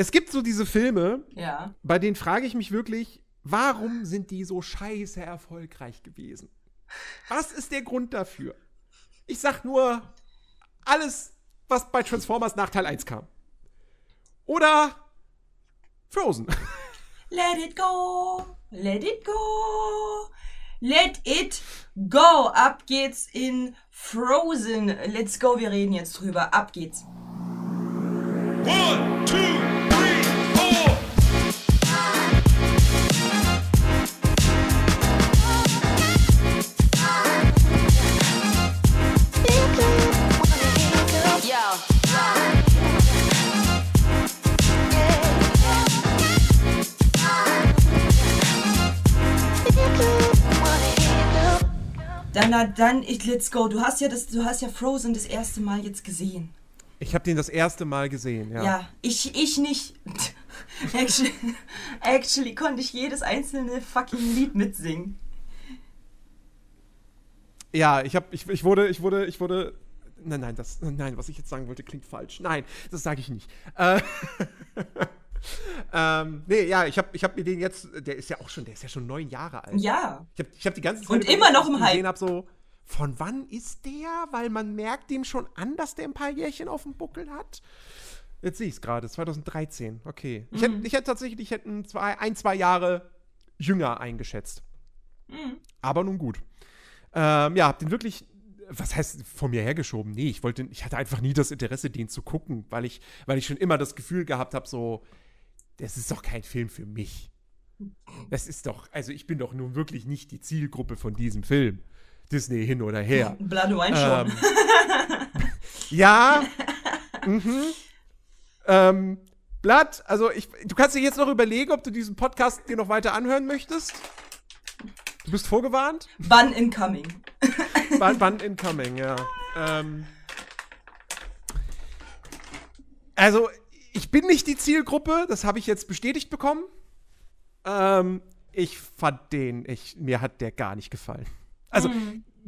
Es gibt so diese Filme, Ja. bei denen frage ich mich wirklich, warum sind die so scheiße erfolgreich gewesen? Was ist der Grund dafür? Ich sag nur alles, was bei Transformers nach Teil 1 kam. Oder Frozen. Let it go, let it go, let it go. Ab geht's in Frozen. Let's go, wir reden jetzt drüber. Ab geht's. One, two, Dann, na, dann, ich, let's go. Du hast ja das, du hast ja Frozen das erste Mal jetzt gesehen. Ich habe den das erste Mal gesehen, ja. Ja, ich, ich nicht. Actually, actually konnte ich jedes einzelne fucking Lied mitsingen. Ja, ich habe, ich, ich wurde, ich wurde, ich wurde. Nein, nein, das, nein, was ich jetzt sagen wollte, klingt falsch. Nein, das sage ich nicht. Äh, ähm, nee, ja, ich habe, ich habe mir den jetzt, der ist ja auch schon, der ist ja schon neun Jahre alt. Ja. Ich habe, ich habe die ganze Zeit Und immer noch ich im den gesehen. Hab, so, von wann ist der? Weil man merkt ihm schon an, dass der ein paar Jährchen auf dem Buckel hat. Jetzt sehe ich es gerade, 2013. Okay. Ich Mhm. hätte, ich hätte tatsächlich, ich hätte ein, zwei, ein, zwei Jahre jünger eingeschätzt. Mhm. Aber nun gut. Ähm, ja, hab den wirklich, was heißt vor mir hergeschoben? Nee, ich wollte, ich hatte einfach nie das Interesse, den zu gucken, weil ich, weil ich schon immer das Gefühl gehabt habe, so, das ist doch kein Film für mich. Das ist doch, also ich bin doch nun wirklich nicht die Zielgruppe von diesem Film. Disney hin oder her. Blood Wine schon. Ähm, ja. mhm. Ähm, Blatt, also ich, du kannst dir jetzt noch überlegen, ob du diesen Podcast dir noch weiter anhören möchtest. Du bist vorgewarnt. Ban incoming. Wann incoming, ja. Ähm, also, ich bin nicht die Zielgruppe, das habe ich jetzt bestätigt bekommen. Ähm, ich fand den, ich, mir hat der gar nicht gefallen. Also,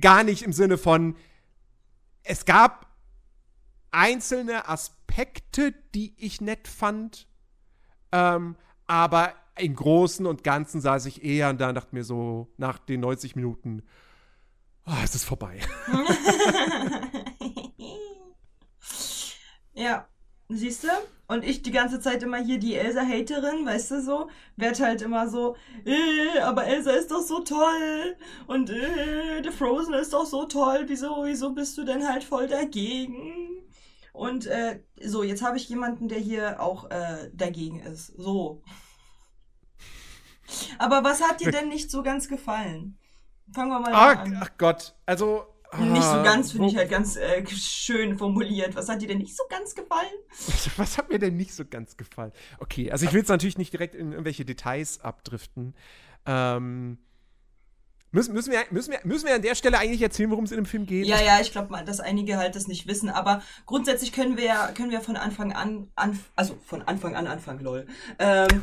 gar nicht im Sinne von, es gab einzelne Aspekte, die ich nett fand, ähm, aber im Großen und Ganzen saß ich eher da und dachte mir so, nach den 90 Minuten, oh, es ist vorbei. Ja, siehst du? Und ich die ganze Zeit immer hier die Elsa-Haterin, weißt du so, werd halt immer so, äh, aber Elsa ist doch so toll und äh, The Frozen ist doch so toll, wieso, wieso bist du denn halt voll dagegen? Und äh, so, jetzt habe ich jemanden, der hier auch äh, dagegen ist. So. Aber was hat dir denn nicht so ganz gefallen? Fangen wir mal Ach, an. ach Gott, also. Nicht so ah, ganz, finde ich halt ganz äh, schön formuliert. Was hat dir denn nicht so ganz gefallen? Was hat mir denn nicht so ganz gefallen? Okay, also ich will jetzt natürlich nicht direkt in irgendwelche Details abdriften. Ähm, müssen, müssen, wir, müssen, wir, müssen wir an der Stelle eigentlich erzählen, worum es in dem Film geht? Ja, ja, ich glaube mal, dass einige halt das nicht wissen, aber grundsätzlich können wir ja, können wir von Anfang an, an also von Anfang an Anfang, lol. Ähm,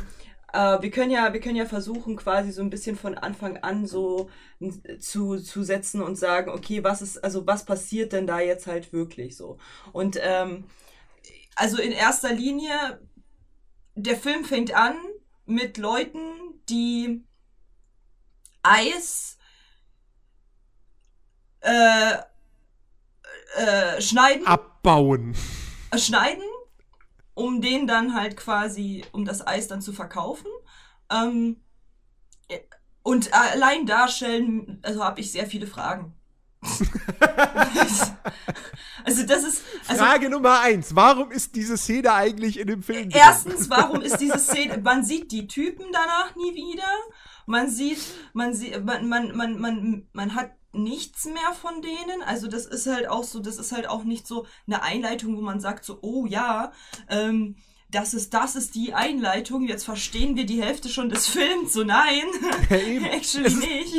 äh, wir können ja, wir können ja versuchen, quasi so ein bisschen von Anfang an so zu, zu setzen und sagen, okay, was ist, also was passiert denn da jetzt halt wirklich so? Und ähm, also in erster Linie, der Film fängt an mit Leuten, die Eis äh, äh, schneiden, Abbauen. äh, schneiden, um den dann halt quasi, um das Eis dann zu verkaufen. Ähm, äh, und allein darstellen, also habe ich sehr viele Fragen. also das ist, also Frage Nummer eins: Warum ist diese Szene eigentlich in dem Film? Erstens, warum ist diese Szene, man sieht die Typen danach nie wieder. Man sieht, man sieht, man, man, man, man, man hat nichts mehr von denen. Also das ist halt auch so, das ist halt auch nicht so eine Einleitung, wo man sagt so, oh ja, ähm, das ist, das ist die Einleitung, jetzt verstehen wir die Hälfte schon des Films. So nein, Ja, actually Es ist- nicht.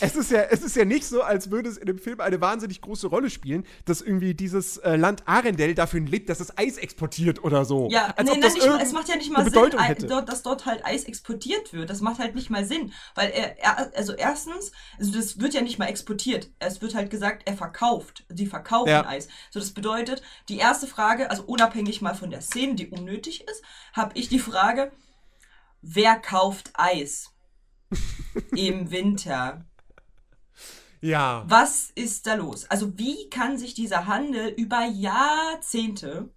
es ist ja, es ist ja nicht so, als würde es in dem Film eine wahnsinnig große Rolle spielen, dass irgendwie dieses äh, Land Arendelle dafür lebt, dass es Eis exportiert oder so. Ja, als nee, nein, nicht, es macht ja nicht mal Sinn, Bedeutung ei- hätte. dort, dass dort halt Eis exportiert wird. Das macht halt nicht mal Sinn. Weil er, er also erstens, also das wird ja nicht mal exportiert. Es wird halt gesagt, er verkauft. Sie verkaufen Ja. Eis. So, das bedeutet, die erste Frage, also unabhängig mal von der Szene, die unnötig ist, habe ich die Frage, wer kauft Eis im Winter? Ja. Was ist da los? Also wie kann sich dieser Handel über Jahrzehnte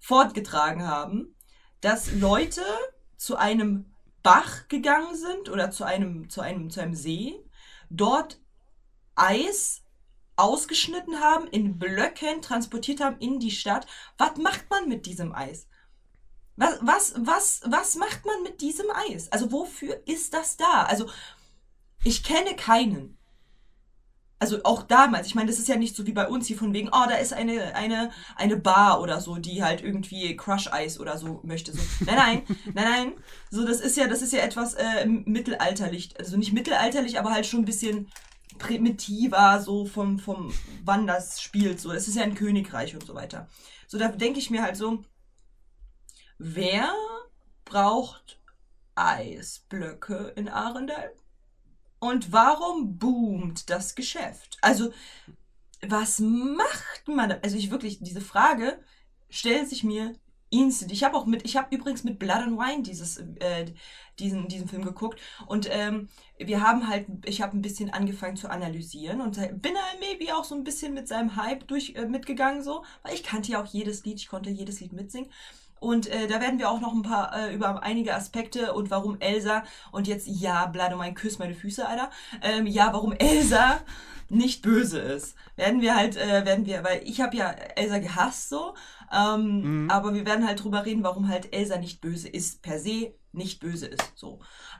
fortgetragen haben, dass Leute zu einem Bach gegangen sind oder zu einem, zu einem, zu einem See, dort Eis ausgeschnitten haben, in Blöcken transportiert haben in die Stadt. Was macht man mit diesem Eis? Was, was, was, was macht man mit diesem Eis? Also wofür ist das da? Also ich kenne keinen, also auch damals, ich meine, das ist ja nicht so wie bei uns hier von wegen, oh, da ist eine, eine, eine Bar oder so, die halt irgendwie Crush-Eis oder so möchte. So. Nein, nein, nein, nein. So, das ist ja, das ist ja etwas äh, mittelalterlich, also nicht mittelalterlich, aber halt schon ein bisschen primitiver, so vom, vom wann das spielt. So, es ist ja ein Königreich und so weiter. So, da denke ich mir halt so, wer braucht Eisblöcke in Arendelle? Und warum boomt das Geschäft? Also, was macht man? Also, ich wirklich, diese Frage stellt sich mir instant. Ich habe auch mit, ich habe übrigens mit Blood and Wine dieses, äh, diesen, diesen Film geguckt und ähm, wir haben halt, ich habe ein bisschen angefangen zu analysieren und bin da maybe auch so ein bisschen mit seinem Hype durch äh, mitgegangen so, weil ich kannte ja auch jedes Lied, ich konnte jedes Lied mitsingen. Und äh, da werden wir auch noch ein paar äh, über einige Aspekte und warum Elsa und jetzt ja, Blood mein Küss meine Füße, Alter. Ähm, ja, warum Elsa nicht böse ist. Werden wir halt, äh, werden wir, weil ich habe ja Elsa gehasst so, ähm, aber wir werden halt drüber reden, warum halt Elsa nicht böse ist, per se nicht böse ist. So.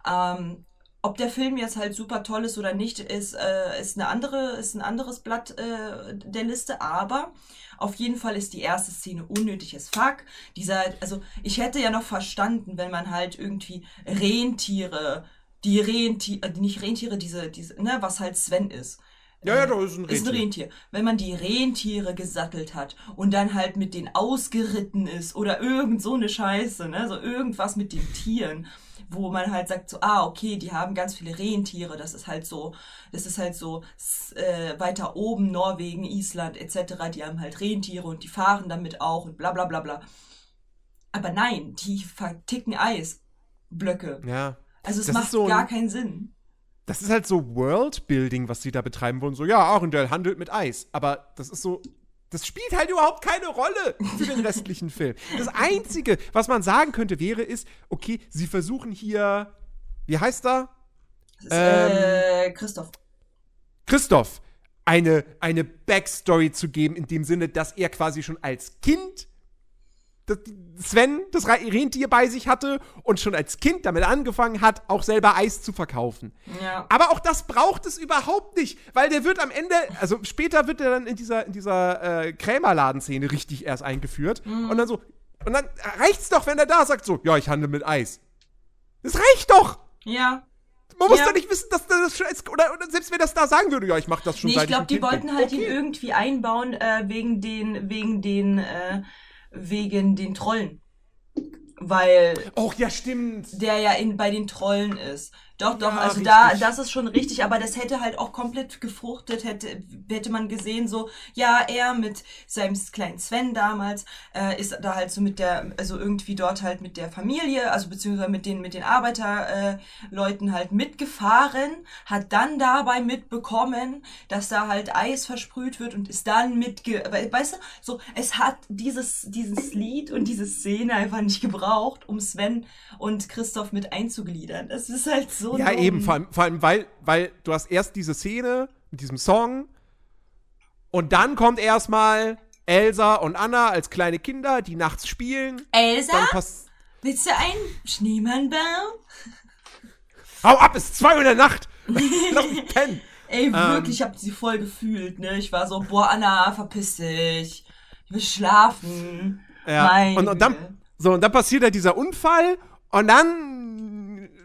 Ähm, ob der Film jetzt halt super toll ist oder nicht, ist, äh, ist, eine andere, ist ein anderes Blatt äh, der Liste, aber auf jeden Fall ist die erste Szene unnötig as fuck. Dieser, also ich hätte ja noch verstanden, wenn man halt irgendwie Rentiere, die Rentiere, äh, nicht Rentiere, diese, diese, ne, was halt Sven ist. Ja, ja, doch, ist ein Ist ein Rentier. Rentier. Wenn man die Rentiere gesattelt hat und dann halt mit denen ausgeritten ist oder irgend so eine Scheiße, ne, so irgendwas mit den Tieren, wo man halt sagt so, ah, okay, die haben ganz viele Rentiere, das ist halt so, das ist halt so äh, weiter oben, Norwegen, Island etc., die haben halt Rentiere und die fahren damit auch und bla bla bla bla. Aber nein, die verticken Eisblöcke. Ja. Also es Das macht so gar keinen Sinn. Das ist halt so Worldbuilding, was sie da betreiben wollen. So, ja, Arendelle handelt mit Eis. Aber das ist so. Das spielt halt überhaupt keine Rolle für den restlichen Film. Das Einzige, was man sagen könnte, wäre, ist, okay, sie versuchen hier. Wie heißt er? Das ist, Ähm, äh, Christoph. Christoph eine, eine Backstory zu geben, in dem Sinne, dass er quasi schon als Kind das, Sven das Re- Rentier bei sich hatte und schon als Kind damit angefangen hat, auch selber Eis zu verkaufen. Ja. Aber auch das braucht es überhaupt nicht, weil der wird am Ende, also später wird er dann in dieser, in dieser äh, Krämerladenszene richtig erst eingeführt. Und dann so, und dann reicht's doch, wenn er da sagt so, ja, ich handle mit Eis. Das reicht doch! Ja. Man muss Ja. doch nicht wissen, dass das schon als, oder, oder selbst wenn das da sagen würde, ja, ich mach das schon Nee, seit ich glaube, die wollten halt ihn Okay. irgendwie einbauen, äh, wegen den, wegen den, äh, wegen den Trollen. Weil Och, ja, stimmt. der ja in, bei den Trollen ist. Doch, doch, Ja, also da, richtig. das ist schon richtig, aber das hätte halt auch komplett gefruchtet, hätte, hätte man gesehen, so, ja, er mit seinem kleinen Sven damals, äh, ist da halt so mit der, also irgendwie dort halt mit der Familie, also beziehungsweise mit den, mit den Arbeiterleuten äh, halt mitgefahren, hat dann dabei mitbekommen, dass da halt Eis versprüht wird und ist dann mitge, we- weißt du, so, es hat dieses, dieses Lied und diese Szene einfach nicht gebraucht, um Sven und Christoph mit einzugliedern. Das ist halt so Ja, dumm. eben, vor allem, vor allem weil, weil du hast erst diese Szene mit diesem Song und dann kommt erstmal Elsa und Anna als kleine Kinder, die nachts spielen. Elsa, willst du einen Schneemann bauen? Hau ab, es ist zwei Uhr in der Nacht! Lass mich pennen! Ey, wirklich, ich hab sie voll gefühlt, ne? Ich war so, boah, Anna, verpiss dich. Ich will schlafen. Ja. Und, und dann, so, und dann passiert halt dieser Unfall und dann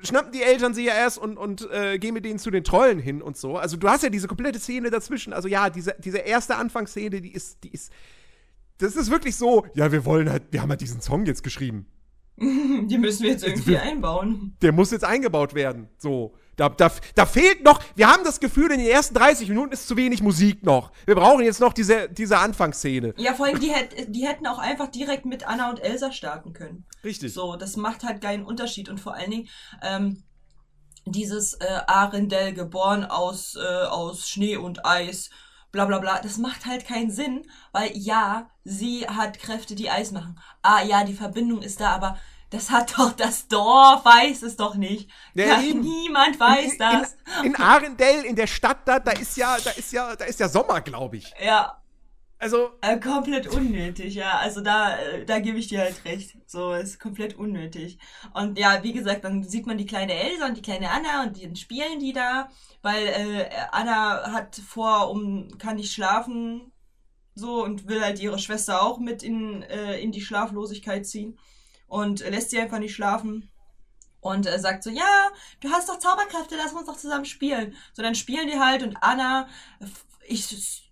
schnappen die Eltern sie ja erst und, und äh, gehen mit denen zu den Trollen hin und so. Also du hast ja diese komplette Szene dazwischen. Also ja, diese, diese erste Anfangsszene, die ist, die ist. Das ist wirklich so, ja, wir wollen halt, wir haben halt diesen Song jetzt geschrieben. Die müssen wir jetzt irgendwie einbauen. Der muss jetzt eingebaut werden. So. Da, da, da fehlt noch, wir haben das Gefühl, in den ersten 30 Minuten ist zu wenig Musik noch. Wir brauchen jetzt noch diese, diese Anfangsszene. Ja, vor allem, die, hätt, die hätten auch einfach direkt mit Anna und Elsa starten können. Richtig. So, das macht halt keinen Unterschied. Und vor allen Dingen, ähm, dieses äh, Arendelle, geboren aus, äh, aus Schnee und Eis, bla bla bla, das macht halt keinen Sinn, weil ja, sie hat Kräfte, die Eis machen. Ah ja, die Verbindung ist da, aber das hat doch das Dorf, weiß es doch nicht. Ja, Ja, niemand weiß in, das. In, in Arendelle, in der Stadt da, da ist ja, da ist ja, da ist ja Sommer, glaube ich. Ja, Also, Äh, komplett unnötig, ja. Also da, äh, da gebe ich dir halt recht. So, ist komplett unnötig. Und ja, wie gesagt, dann sieht man die kleine Elsa und die kleine Anna und dann spielen die da, weil äh, Anna hat vor, um kann nicht schlafen, so und will halt ihre Schwester auch mit in, äh, in die Schlaflosigkeit ziehen und lässt sie einfach nicht schlafen. Und äh, sagt so, ja, du hast doch Zauberkräfte, lass uns doch zusammen spielen. So, dann spielen die halt und Anna, ich,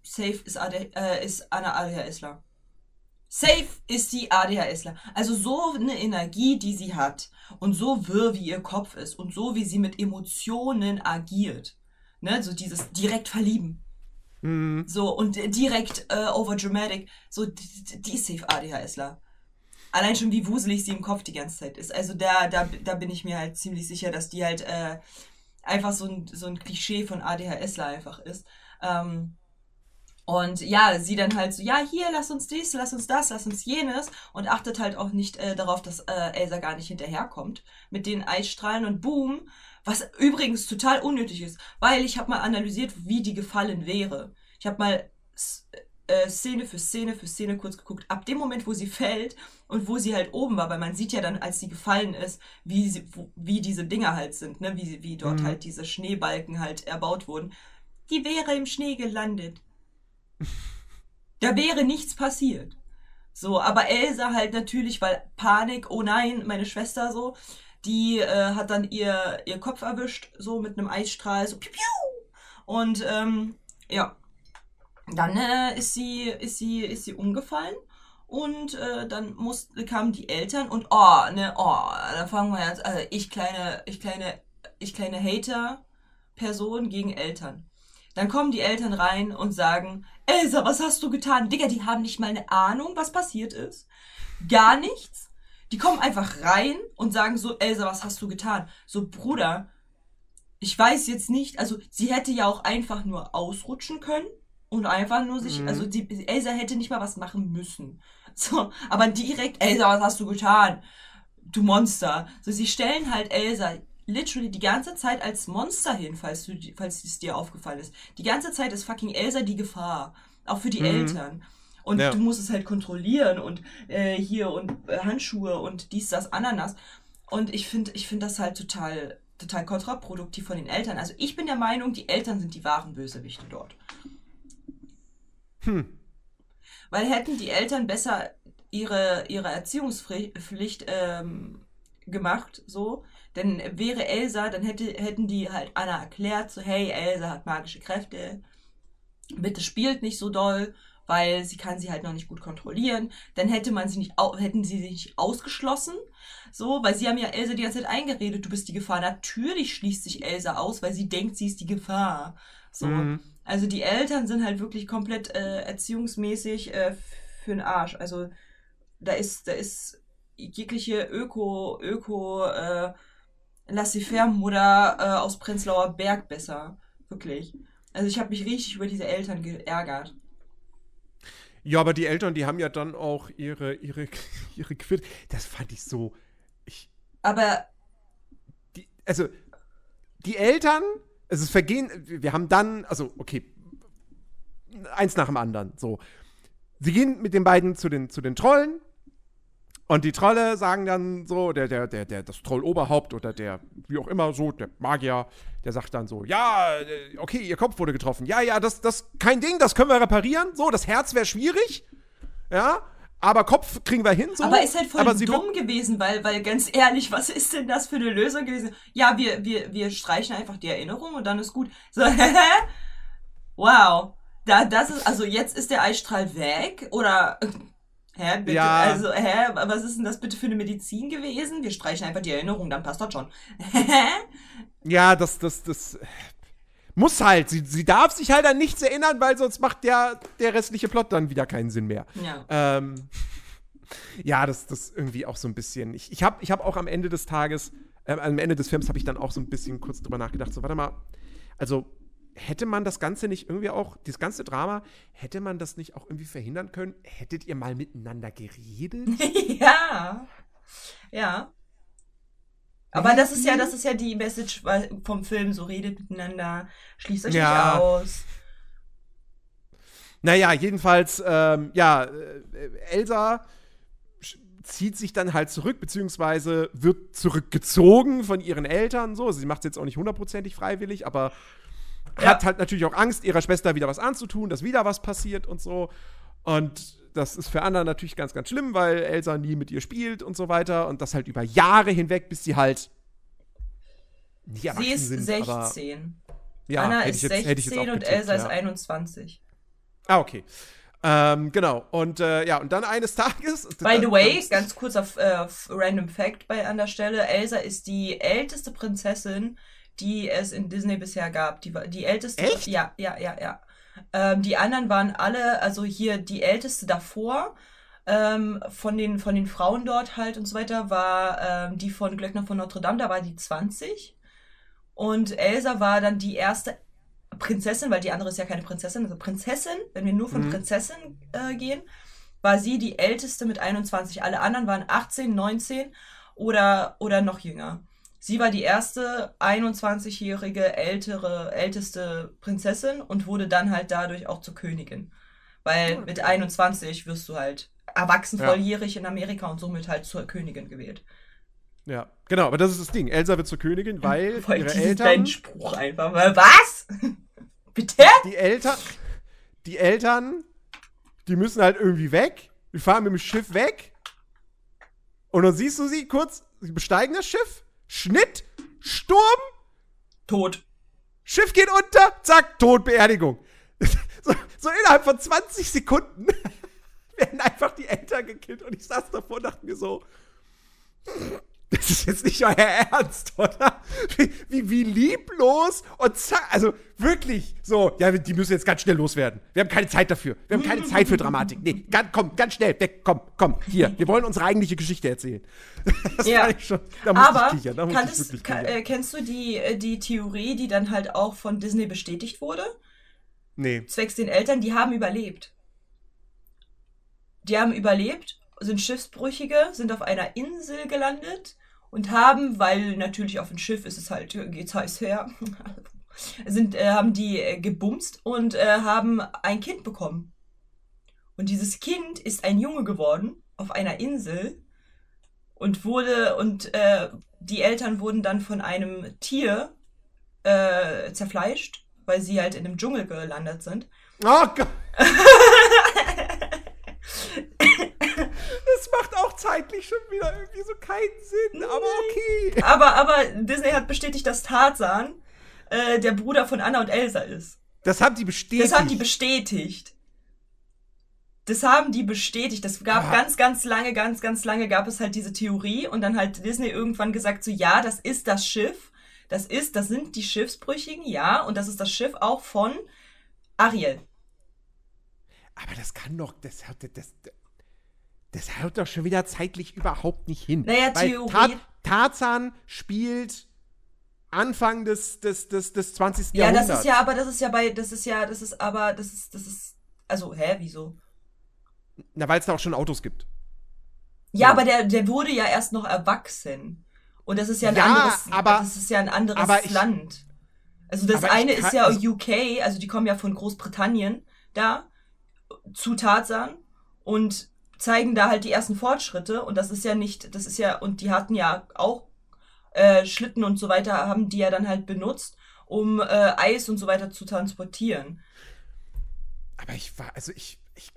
safe ist, AD, äh, ist Anna ADHSler. Safe ist sie ADHSler. Also so eine Energie, die sie hat und so wirr wie ihr Kopf ist und so wie sie mit Emotionen agiert. Ne, so dieses direkt verlieben. hm, So, und direkt äh, overdramatic. So, die, die ist safe ADHSler. Allein schon, wie wuselig sie im Kopf die ganze Zeit ist. Also da, da, da bin ich mir halt ziemlich sicher, dass die halt äh, einfach so ein, so ein Klischee von ADHSler einfach ist. Ähm, und ja, sie dann halt so, ja, hier, lass uns dies, lass uns das, lass uns jenes und achtet halt auch nicht äh, darauf, dass äh, Elsa gar nicht hinterherkommt mit den Eisstrahlen und boom, was übrigens total unnötig ist, weil ich habe mal analysiert, wie die gefallen wäre. Ich habe mal äh, Szene für Szene für Szene kurz geguckt. Ab dem Moment, wo sie fällt und wo sie halt oben war, weil man sieht ja dann, als sie gefallen ist, wie, sie, wie diese Dinger halt sind, ne? wie, wie dort Mhm. halt diese Schneebalken halt erbaut wurden. Die wäre im Schnee gelandet. Da wäre nichts passiert. So, aber Elsa halt natürlich, weil Panik, oh nein, meine Schwester so, die äh, hat dann ihr, ihr Kopf erwischt, so mit einem Eisstrahl, so piu, piu. Und ähm, ja, dann äh, ist sie, ist sie, ist sie umgefallen. Und äh, dann muss, kamen die Eltern und oh, ne, oh, da fangen wir jetzt, also ich kleine, ich kleine, ich kleine Hater-Person gegen Eltern. Dann kommen die Eltern rein und sagen, Elsa, was hast du getan? Digga, die haben nicht mal eine Ahnung, was passiert ist. Gar nichts. Die kommen einfach rein und sagen so, Elsa, was hast du getan? So, Bruder, ich weiß jetzt nicht, also sie hätte ja auch einfach nur ausrutschen können und einfach nur sich, Mhm. also die, Elsa hätte nicht mal was machen müssen. So, aber direkt, Elsa, was hast du getan? Du Monster. So, sie stellen halt Elsa literally die ganze Zeit als Monster hin, falls, du, falls es dir aufgefallen ist. Die ganze Zeit ist fucking Elsa die Gefahr. Auch für die Mhm. Eltern. Und Ja. du musst es halt kontrollieren und äh, hier und äh, Handschuhe und dies, das, Ananas. Und ich finde ich find das halt total, total kontraproduktiv von den Eltern. Also ich bin der Meinung, die Eltern sind die wahren Bösewichte dort. Hm. Weil hätten die Eltern besser ihre, ihre Erziehungspflicht ähm, gemacht, so, dann wäre Elsa, dann hätte, hätten die halt Anna erklärt, so, hey, Elsa hat magische Kräfte, bitte spielt nicht so doll, weil sie kann sie halt noch nicht gut kontrollieren. Dann hätte man sie nicht, hätten sie sich nicht ausgeschlossen, so, weil sie haben ja Elsa die ganze Zeit eingeredet, du bist die Gefahr. Natürlich schließt sich Elsa aus, weil sie denkt, sie ist die Gefahr. So. Mhm. Also die Eltern sind halt wirklich komplett äh, erziehungsmäßig äh, für den Arsch. Also da ist, da ist jegliche Öko, Öko, äh, Laissez-faire-Mutter äh, aus Prenzlauer Berg besser. Wirklich. Also ich habe mich richtig über diese Eltern geärgert. Ja, aber die Eltern, die haben ja dann auch ihre, ihre, ihre Quid. Das fand ich so. Ich, Aber die, also, die Eltern, es vergehen, wir haben dann, also, okay, eins nach dem anderen, so. Sie gehen mit den beiden zu den, zu den Trollen und die Trolle sagen dann so, der, der, der, der, das Trolloberhaupt oder der, wie auch immer, so, der Magier, der sagt dann so, ja, äh, okay, ihr Kopf wurde getroffen. Ja, ja, das, das, kein Ding, das können wir reparieren. So, das Herz wäre schwierig. Ja, aber Kopf kriegen wir hin. So. Aber ist halt voll aber dumm gewesen, weil, weil ganz ehrlich, was ist denn das für eine Lösung gewesen? Ja, wir, wir, wir streichen einfach die Erinnerung und dann ist gut. So, wow. Da, das ist, also jetzt ist der Eisstrahl weg oder, hä, bitte, Ja. also, hä, was ist denn das bitte für eine Medizin gewesen? Wir streichen einfach die Erinnerung, dann passt das schon. Ja, das, das, das muss halt. Sie, sie darf sich halt an nichts erinnern, weil sonst macht der, der restliche Plot dann wieder keinen Sinn mehr. ja. Ähm, ja, das, das irgendwie auch so ein bisschen. Ich, ich habe ich hab auch am Ende des Tages, äh, am Ende des Films habe ich dann auch so ein bisschen kurz drüber nachgedacht. So, warte mal, also hätte man das Ganze nicht irgendwie auch, dieses ganze Drama, hätte man das nicht auch irgendwie verhindern können? Hättet ihr mal miteinander geredet? ja. Ja. Aber das ist ja, das ist ja die Message vom Film, so redet miteinander, schließt euch Ja. nicht aus. Naja, jedenfalls, ähm, ja, äh, Elsa zieht sich dann halt zurück, beziehungsweise wird zurückgezogen von ihren Eltern. So, sie macht es jetzt auch nicht hundertprozentig freiwillig, aber Ja. hat halt natürlich auch Angst, ihrer Schwester wieder was anzutun, dass wieder was passiert und so. Und das ist für Anna natürlich ganz, ganz schlimm, weil Elsa nie mit ihr spielt und so weiter. Und das halt über Jahre hinweg, bis sie halt nicht Sie ist sind. 16. Aber, ja, Anna hätte ist ich jetzt, 16 hätte ich jetzt auch und getippt, Elsa ja. ist 21. Ah, okay. Ähm, genau. Und äh, ja, und dann eines Tages. By the way, ganz kurz auf äh, Random Fact bei an der Stelle, Elsa ist die älteste Prinzessin, die es in Disney bisher gab. Die, war- die älteste. Echt? Ja, ja, ja, ja. Ähm, die anderen waren alle, also hier die älteste davor, ähm, von, den, von den Frauen dort halt und so weiter, war ähm, die von Glöckner von Notre Dame, da war die 20. Und Elsa war dann die erste Prinzessin, weil die andere ist ja keine Prinzessin, also Prinzessin, wenn wir nur von Mhm. Prinzessin äh, gehen, war sie die älteste mit 21. Alle anderen waren 18, 19 oder, oder noch jünger. Sie war die erste 21-jährige ältere, älteste Prinzessin und wurde dann halt dadurch auch zur Königin. Weil mit 21 wirst du halt erwachsen, Ja. volljährig in Amerika und somit halt zur Königin gewählt. Ja, genau, aber das ist das Ding. Elsa wird zur Königin, weil Voll ihre Eltern. dein Spruch einfach mal. Was? Bitte? Die Eltern. Die Eltern, die müssen halt irgendwie weg. Die fahren mit dem Schiff weg. Und dann siehst du sie kurz, sie besteigen das Schiff. Schnitt, Sturm, Tot. Schiff geht unter, zack, Tod, Beerdigung. So, so innerhalb von 20 Sekunden werden einfach die Eltern gekillt. Und ich saß davor und dachte mir so, das ist jetzt nicht euer Ernst, oder? Wie, wie, wie lieblos und zack, also wirklich so, ja, die müssen jetzt ganz schnell loswerden. Wir haben keine Zeit dafür. Wir haben keine Zeit für Dramatik. Nee, ganz, komm, ganz schnell, weg, komm, komm, hier. Wir wollen unsere eigentliche Geschichte erzählen. Das Ja. ich schon, da musste Aber ich kichern, da musste ich wirklich ka kichern. äh, kennst du die, äh, die Theorie, die dann halt auch von Disney bestätigt wurde? Nee. Zwecks den Eltern, die haben überlebt. Die haben überlebt, sind Schiffsbrüchige, sind auf einer Insel gelandet und haben, weil natürlich auf dem Schiff ist es halt, geht's heiß her, sind, äh, haben die äh, gebumst und äh, haben ein Kind bekommen. Und dieses Kind ist ein Junge geworden auf einer Insel und wurde und äh, die Eltern wurden dann von einem Tier äh, zerfleischt, weil sie halt in einem Dschungel gelandet sind. Oh Gott. Das macht auch zeitlich schon wieder irgendwie so keinen Sinn, aber okay. Aber, aber Disney hat bestätigt, dass Tarzan äh, der Bruder von Anna und Elsa ist. Das haben die bestätigt. Das haben die bestätigt. Das haben die bestätigt. Das gab Ah. ganz, ganz lange, ganz, ganz lange gab es halt diese Theorie und dann hat Disney irgendwann gesagt so, ja, das ist das Schiff. Das ist, das sind die Schiffsbrüchigen, ja, und das ist das Schiff auch von Ariel. aber das kann doch, das hat, das, das haut doch schon wieder zeitlich überhaupt nicht hin. Naja, Weil Theorie- Ta Tarzan spielt Anfang des, des, des, des 20. Ja, das Jahrhunderts. ist ja, aber das ist ja bei, das ist ja, das ist aber, das ist, das ist, also, hä, wieso? Na, weil es da auch schon Autos gibt. Ja, So. aber der, der wurde ja erst noch erwachsen. Und das ist ja ein Ja, anderes, aber- das ist ja ein anderes ich- Land. Also das eine kann- ist ja UK, also die kommen ja von Großbritannien da zu Tarzan und zeigen da halt die ersten Fortschritte und das ist ja nicht, das ist ja, und die hatten ja auch äh, Schlitten und so weiter, haben die ja dann halt benutzt, um äh, Eis und so weiter zu transportieren. Aber ich war, also ich, ich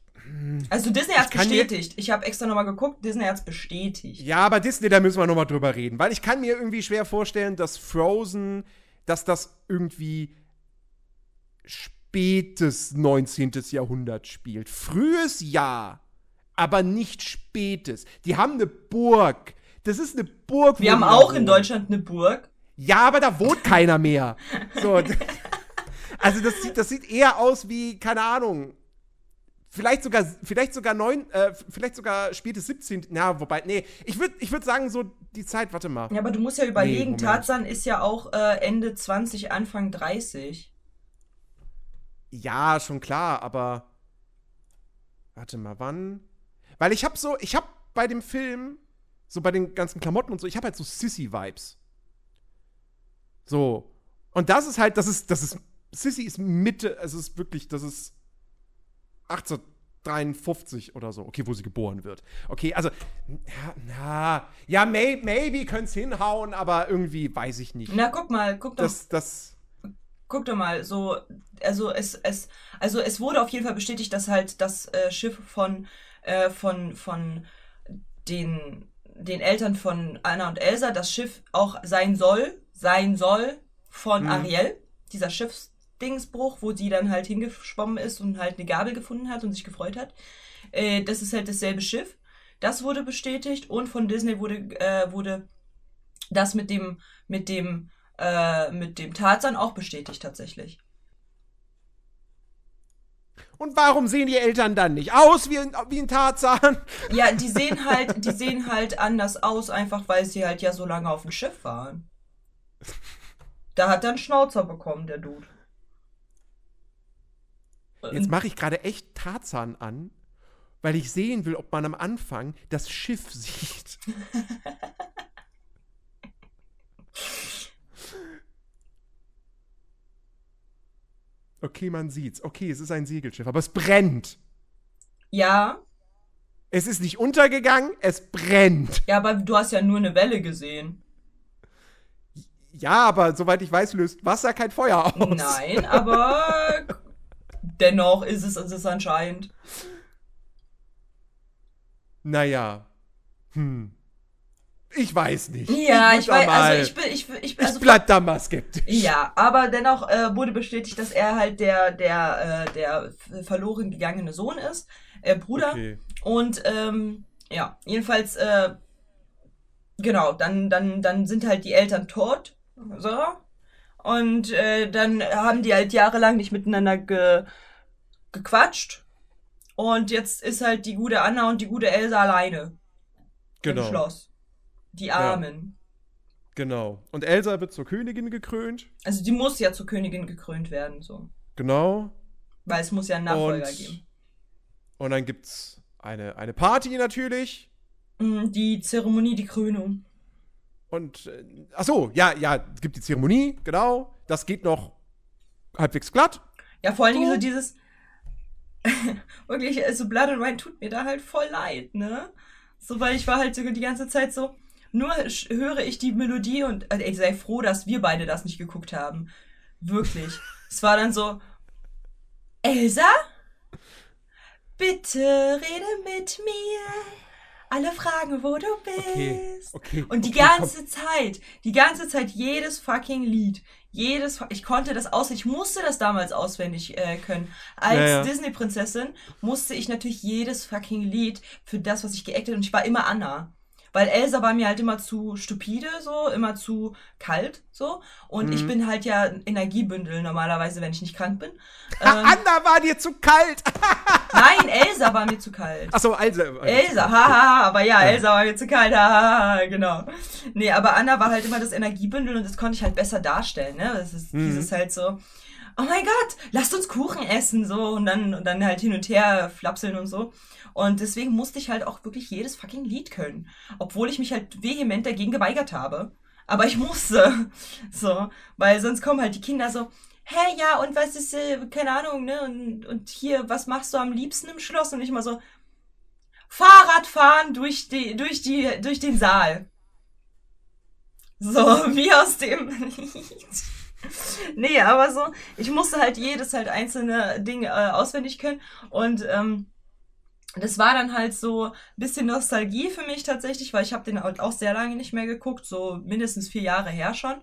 Also Disney kann mir- bestätigt. Ich habe extra nochmal geguckt, Disney hat's bestätigt. Ja, aber Disney, da müssen wir nochmal drüber reden. Weil ich kann mir irgendwie schwer vorstellen, dass Frozen, dass das irgendwie spätes 19. Jahrhundert spielt. Frühes ja, aber nicht spätes. Die haben eine Burg. Das ist eine Burg. wo Wir haben auch in. Deutschland eine Burg. Ja, aber da wohnt keiner mehr. So. Also das sieht, das sieht eher aus wie, keine Ahnung, vielleicht sogar, vielleicht sogar neun, äh, vielleicht sogar spätes 17. Na, wobei, nee, ich würde ich würd sagen, so die Zeit, warte mal. Ja, aber du musst ja überlegen, Moment. Tarzan ist ja auch äh, Ende 20, Anfang 30. Ja, schon klar, aber warte mal, wann? Weil ich hab so, ich hab bei dem Film, so bei den ganzen Klamotten und so, ich hab halt so Sissy-Vibes. So. Und das ist halt, das ist, das ist, Sissy ist Mitte, es ist wirklich, das ist 1853 oder so, okay, wo sie geboren wird. Okay, also, ja, na, ja, may, maybe könnte hinhauen, aber irgendwie weiß ich nicht. Na, guck mal, guck doch, Das, das, guck doch mal, so, also es, es, also es wurde auf jeden Fall bestätigt, dass halt das äh, Schiff von, äh, von, von den, den Eltern von Anna und Elsa, das Schiff auch sein soll, sein soll von Mhm. Ariel, dieser Schiffsdingsbruch, wo sie dann halt hingeschwommen ist und halt eine Gabel gefunden hat und sich gefreut hat. Äh, das ist halt dasselbe Schiff. Das wurde bestätigt und von Disney wurde, äh, wurde das mit dem, mit dem, äh, mit dem Tarzan auch bestätigt tatsächlich. Und warum sehen die Eltern dann nicht aus wie ein, wie ein Tarzan? Ja, die sehen halt, die sehen halt anders aus, einfach weil sie halt ja so lange auf dem Schiff waren. Da hat er einen Schnauzer bekommen, der Dude. Jetzt mache ich gerade echt Tarzan an, weil ich sehen will, ob man am Anfang das Schiff sieht. Okay, man sieht's. Okay, es ist ein Segelschiff, aber es brennt. Ja, Es ist nicht untergegangen, es brennt. ja, aber du hast ja nur eine Welle gesehen. Ja, aber soweit ich weiß, löst Wasser kein Feuer aus. Nein, aber dennoch ist es, ist es anscheinend. Naja. Hm. Ich weiß nicht. Ja, ich da weiß, mal- also ich bin, ich, bin- ich bin, ich also bleib da mal skeptisch. Ja, aber dennoch äh, wurde bestätigt, dass er halt der, der, äh, der verloren gegangene Sohn ist, äh, Bruder. Okay. Und ähm, ja, jedenfalls, äh, genau, dann, dann, dann sind halt die Eltern tot. So. Und äh, dann haben die halt jahrelang nicht miteinander ge, gequatscht. Und jetzt ist halt die gute Anna und die gute Elsa alleine im Genau. Schloss. Die Armen. Genau. Und Elsa wird zur Königin gekrönt. Also die muss ja zur Königin gekrönt werden, so. Genau. Weil es muss ja einen Nachfolger Und- geben. Und dann gibt's eine, eine Party natürlich. Mm, Die Zeremonie, die Krönung. Und, äh, ach so, ja, ja, es gibt die Zeremonie, genau. Das geht noch halbwegs glatt. Ja, vor allen Dingen So. so dieses. wirklich, so Blood and Wine tut mir da halt voll leid, ne? So, weil ich war halt so die ganze Zeit so. Nur höre ich die Melodie und ey, sei froh, dass wir beide das nicht geguckt haben. Wirklich. es war dann so. Elsa? Bitte rede mit mir. Alle fragen, wo du bist. Okay, okay. Und die okay, komm. ganze Zeit, die ganze Zeit jedes fucking Lied, jedes, ich konnte das aus, ich musste das damals auswendig äh, können. Als Ja, ja. Disney-Prinzessin musste ich natürlich jedes fucking Lied für das, was ich geactet und ich war immer Anna. Weil Elsa war mir halt immer zu stupide, so, immer zu kalt, so. Und ich Mhm. bin halt ja ein Energiebündel normalerweise, wenn ich nicht krank bin. Ähm, Anna war dir zu kalt. nein, Elsa war mir zu kalt. Achso, Elsa. Elsa, haha, aber ja, Elsa war mir zu kalt, haha, genau. Nee, aber Anna war halt immer das Energiebündel und das konnte ich halt besser darstellen, ne? Das ist Mhm. dieses halt so, oh mein Gott, lasst uns Kuchen essen, so, und dann, und dann halt hin und her flapseln und so. Und deswegen musste ich halt auch wirklich jedes fucking Lied können. Obwohl ich mich halt vehement dagegen geweigert habe. Aber ich musste. So, weil sonst kommen halt die Kinder so, hä, ja, und was ist, äh, keine Ahnung, ne? Und, und hier, was machst du am liebsten im Schloss? Und ich mal so, Fahrradfahren durch die, durch die, durch den Saal. So, wie aus dem Lied. Nee, aber so, ich musste halt jedes halt einzelne Ding äh, auswendig können und ähm, das war dann halt so ein bisschen Nostalgie für mich tatsächlich, weil ich habe den auch sehr lange nicht mehr geguckt, so mindestens vier Jahre her schon.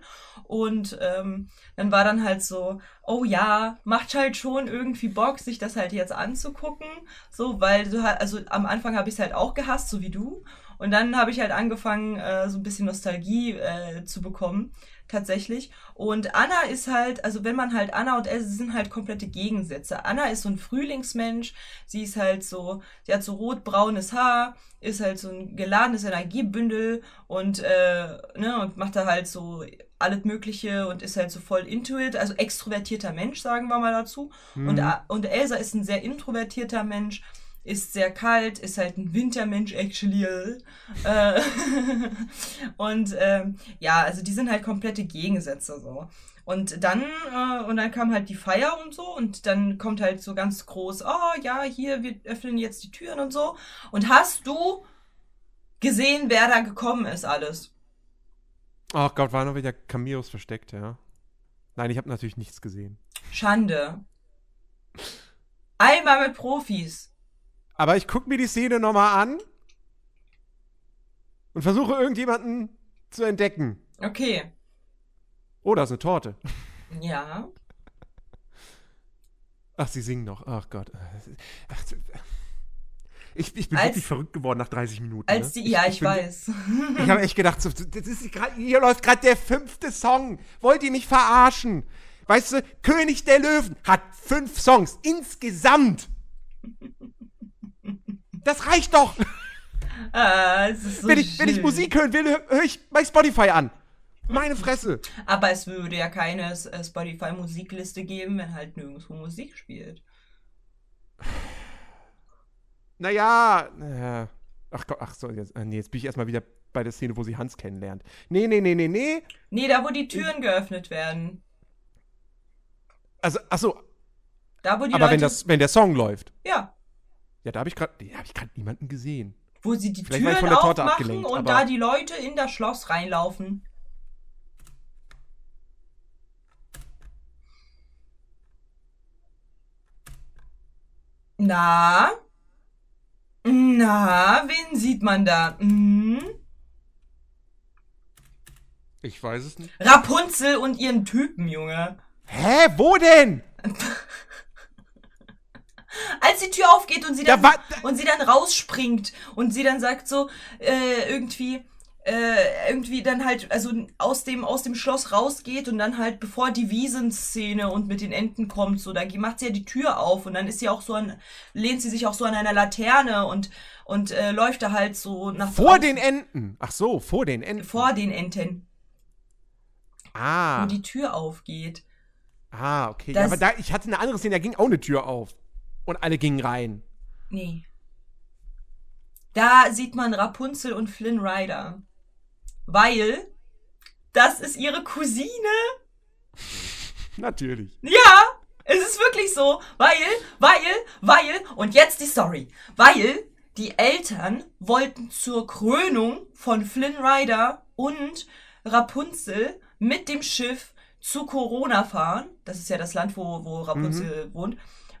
Und ähm, dann war dann halt so, oh ja, macht halt schon irgendwie Bock, sich das halt jetzt anzugucken. So, weil du halt, also am Anfang habe ich es halt auch gehasst, so wie du. Und dann habe ich halt angefangen, äh, so ein bisschen Nostalgie äh, zu bekommen, tatsächlich. Und Anna ist halt, also wenn man halt Anna und Else sind halt komplette Gegensätze. Anna ist so ein Frühlingsmensch, sie ist halt so, sie hat so rot-braunes Haar, ist halt so ein geladenes Energiebündel und, äh, ne, und macht da halt so alles Mögliche und ist halt so voll into it, also extrovertierter Mensch, sagen wir mal dazu. Und, A- und Elsa ist ein sehr introvertierter Mensch, ist sehr kalt, ist halt ein Wintermensch, actually. Äh, und ähm, ja, also die sind halt komplette Gegensätze so. Und dann, äh, und dann kam halt die Feier und so, und dann kommt halt so ganz groß, oh ja, hier, wir öffnen jetzt die Türen und so. Und hast du gesehen, wer da gekommen ist, alles? Ach Gott, waren noch wieder Cameos versteckt, ja. Nein, ich habe natürlich nichts gesehen. Schande. Einmal mit Profis. Aber ich gucke mir die Szene nochmal an und versuche irgendjemanden zu entdecken. Okay. Oh, da ist eine Torte. Ja. Ach, sie singen noch. Ach Gott. Ach, ich, ich bin Als- wirklich verrückt geworden nach 30 Minuten. Als ne? die, ja, ich, bin- weiß. Ich habe echt gedacht, so, das ist grad, hier läuft gerade der fünfte Song. Wollt ihr mich verarschen? Weißt du, König der Löwen hat fünf Songs insgesamt. Das reicht doch. Ah, so wenn, ich, wenn ich. Musik hören will, höre ich bei Spotify an. Meine Fresse. Aber es würde ja keine äh, Spotify-Musikliste geben, wenn halt nirgendwo Musik spielt. Naja, äh, ach Gott, ach so, jetzt, äh, nee, jetzt bin ich erstmal wieder bei der Szene, wo sie Hans kennenlernt. Nee, nee, nee, nee, nee. Nee, da wo die Türen geöffnet werden. Also, ach so, Da wo die aber Leute. wenn, das, wenn der Song läuft. ja. Ja, da habe ich gerade, habe ich gerade niemanden gesehen. Wo sie die Vielleicht Türen aufmachen und da die Leute in das Schloss reinlaufen. Na? Na, wen sieht man da? Hm? Ich weiß es nicht. Rapunzel und ihren Typen, Junge. Hä, wo denn? Als die Tür aufgeht und sie Da dann, war- und sie dann rausspringt und sie dann sagt so, äh, irgendwie, äh, irgendwie dann halt, also aus dem, aus dem Schloss rausgeht und dann halt, bevor die Wiesenszene und mit den Enten kommt, so, da macht sie ja die Tür auf und dann ist sie auch so an, lehnt sie sich auch so an einer Laterne und, und äh, läuft da halt so nach Vor draußen. den Enten. Ach so, vor den Enten. vor den Enten, ah, wo die Tür aufgeht. ah, okay. Das- ja, aber da, ich hatte eine andere Szene, da ging auch eine Tür auf. Und alle gingen rein. Nee. Da sieht man Rapunzel und Flynn Rider. Weil das ist ihre Cousine. Natürlich. Ja, es ist wirklich so. Weil, weil, weil, und jetzt die Story. Weil die Eltern wollten zur Krönung von Flynn Rider und Rapunzel mit dem Schiff zu Corona fahren. Das ist ja das Land, wo, wo Rapunzel wohnt.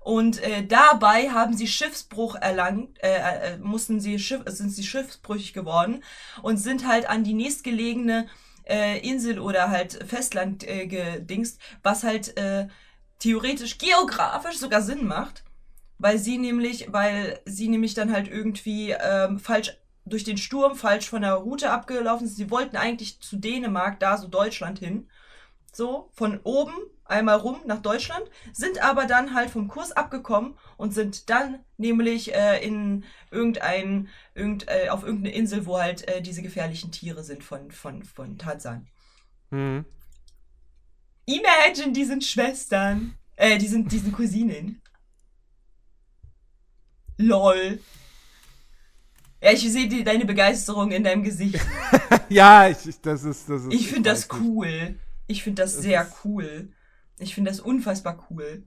Und äh, dabei haben sie Schiffsbruch erlangt, äh, äh, mussten sie Schiff, sind sie schiffsbrüchig geworden und sind halt an die nächstgelegene äh, Insel oder halt Festland äh, gedingst, was halt äh, theoretisch geografisch sogar Sinn macht, weil sie nämlich, weil sie nämlich dann halt irgendwie ähm, falsch durch den Sturm falsch von der Route abgelaufen sind. Sie wollten eigentlich zu Dänemark, da so Deutschland hin, so von oben einmal rum nach Deutschland, sind aber dann halt vom Kurs abgekommen und sind dann nämlich äh, in irgendein, irgend, äh, auf irgendeine Insel, wo halt äh, diese gefährlichen Tiere sind von, von, von Tarzan. Mhm. Imagine, die sind Schwestern. Äh, die sind, die sind Cousinen. Lol. Ja, ich sehe deine Begeisterung in deinem Gesicht. Ja, ich, ich, das ist, das ist. Ich finde das cool. Ich finde das sehr cool. Ich finde das unfassbar cool.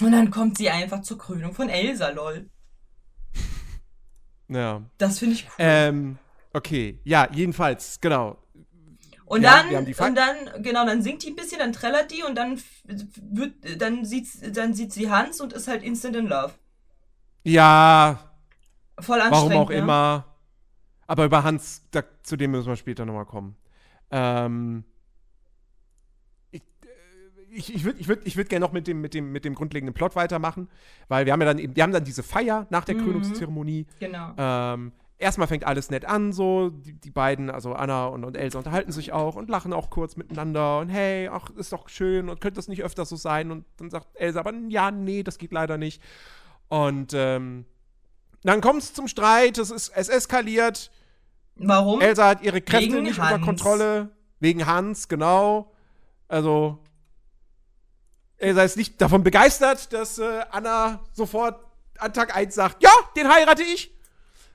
Und dann kommt sie einfach zur Krönung von Elsa, lol. Ja. Das finde ich cool. Ähm, okay. Ja, jedenfalls, genau. und haben- dann, und dann, genau, dann singt die ein bisschen, dann trällert die und dann wird, dann sieht, dann sieht sie Hans und ist halt instant in love. Ja, Voll anstrengend. warum auch ne? immer. Aber über Hans, da, zu dem müssen wir später nochmal kommen. Ähm, äh, ich, ich würde ich würd, ich würd gerne noch mit dem, mit, dem, mit dem grundlegenden Plot weitermachen, weil wir haben ja dann eben, wir haben dann diese Feier nach der Mhm. Krönungszeremonie. Genau. Ähm, erstmal fängt alles nett an, so. Die, die beiden, also Anna und, und Elsa, unterhalten sich auch und lachen auch kurz miteinander und hey, ach, ist doch schön und könnte das nicht öfter so sein? Und dann sagt Elsa, aber ja, nee, das geht leider nicht. Und ähm, dann kommt es zum Streit, es, ist, es eskaliert. Warum? Elsa hat ihre Kräfte Wegen nicht Hans. unter Kontrolle. Wegen Hans, genau. Also, Elsa ist nicht davon begeistert, dass äh, Anna sofort an Tag 1 sagt, ja, den heirate ich.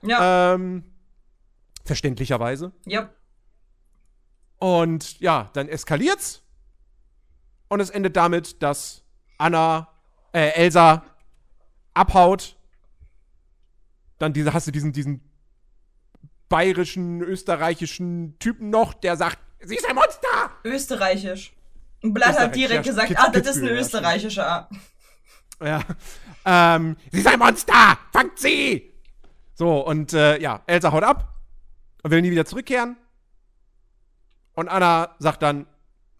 ja. Ähm, verständlicherweise. ja. Und ja, dann eskaliert's. Und es endet damit, dass Anna, äh, Elsa abhaut. Dann diese, hast du diesen, diesen bayerischen, österreichischen Typen noch, der sagt, sie ist ein Monster! Österreichisch. Und Blatt hat direkt ja, gesagt, ah, das ist ein Kitzbühel, ja, österreichischer. Ja. Ähm, sie ist ein Monster! Fangt sie! So, und äh, ja, Elsa haut ab und will nie wieder zurückkehren. Und Anna sagt dann,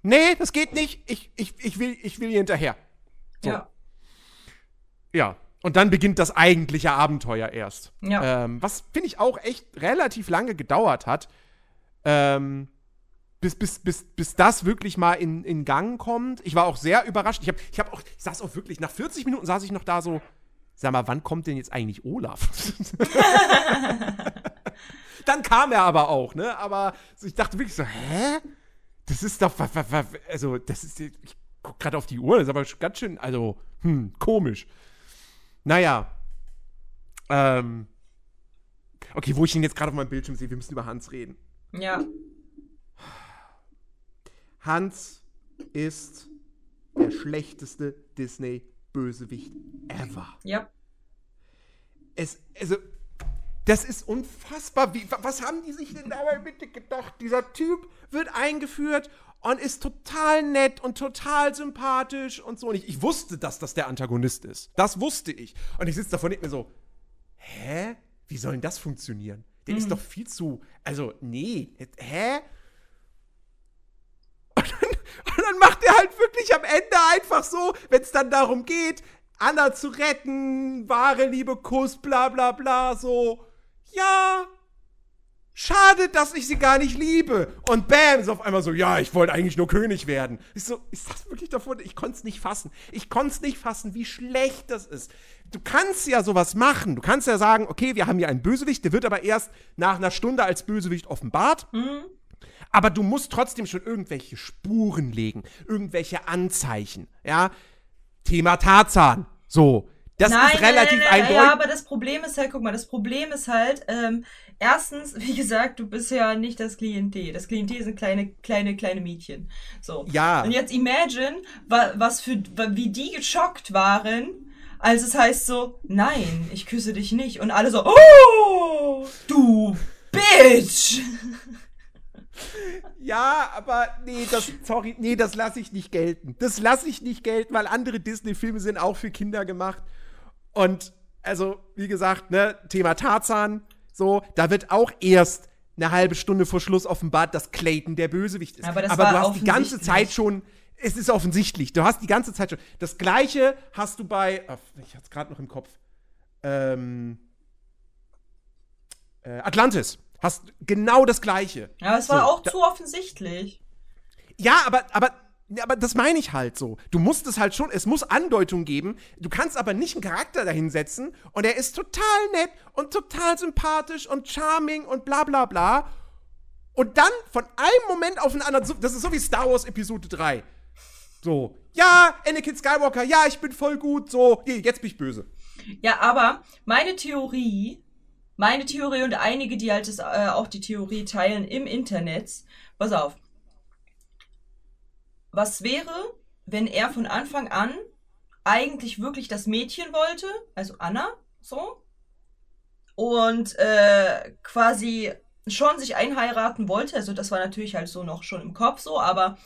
nee, das geht nicht, ich, ich, ich, will, ich will ihr hinterher. So. Ja. Ja. Und dann beginnt das eigentliche Abenteuer erst. Ja. Ähm, was, finde ich, auch echt relativ lange gedauert hat. Ähm, bis, bis, bis, bis das wirklich mal in, in Gang kommt. Ich war auch sehr überrascht. Ich habe ich hab auch, ich saß auch wirklich, nach 40 Minuten saß ich noch da so, sag mal, wann kommt denn jetzt eigentlich Olaf? Dann kam er aber auch, ne? Aber ich dachte wirklich so, hä? Das ist doch, also, das ist, ich guck gerade auf die Uhr, das ist aber ganz schön, also, hm, komisch. Naja. Ähm. Okay, wo ich ihn jetzt gerade auf meinem Bildschirm sehe, wir müssen über Hans reden. Ja. Hans ist der schlechteste Disney-Bösewicht ever. Ja. Es, also, das ist unfassbar. Wie, wa- was haben die sich denn dabei bitte gedacht? Dieser Typ wird eingeführt und ist total nett und total sympathisch und so. Und ich, ich wusste, dass das der Antagonist ist. Das wusste ich. Und ich sitze davon und denk mir so, hä? Wie soll denn das funktionieren? Der ist doch viel zu, also, nee, hä? Und dann, macht er halt wirklich am Ende einfach so, wenn es dann darum geht, Anna zu retten, wahre Liebe, Kuss, bla bla bla, so, ja, schade, dass ich sie gar nicht liebe. Und bam, ist auf einmal so, ja, ich wollte eigentlich nur König werden. Ich so, ist das wirklich davon? Ich konnte es nicht fassen. Ich konnte es nicht fassen, wie schlecht das ist. Du kannst ja sowas machen. Du kannst ja sagen, okay, wir haben hier einen Bösewicht, der wird aber erst nach einer Stunde als Bösewicht offenbart. Aber du musst trotzdem schon irgendwelche Spuren legen, irgendwelche Anzeichen, ja. Thema Tarzan. So. Das ist relativ nein, nein, eindeutig. Ja, aber das Problem ist halt, guck mal, das Problem ist halt, ähm, erstens, wie gesagt, du bist ja nicht das Klientel. Das Klientel sind kleine, kleine, kleine Mädchen. So. Ja. Und jetzt imagine, wa was für, wie die geschockt waren, als es heißt so, nein, ich küsse dich nicht. Und alle so, oh, du Bitch! Ja, aber nee, das, sorry, nee, das lasse ich nicht gelten. Das lasse ich nicht gelten, weil andere Disney-Filme sind auch für Kinder gemacht. Und, also, wie gesagt, ne, Thema Tarzan, so, da wird auch erst eine halbe Stunde vor Schluss offenbart, dass Clayton der Bösewicht ist. Aber das du hast die ganze. Zeit schon, es ist offensichtlich, du hast die ganze Zeit schon. Das gleiche hast du bei, ach, ich hatte es gerade noch im Kopf, ähm, äh, Atlantis. Hast genau das gleiche. Aber es war So, auch da- zu offensichtlich. ja, aber, aber, ja, aber das meine ich halt so. Du musst es halt schon, es muss Andeutung geben. Du kannst aber nicht einen Charakter dahinsetzen und er ist total nett und total sympathisch und charming und bla bla bla. Und dann von einem Moment auf den anderen, das ist so wie Star Wars Episode 3. So, ja, Anakin Skywalker, ja, ich bin voll gut, so, jetzt bin ich böse. Ja, aber meine Theorie, meine Theorie und einige, die halt das, äh, auch die Theorie teilen im Internet, pass auf. Was wäre, wenn er von Anfang an eigentlich wirklich das Mädchen wollte, also Anna, so, und äh, quasi schon sich einheiraten wollte, also das war natürlich halt so noch schon im Kopf so, aber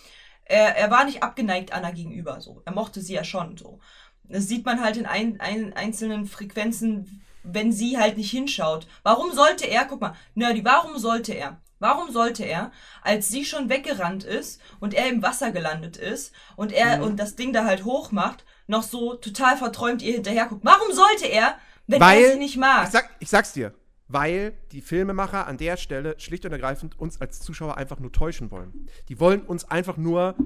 er, er war nicht abgeneigt Anna gegenüber, so. Er mochte sie ja schon, so. Das sieht man halt in ein, ein, einzelnen Frequenzen, wenn sie halt nicht hinschaut. Warum sollte er, guck mal, Nerdy, warum sollte er? Warum sollte er, als sie schon weggerannt ist und er im Wasser gelandet ist und er und das Ding da halt hoch macht, noch so total verträumt ihr hinterher guckt? Warum sollte er, wenn er sie nicht mag? Ich, sag, ich sag's dir, weil die Filmemacher an der Stelle schlicht und ergreifend uns als Zuschauer einfach nur täuschen wollen. Die wollen uns einfach nur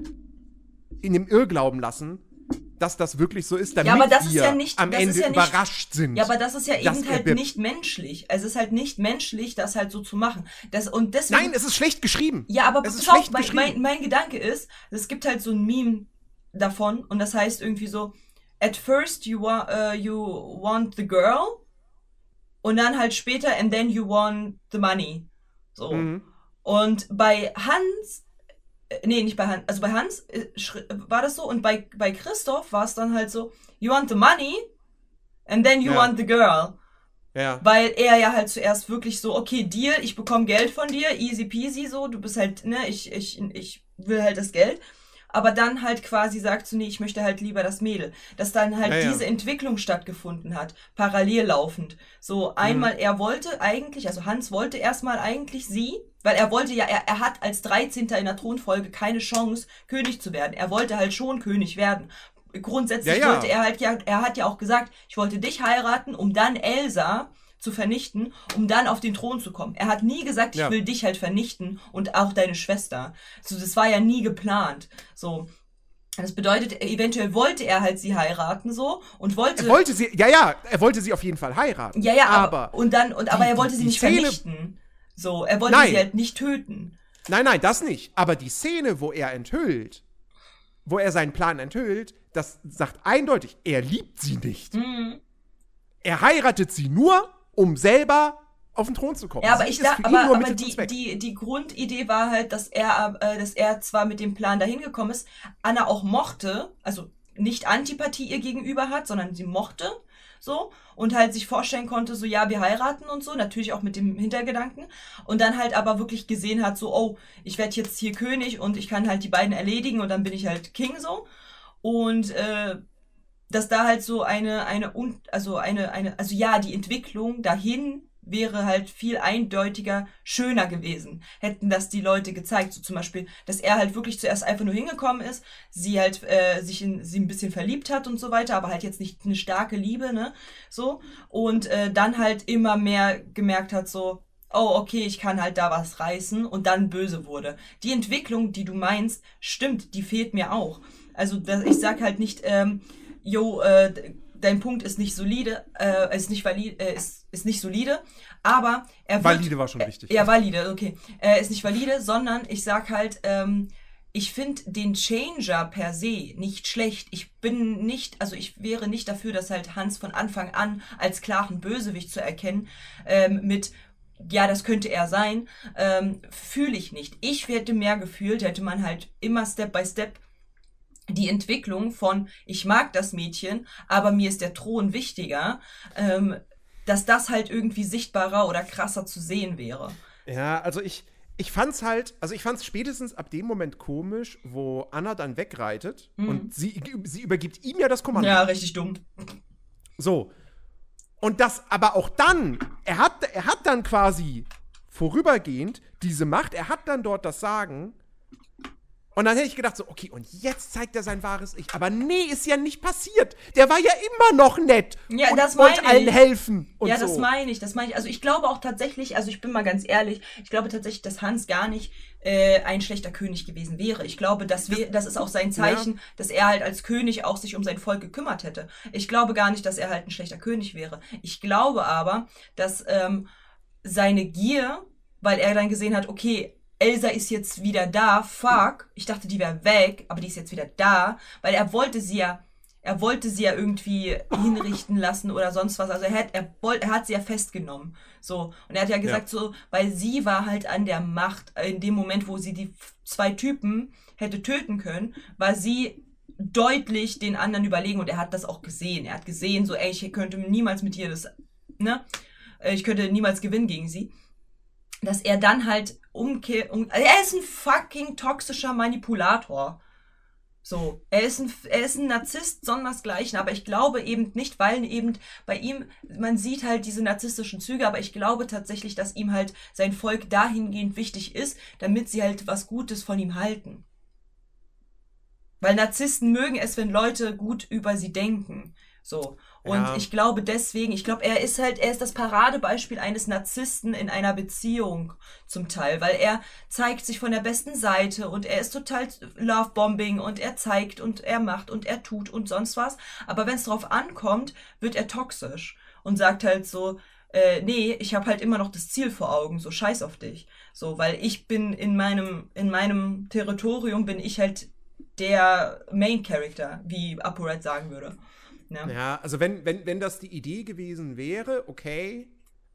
in dem Irrglauben lassen, dass das wirklich so ist, damit Ja, wir ja nicht- am das Ende ja nicht- überrascht sind. Ja, aber das ist ja eben halt nicht menschlich. Es ist halt nicht menschlich, das halt so zu machen. Das, und deswegen, Nein, es ist schlecht geschrieben. Ja, aber es pass auf, schlecht mein, geschrieben. mein, mein Gedanke ist, es gibt halt so ein Meme davon und das heißt irgendwie so, at first you, wa uh, you want the girl und dann halt später and then you want the money. So. Mhm. Und bei Hans, nee, nicht bei Hans, also bei Hans äh, war das so und bei, bei Christoph war es dann halt so, you want the money and then you Ja. want the girl. Ja. Weil er ja halt zuerst wirklich so, okay, Deal, ich bekomme Geld von dir, easy peasy so, du bist halt, ne, ich, ich, ich will halt das Geld. Aber dann halt quasi sagt so, nee, ich möchte halt lieber das Mädel. Dass dann halt Ja, ja. diese Entwicklung stattgefunden hat, parallel laufend. So, einmal, Mhm. er wollte eigentlich, also Hans wollte erstmal eigentlich sie, weil er wollte ja, er, er hat als 13. in der Thronfolge keine Chance, König zu werden. Er wollte halt schon König werden. Grundsätzlich Ja, wollte er halt ja, er hat ja auch gesagt, ich wollte dich heiraten, um dann Elsa zu vernichten, um dann auf den Thron zu kommen. Er hat nie gesagt, ich Ja. will dich halt vernichten und auch deine Schwester. So, das war ja nie geplant. So. Das bedeutet, eventuell wollte er halt sie heiraten, so, und wollte. Er wollte sie, ja, ja, er wollte sie auf jeden Fall heiraten. ja, ja, aber, aber und dann, und, aber die- er wollte sie nicht Szene- vernichten. So, er wollte Nein. sie halt nicht töten. Nein, nein, das nicht. Aber die Szene, wo er enthüllt, wo er seinen Plan enthüllt, das sagt eindeutig, er liebt sie nicht. Mhm. Er heiratet sie nur, um selber auf den Thron zu kommen. Ja, aber Sie ich ihn aber, aber die, die, die Grundidee war halt, dass er, äh, dass er zwar mit dem Plan dahin gekommen ist, Anna auch mochte, also nicht Antipathie ihr gegenüber hat, sondern sie mochte, so, und halt sich vorstellen konnte, so, ja, wir heiraten und so, natürlich auch mit dem Hintergedanken, und dann halt aber wirklich gesehen hat, so, oh, ich werde jetzt hier König und ich kann halt die beiden erledigen und dann bin ich halt King, so, und, äh, dass da halt so eine, eine, also eine, eine, also ja, die Entwicklung dahin wäre halt viel eindeutiger, schöner gewesen. Hätten das die Leute gezeigt. So zum Beispiel, dass er halt wirklich zuerst einfach nur hingekommen ist, sie halt äh, sich in sie ein bisschen verliebt hat und so weiter, aber halt jetzt nicht eine starke Liebe, ne? So. Und äh, dann halt immer mehr gemerkt hat, so, oh, okay, ich kann halt da was reißen und dann böse wurde. Die Entwicklung, die du meinst, stimmt, die fehlt mir auch. Also das, ich sag halt nicht, ähm, yo, äh, dein Punkt ist nicht solide, äh, ist nicht valide, äh, ist, ist nicht solide, aber er wird, Valide war schon richtig. Äh, ja, valide, okay. Äh, ist nicht valide, sondern ich sag halt, ähm, ich finde den Changer per se nicht schlecht. Ich bin nicht, also ich wäre nicht dafür, dass halt Hans von Anfang an als klaren Bösewicht zu erkennen, ähm, mit ja, das könnte er sein, ähm, fühle ich nicht. Ich hätte mehr gefühlt, hätte man halt immer Step by Step die Entwicklung von ich mag das Mädchen, aber mir ist der Thron wichtiger, ähm, dass das halt irgendwie sichtbarer oder krasser zu sehen wäre. Ja, also ich, ich fand's halt, also ich fand's spätestens ab dem Moment komisch, wo Anna dann wegreitet und sie, sie übergibt ihm ja das Kommando. Mhm. Ja, richtig dumm. So. Und das aber auch dann, er hat, er hat dann quasi vorübergehend diese Macht, er hat dann dort das Sagen. Und dann hätte ich gedacht, so, okay, und jetzt zeigt er sein wahres Ich. Aber nee, ist ja nicht passiert. Der war ja immer noch nett. Ja, und das wollte meine allen ich. helfen. Und ja, so. das meine ich, das meine ich. Also ich glaube auch tatsächlich, also ich bin mal ganz ehrlich, ich glaube tatsächlich, dass Hans gar nicht äh, ein schlechter König gewesen wäre. Ich glaube, das, wär, das ist auch sein Zeichen, dass er halt als König auch sich um sein Volk gekümmert hätte. Ich glaube gar nicht, dass er halt ein schlechter König wäre. Ich glaube aber, dass ähm, seine Gier, weil er dann gesehen hat, okay, Elsa ist jetzt wieder da, fuck, ich dachte, die wäre weg, aber die ist jetzt wieder da, weil er wollte sie ja er wollte sie ja irgendwie hinrichten lassen oder sonst was. Also er hat, er, wollte, er hat sie ja festgenommen. So. Und er hat ja gesagt, so, weil sie war halt an der Macht, in dem Moment, wo sie die zwei Typen hätte töten können, war sie deutlich den anderen überlegen und er hat das auch gesehen. Er hat gesehen, so, ey, ich könnte niemals mit ihr das, ne? Ich könnte niemals gewinnen gegen sie. Dass er dann halt umkehrt. Um, er ist ein fucking toxischer Manipulator. So, er ist ein, er ist ein Narzisst, sondersgleichen, aber ich glaube eben nicht, weil eben bei ihm, man sieht halt diese narzisstischen Züge, aber ich glaube tatsächlich, dass ihm halt sein Volk dahingehend wichtig ist, damit sie halt was Gutes von ihm halten. Weil Narzissten mögen es, wenn Leute gut über sie denken. So. Und Ja. ich glaube deswegen, ich glaube, er ist halt, er ist das Paradebeispiel eines Narzissten in einer Beziehung zum Teil, weil er zeigt sich von der besten Seite und er ist total Lovebombing und er zeigt und er macht und er tut und sonst was. Aber wenn es drauf ankommt, wird er toxisch und sagt halt so, äh, nee, ich habe halt immer noch das Ziel vor Augen, so scheiß auf dich. So, weil ich bin in meinem, in meinem Territorium bin ich halt der Main Character, wie ApoRed sagen würde. Ja. Ja, also wenn, wenn, wenn das die Idee gewesen wäre, okay.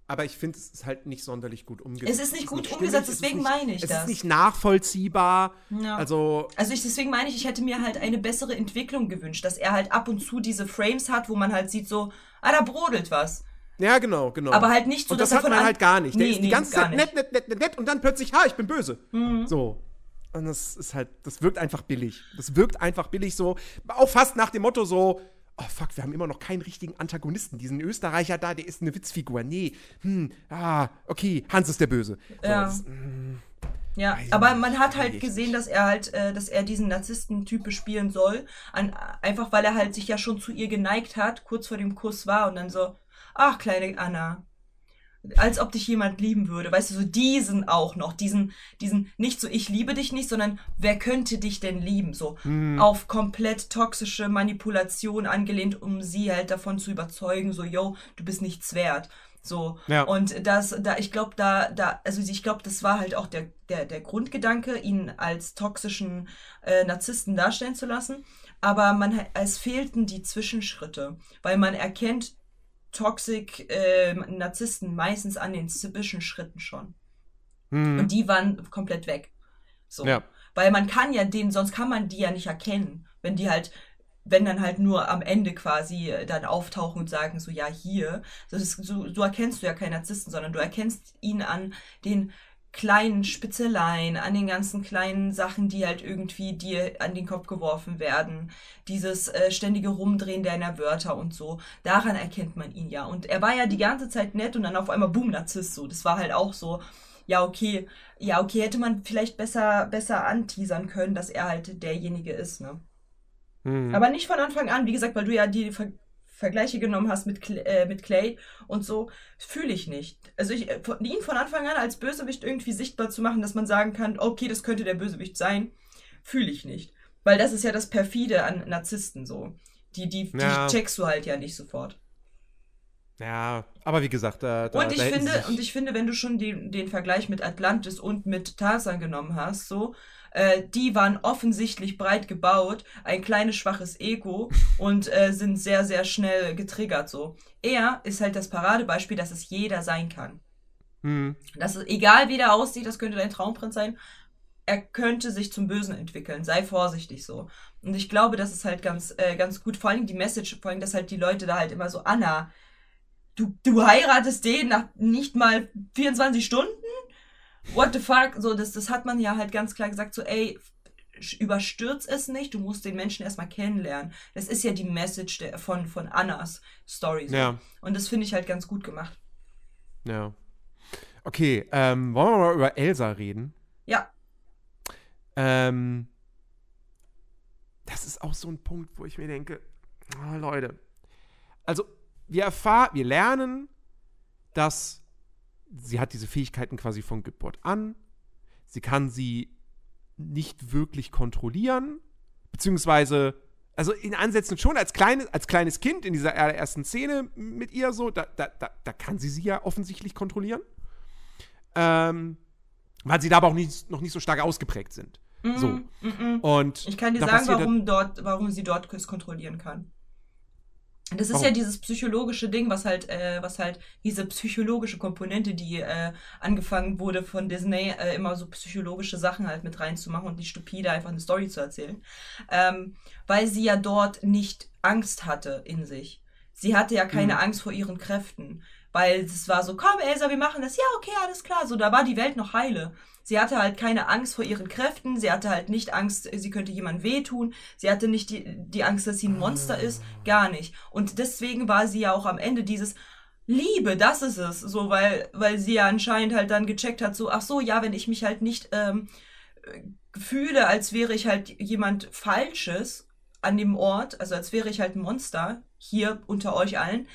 Aber ich finde, es ist halt nicht sonderlich gut umgesetzt. Es ist nicht gut stimmig, umgesetzt, es ist deswegen nicht, meine ich es das. ist nicht nachvollziehbar. Ja. Also, Also ich, deswegen meine ich, ich hätte mir halt eine bessere Entwicklung gewünscht, dass er halt ab und zu diese Frames hat, wo man halt sieht so, ah, da brodelt was. ja, genau, genau. Aber halt nicht so, und dass das er hat man an- halt gar nicht. Der Nee, ist die nee, ganze gar Zeit. Mhm. nett, nett, nett, nett, nett und dann plötzlich, ha, ich bin böse. So. Und das ist halt, das wirkt einfach billig. Das wirkt einfach billig so. Auch fast nach dem Motto so, oh fuck, wir haben immer noch keinen richtigen Antagonisten. Diesen Österreicher da, der ist eine Witzfigur. Nee, hm, ah, okay, Hans ist der Böse. So, Ja. das, Ja, Weiß aber man hat halt gesehen, dass er halt, äh, dass er diesen Narzissten-Typ spielen soll. An, einfach weil er halt sich ja schon zu ihr geneigt hat, kurz vor dem Kuss war und dann so, ach, kleine Anna. Als ob dich jemand lieben würde. Weißt du, so diesen auch noch. Diesen, diesen, nicht so, ich liebe dich nicht, sondern wer könnte dich denn lieben? So auf komplett toxische Manipulation angelehnt, um sie halt davon zu überzeugen, so, yo, du bist nichts wert. So. Ja. Und das, da, ich glaube, da, da, also ich glaube, das war halt auch der, der, der Grundgedanke, ihn als toxischen äh, Narzissten darstellen zu lassen. Aber man, es fehlten die Zwischenschritte, weil man erkennt Toxic äh, Narzissten meistens an den Zwischenschritten schon. Und die waren komplett weg. So. Ja. Weil man kann ja den, sonst kann man die ja nicht erkennen, wenn die halt, wenn dann halt nur am Ende quasi äh, dann auftauchen und sagen so, ja, hier. Das ist, so, so erkennst du ja keinen Narzissten, sondern du erkennst ihn an den kleinen Spitzeleien, an den ganzen kleinen Sachen, die halt irgendwie dir an den Kopf geworfen werden. Dieses äh, ständige Rumdrehen deiner Wörter und so. Daran erkennt man ihn ja. Und er war ja die ganze Zeit nett und dann auf einmal boom, Narzisst so. Das war halt auch so, ja, okay, ja, okay, hätte man vielleicht besser, besser anteasern können, dass er halt derjenige ist, ne? hm. Aber nicht von Anfang an, wie gesagt, weil du ja die Ver Vergleiche genommen hast mit, äh, mit Clay und so, fühle ich nicht. Also ich, äh, von- ihn von Anfang an als Bösewicht irgendwie sichtbar zu machen, dass man sagen kann, okay, das könnte der Bösewicht sein, fühle ich nicht. Weil das ist ja das Perfide an Narzissten so. Die, die, Ja. die checkst du halt ja nicht sofort. ja, aber wie gesagt, da, da Und ich da finde, und ich finde, wenn du schon den, den Vergleich mit Atlantis und mit Tarzan genommen hast, so, äh, die waren offensichtlich breit gebaut, ein kleines schwaches Ego und äh, sind sehr, sehr schnell getriggert, so. Er ist halt das Paradebeispiel, dass es jeder sein kann. hm. Das ist, egal wie der aussieht, das könnte dein Traumprinz sein, er könnte sich zum Bösen entwickeln. Sei vorsichtig so. Und ich glaube, das ist halt ganz, äh, ganz gut. Vor allem die Message, vor allem, dass halt die Leute da halt immer so, Anna, du, du heiratest den nach nicht mal 24 Stunden? What the fuck? So, das, das hat man ja halt ganz klar gesagt, so, ey, überstürz es nicht, du musst den Menschen erstmal kennenlernen. Das ist ja die Message der, von, von Annas Story. So. Ja. Und das finde ich halt ganz gut gemacht. Ja. Okay, ähm, wollen wir mal über Elsa reden? Ja, Ähm, das ist auch so ein Punkt, wo ich mir denke, oh, Leute, also wir erfahren, wir lernen, dass sie hat diese Fähigkeiten quasi von Geburt an. Sie kann sie nicht wirklich kontrollieren, beziehungsweise, also in Ansätzen schon als, kleine, als kleines Kind in dieser ersten Szene mit ihr so, da, da, da, da kann sie sie ja offensichtlich kontrollieren. Ähm, weil sie da aber auch nicht, noch nicht so stark ausgeprägt sind. So. Und Mhm, Ich kann dir sagen, passiert warum, dort, warum sie dort kontrollieren kann. Das ist Warum? ja dieses psychologische Ding, was halt, äh, was halt diese psychologische Komponente, die äh, angefangen wurde von Disney, äh, immer so psychologische Sachen halt mit reinzumachen und die stupide einfach eine Story zu erzählen. Ähm, weil sie ja dort nicht Angst hatte in sich. Sie hatte ja keine Angst vor ihren Kräften. Weil es war so, komm Elsa, wir machen das. Ja, okay, alles klar. So, da war die Welt noch heile. Sie hatte halt keine Angst vor ihren Kräften. Sie hatte halt nicht Angst, sie könnte jemandem wehtun. Sie hatte nicht die, die Angst, dass sie ein Monster ist. Gar nicht. Und deswegen war sie ja auch am Ende dieses, Liebe, das ist es, so, weil, weil sie ja anscheinend halt dann gecheckt hat, so, ach so, ja, wenn ich mich halt nicht ähm, äh, fühle, als wäre ich halt jemand Falsches an dem Ort, also als wäre ich halt ein Monster hier unter euch allen,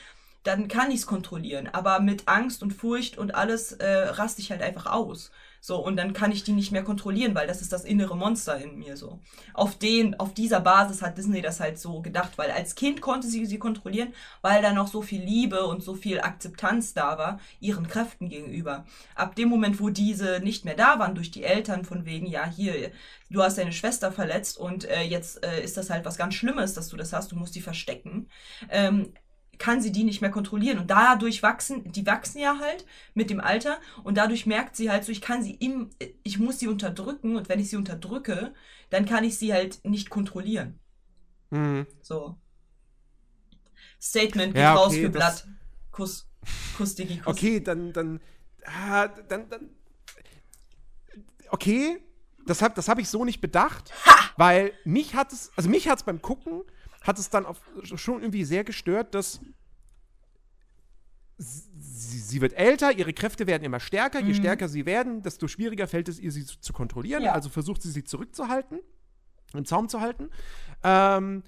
dann kann ich es kontrollieren. Aber mit Angst und Furcht und alles äh, raste ich halt einfach aus. So, und dann kann ich die nicht mehr kontrollieren, weil das ist das innere Monster in mir so. Auf den, auf dieser Basis hat Disney das halt so gedacht, weil als Kind konnte sie sie kontrollieren, weil da noch so viel Liebe und so viel Akzeptanz da war, ihren Kräften gegenüber. Ab dem Moment, wo diese nicht mehr da waren durch die Eltern, von wegen, ja, hier, du hast deine Schwester verletzt und äh, jetzt äh, ist das halt was ganz Schlimmes, dass du das hast, du musst die verstecken. Ähm, kann sie die nicht mehr kontrollieren. Und dadurch wachsen, die wachsen ja halt mit dem Alter und dadurch merkt sie halt so, ich kann sie im, ich muss sie unterdrücken und wenn ich sie unterdrücke, dann kann ich sie halt nicht kontrollieren. Mhm. So. Statement geht Ja, raus okay, für das- Blatt. Kuss. Kuss, Diggi, Kuss. Okay, dann, dann, ah, dann, dann. Okay, das habe das hab ich so nicht bedacht, weil mich hat es, also mich hat es beim Gucken, hat es dann auf, schon irgendwie sehr gestört, dass sie, sie wird älter, ihre Kräfte werden immer stärker. Je stärker sie werden, desto schwieriger fällt es ihr, sie zu, kontrollieren. Ja. Also versucht sie, sie zurückzuhalten, im Zaum zu halten. Ähm,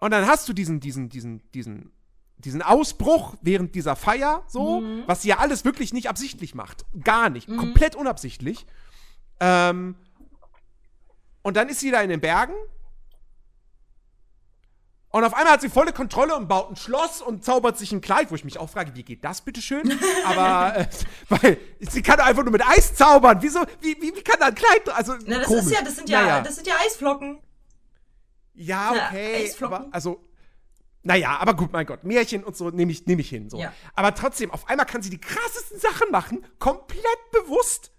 und dann hast du diesen, diesen, diesen, diesen, diesen Ausbruch während dieser Feier, so, was sie ja alles wirklich nicht absichtlich macht. Gar nicht. Komplett unabsichtlich. Ähm, und dann ist sie da in den Bergen. Und auf einmal hat sie volle Kontrolle und baut ein Schloss und zaubert sich ein Kleid, wo ich mich auch frage, wie geht das bitte schön? Aber, äh, weil sie kann einfach nur mit Eis zaubern. Wieso, wie, wie, wie kann da ein Kleid, also, Na, das komisch. ist ja, das sind ja, Naja. das sind ja Eisflocken. Ja, okay. Eisflocken. Aber, also, naja, aber gut, mein Gott, Märchen und so nehme ich, nehm ich hin. So. Ja. Aber trotzdem, auf einmal kann sie die krassesten Sachen machen, komplett bewusst,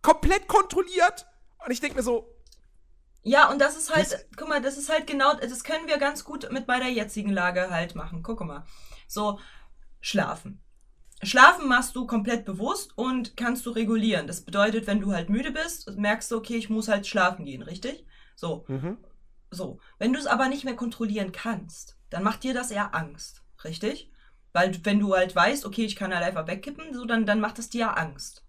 komplett kontrolliert. Und ich denke mir so, Ja, und das ist halt, Das- guck mal, das ist halt genau, das können wir ganz gut mit meiner jetzigen Lage halt machen. Guck mal. So, schlafen. Schlafen machst du komplett bewusst und kannst du regulieren. Das bedeutet, wenn du halt müde bist, merkst du, okay, ich muss halt schlafen gehen, richtig? So. Mhm. So. Wenn du es aber nicht mehr kontrollieren kannst, dann macht dir das eher Angst, richtig? Weil wenn du halt weißt, okay, ich kann halt einfach wegkippen, so, dann, dann macht es dir ja Angst.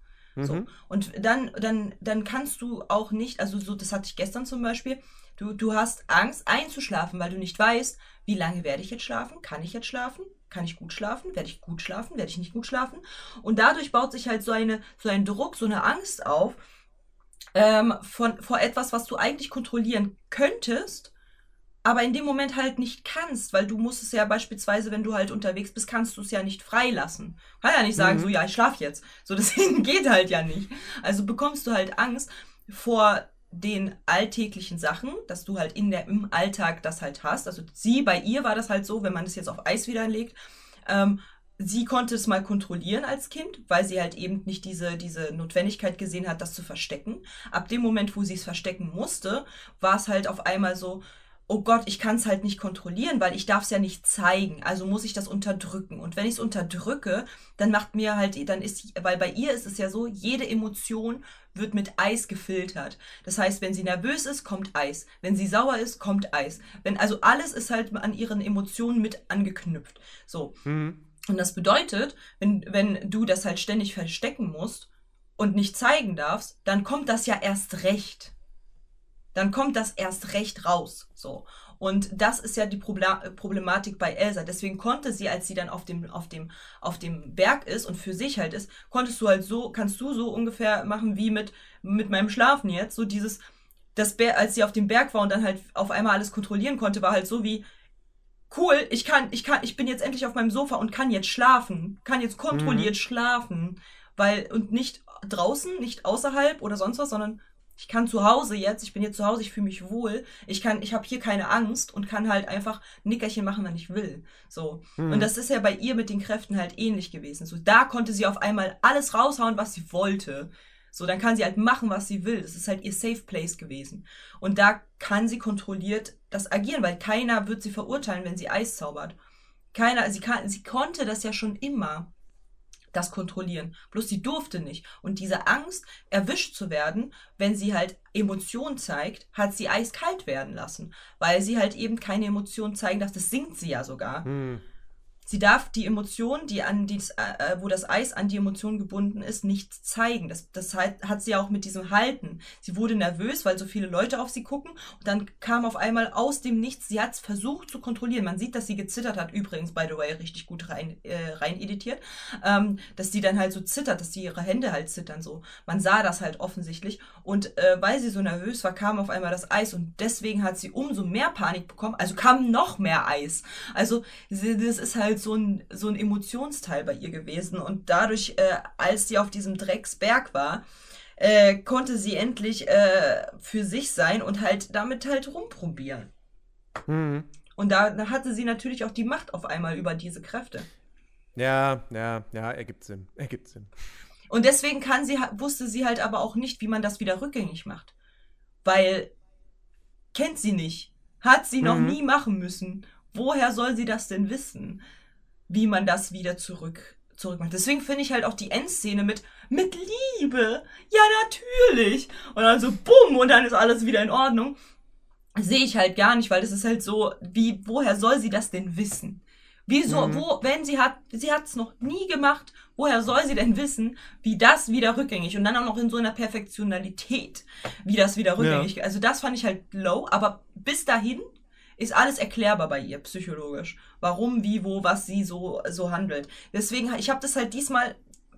So. Mhm. Und dann, dann, dann kannst du auch nicht, also so, das hatte ich gestern zum Beispiel, du, du hast Angst einzuschlafen, weil du nicht weißt, wie lange werde ich jetzt schlafen? Kann ich jetzt schlafen? Kann ich gut schlafen? Werde ich gut schlafen? Werde ich nicht gut schlafen? Und dadurch baut sich halt so, eine, so ein Druck, so eine Angst auf ähm, von, vor etwas, was du eigentlich kontrollieren könntest, aber in dem Moment halt nicht kannst, weil du musst es ja beispielsweise, wenn du halt unterwegs bist, kannst du es ja nicht freilassen. Kann ja nicht sagen, Mhm. so ja, ich schlaf jetzt. So deswegen geht halt ja nicht. Also bekommst du halt Angst vor den alltäglichen Sachen, dass du halt in der im Alltag das halt hast. Also sie bei ihr war das halt so, wenn man das jetzt auf Eis wieder legt, ähm, sie konnte es mal kontrollieren als Kind, weil sie halt eben nicht diese, diese Notwendigkeit gesehen hat, das zu verstecken. Ab dem Moment, wo sie es verstecken musste, war es halt auf einmal so, oh Gott, ich kann es halt nicht kontrollieren, weil ich darf es ja nicht zeigen. Also muss ich das unterdrücken. Und wenn ich es unterdrücke, dann macht mir halt, dann ist, weil bei ihr ist es ja so, jede Emotion wird mit Eis gefiltert. Das heißt, wenn sie nervös ist, kommt Eis. Wenn sie sauer ist, kommt Eis. Wenn, also alles ist halt an ihren Emotionen mit angeknüpft. So. Mhm. Und das bedeutet, wenn, wenn du das halt ständig verstecken musst und nicht zeigen darfst, dann kommt das ja erst recht. Dann kommt das erst recht raus. So. Und das ist ja die Problematik bei Elsa. Deswegen konnte sie, als sie dann auf dem, auf dem, auf dem Berg ist und für sich halt ist, konntest du halt so, kannst du so ungefähr machen wie mit, mit meinem Schlafen jetzt. So dieses, das Bär, als sie auf dem Berg war und dann halt auf einmal alles kontrollieren konnte, war halt so wie, cool, ich kann, ich kann, ich bin jetzt endlich auf meinem Sofa und kann jetzt schlafen, kann jetzt kontrolliert schlafen, weil, und nicht draußen, nicht außerhalb oder sonst was, sondern ich kann zu Hause jetzt, ich bin jetzt zu Hause, ich fühle mich wohl, ich kann, ich habe hier keine Angst und kann halt einfach ein Nickerchen machen, wenn ich will. So. Und das ist ja bei ihr mit den Kräften halt ähnlich gewesen. So, da konnte sie auf einmal alles raushauen, was sie wollte. So, dann kann sie halt machen, was sie will. Das ist halt ihr Safe Place gewesen. Und da kann sie kontrolliert das agieren, weil keiner wird sie verurteilen, wenn sie Eis zaubert. Keiner, sie kann, sie konnte das ja schon immer. Das kontrollieren. Bloß sie durfte nicht. Und diese Angst, erwischt zu werden, wenn sie halt Emotionen zeigt, hat sie eiskalt werden lassen. Weil sie halt eben keine Emotionen zeigen darf. Das singt sie ja sogar. Hm. Sie darf die Emotion, die an dies, äh, wo das Eis an die Emotion gebunden ist, nicht zeigen. Das, das hat, hat sie auch mit diesem Halten. Sie wurde nervös, weil so viele Leute auf sie gucken. Und dann kam auf einmal aus dem Nichts, sie hat es versucht zu kontrollieren. Man sieht, dass sie gezittert hat, übrigens, by the way, richtig gut rein, äh, rein editiert. Ähm, dass sie dann halt so zittert, dass sie ihre Hände halt zittern so. Man sah das halt offensichtlich. Und äh, weil sie so nervös war, kam auf einmal das Eis. Und deswegen hat sie umso mehr Panik bekommen. Also kam noch mehr Eis. Also das ist halt so ein, so ein Emotionsteil bei ihr gewesen. Und dadurch, äh, als sie auf diesem Drecksberg war, äh, konnte sie endlich äh, für sich sein und halt damit halt rumprobieren. Hm. Und da, da hatte sie natürlich auch die Macht auf einmal über diese Kräfte. Ja, ja, ja, ergibt Sinn. Ergibt Sinn. Und deswegen kann sie, wusste sie halt aber auch nicht, wie man das wieder rückgängig macht. Weil kennt sie nicht. Hat sie noch Mhm. nie machen müssen. Woher soll sie das denn wissen? Wie man das wieder zurück, zurück macht. Deswegen finde ich halt auch die Endszene mit, mit Liebe. Ja, natürlich. Und dann so, bumm, und dann ist alles wieder in Ordnung. Sehe ich halt gar nicht, weil das ist halt so, wie, woher soll sie das denn wissen? Wieso, Mhm. wo, wenn sie hat, sie hat es noch nie gemacht, woher soll sie denn wissen, wie das wieder rückgängig und dann auch noch in so einer Perfektionalität, wie das wieder rückgängig, also das fand ich halt low, aber bis dahin ist alles erklärbar bei ihr, psychologisch. Warum, wie, wo, was sie so, so handelt. Deswegen, ich habe das halt diesmal,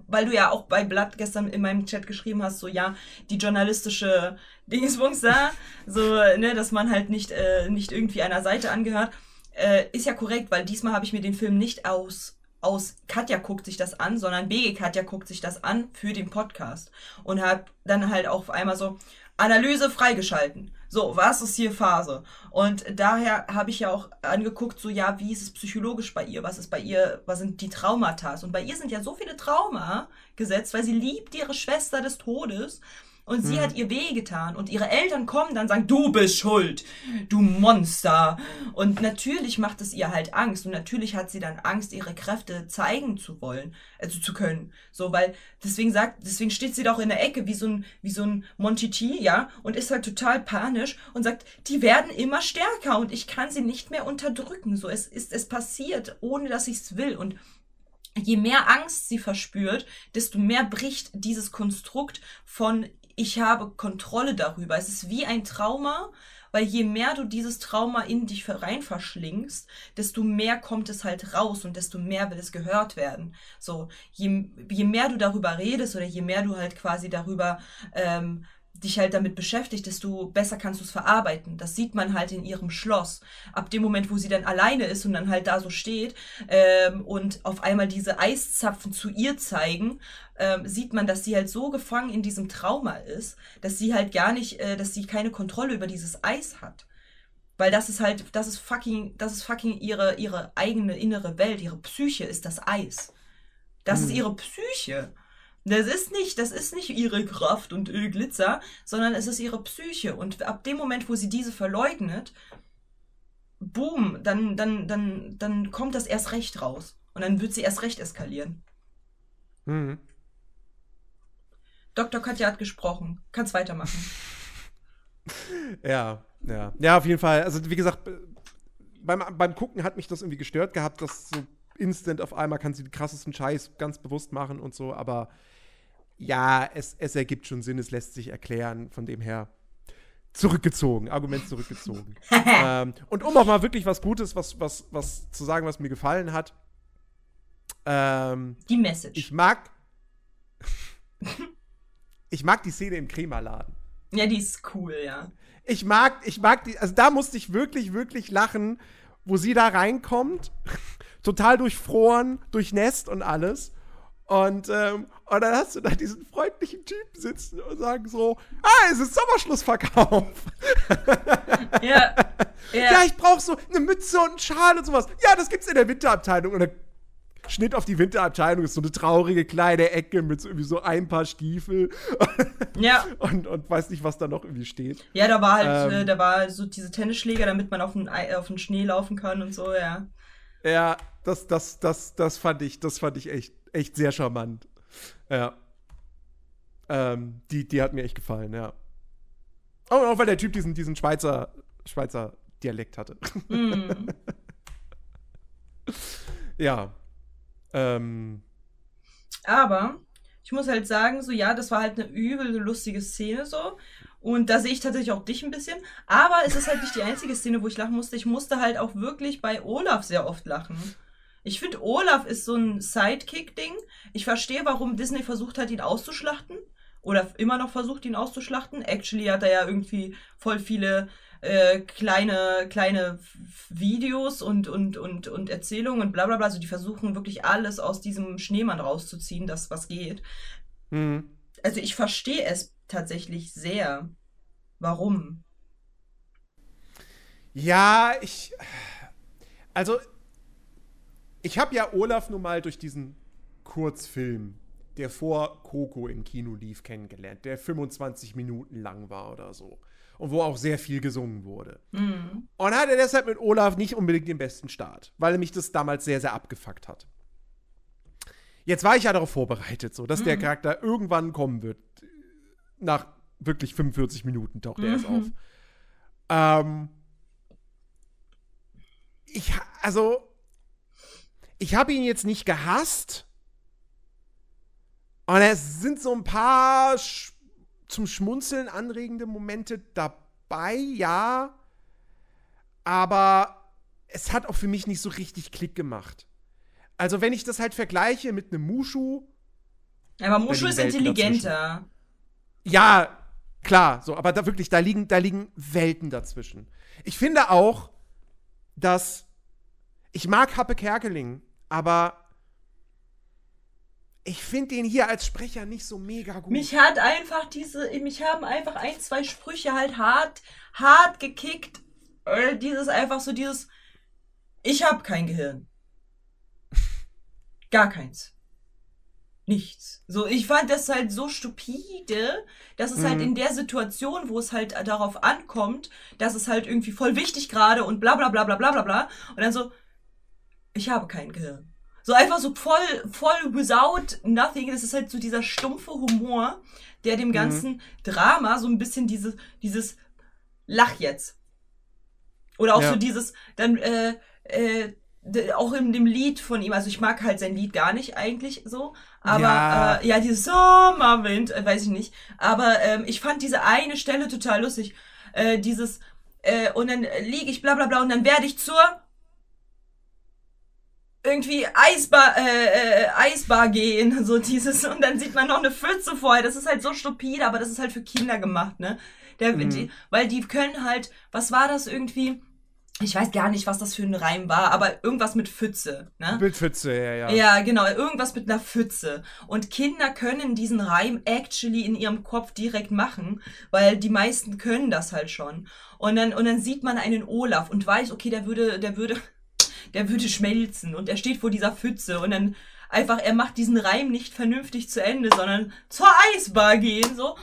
weil du ja auch bei Blatt gestern in meinem Chat geschrieben hast, so ja, die journalistische Dingsbums da, so, ne, dass man halt nicht, äh, nicht irgendwie einer Seite angehört, äh, ist ja korrekt, weil diesmal habe ich mir den Film nicht aus aus Katja guckt sich das an, sondern BG Katja guckt sich das an für den Podcast und hat dann halt auf einmal so Analyse freigeschalten. So, was ist hier Phase? Und daher habe ich ja auch angeguckt, so ja, wie ist es psychologisch bei ihr? Was ist bei ihr, was sind die Traumata? Und bei ihr sind ja so viele Trauma gesetzt, weil sie liebt ihre Schwester des Todes und sie hat ihr wehgetan und ihre Eltern kommen dann und sagen, du bist schuld, du Monster. Und natürlich macht es ihr halt Angst und natürlich hat sie dann Angst, ihre Kräfte zeigen zu wollen, also zu können. So, weil deswegen sagt, deswegen steht sie doch in der Ecke wie so ein, wie so ein Monchichi, ja, und ist halt total panisch und sagt, die werden immer stärker und ich kann sie nicht mehr unterdrücken. So, es ist, es passiert, ohne dass ich es will und je mehr Angst sie verspürt, desto mehr bricht dieses Konstrukt von ich habe Kontrolle darüber. Es ist wie ein Trauma, weil je mehr du dieses Trauma in dich rein verschlingst, desto mehr kommt es halt raus und desto mehr will es gehört werden. So, je, je mehr du darüber redest oder je mehr du halt quasi darüber ähm, dich halt damit beschäftigt, desto besser kannst du es verarbeiten. Das sieht man halt in ihrem Schloss. Ab dem Moment, wo sie dann alleine ist und dann halt da so steht ähm, und auf einmal diese Eiszapfen zu ihr zeigen, ähm, sieht man, dass sie halt so gefangen in diesem Trauma ist, dass sie halt gar nicht, äh, dass sie keine Kontrolle über dieses Eis hat. Weil das ist halt, das ist fucking, das ist fucking ihre, ihre eigene innere Welt, ihre Psyche ist das Eis. Das ist ihre Psyche. Das ist nicht, das ist nicht ihre Kraft und äh, Glitzer, sondern es ist ihre Psyche. Und ab dem Moment, wo sie diese verleugnet, boom, dann, dann, dann, dann kommt das erst recht raus. Und dann wird sie erst recht eskalieren. Mhm. Dr. Katja hat gesprochen. Kannst weitermachen. Ja, ja. Ja, auf jeden Fall. Also, wie gesagt, beim, beim Gucken hat mich das irgendwie gestört gehabt, dass so instant auf einmal kann sie den krassesten Scheiß ganz bewusst machen und so, aber ja, es, es ergibt schon Sinn, es lässt sich erklären, von dem her zurückgezogen, Argument zurückgezogen. ähm, und um auch mal wirklich was Gutes, was, was, was zu sagen, was mir gefallen hat, ähm, Die Message. ich mag ich mag die Szene im Crema-Laden. ja, die ist cool, ja. Ich mag, ich mag die, also da musste ich wirklich, wirklich lachen, wo sie da reinkommt, total durchfroren, durchnässt und alles. Und, ähm, und dann hast du da diesen freundlichen Typen sitzen und sagen so, ah, es ist Sommerschlussverkauf. Ja. Ja, Ja. ich brauche so eine Mütze und einen Schal und sowas. Ja, das gibt's in der Winterabteilung. Und dann Schnitt auf die Winterabteilung ist so eine traurige kleine Ecke mit so irgendwie so ein paar Stiefel ja. und, und weiß nicht, was da noch irgendwie steht. Ja, da war halt, Ähm. äh, da war so diese Tennisschläger, damit man auf den, auf den Schnee laufen kann und so, ja. Ja, das, das, das, das fand ich, das fand ich echt, echt sehr charmant. Ja. Ähm, die, die hat mir echt gefallen, ja. Oh, auch weil der Typ diesen, diesen Schweizer, Schweizer Dialekt hatte. Mm. ja. Ähm, Aber ich muss halt sagen, so ja, das war halt eine übel lustige Szene so. Und da sehe ich tatsächlich auch dich ein bisschen. Aber es ist halt nicht die einzige Szene, wo ich lachen musste. Ich musste halt auch wirklich bei Olaf sehr oft lachen. Ich finde, Olaf ist so ein Sidekick-Ding. Ich verstehe, warum Disney versucht hat, ihn auszuschlachten. Oder immer noch versucht, ihn auszuschlachten. Actually hat er ja irgendwie voll viele äh, kleine, kleine Videos und, und, und, und Erzählungen und bla bla bla. Also die versuchen wirklich alles aus diesem Schneemann rauszuziehen, das was geht. hm. Also ich verstehe es tatsächlich sehr. Warum? Ja, ich. Also, ich habe ja Olaf nun mal durch diesen Kurzfilm, der vor Coco im Kino lief, kennengelernt, der 25 Minuten lang war oder so. Und wo auch sehr viel gesungen wurde. Hm. Und hatte deshalb mit Olaf nicht unbedingt den besten Start, weil mich das damals sehr, sehr abgefuckt hat. Jetzt war ich ja darauf vorbereitet, so, dass der Charakter irgendwann kommen wird. Nach wirklich 45 Minuten taucht er erst auf. Ähm, ich, also, ich habe ihn jetzt nicht gehasst. Und es sind so ein paar sch zum Schmunzeln anregende Momente dabei, ja. Aber es hat auch für mich nicht so richtig Klick gemacht. Also, wenn ich das halt vergleiche mit einem Mushu, Aber Mushu ist Welten intelligenter. ja, klar, so, aber da wirklich, da liegen, da liegen Welten dazwischen. Ich finde auch, dass ich mag Happe Kerkeling, aber ich finde den hier als Sprecher nicht so mega gut. Mich hat einfach diese, mich haben einfach ein, zwei Sprüche halt hart, hart gekickt. Dieses einfach so dieses, ich hab kein Gehirn. Gar keins. Nichts. So, ich fand das halt so stupide, dass es halt Mhm. in der Situation, wo es halt darauf ankommt, dass es halt irgendwie voll wichtig gerade und bla bla bla bla bla bla bla. Und dann so, ich habe kein Gehirn. So einfach so voll, voll without nothing. Das ist halt so dieser stumpfe Humor, der dem ganzen Drama so ein bisschen dieses, dieses Lach jetzt. Oder auch Ja. so dieses, dann, äh, äh, auch in dem Lied von ihm, also ich mag halt sein Lied gar nicht eigentlich so, aber Ja. äh, ja, dieses Sommerwind, äh, weiß ich nicht, aber ähm, ich fand diese eine Stelle total lustig, äh, dieses, äh, und dann liege ich bla bla bla und dann werde ich zur irgendwie Eisbar, äh, äh, Eisbar gehen, so dieses, und dann sieht man noch eine Pfütze vorher. Das ist halt so stupide, aber das ist halt für Kinder gemacht, ne? Der, Mhm. die, weil die können halt, was war das irgendwie? Ich weiß gar nicht, was das für ein Reim war, aber irgendwas mit Pfütze, ne? Bildpfütze, ja, ja. Ja, genau, irgendwas mit einer Pfütze. Und Kinder können diesen Reim actually in ihrem Kopf direkt machen, weil die meisten können das halt schon. Und dann, und dann sieht man einen Olaf und weiß, okay, der würde, der würde, der würde schmelzen und er steht vor dieser Pfütze und dann einfach, er macht diesen Reim nicht vernünftig zu Ende, sondern zur Eisbar gehen, so.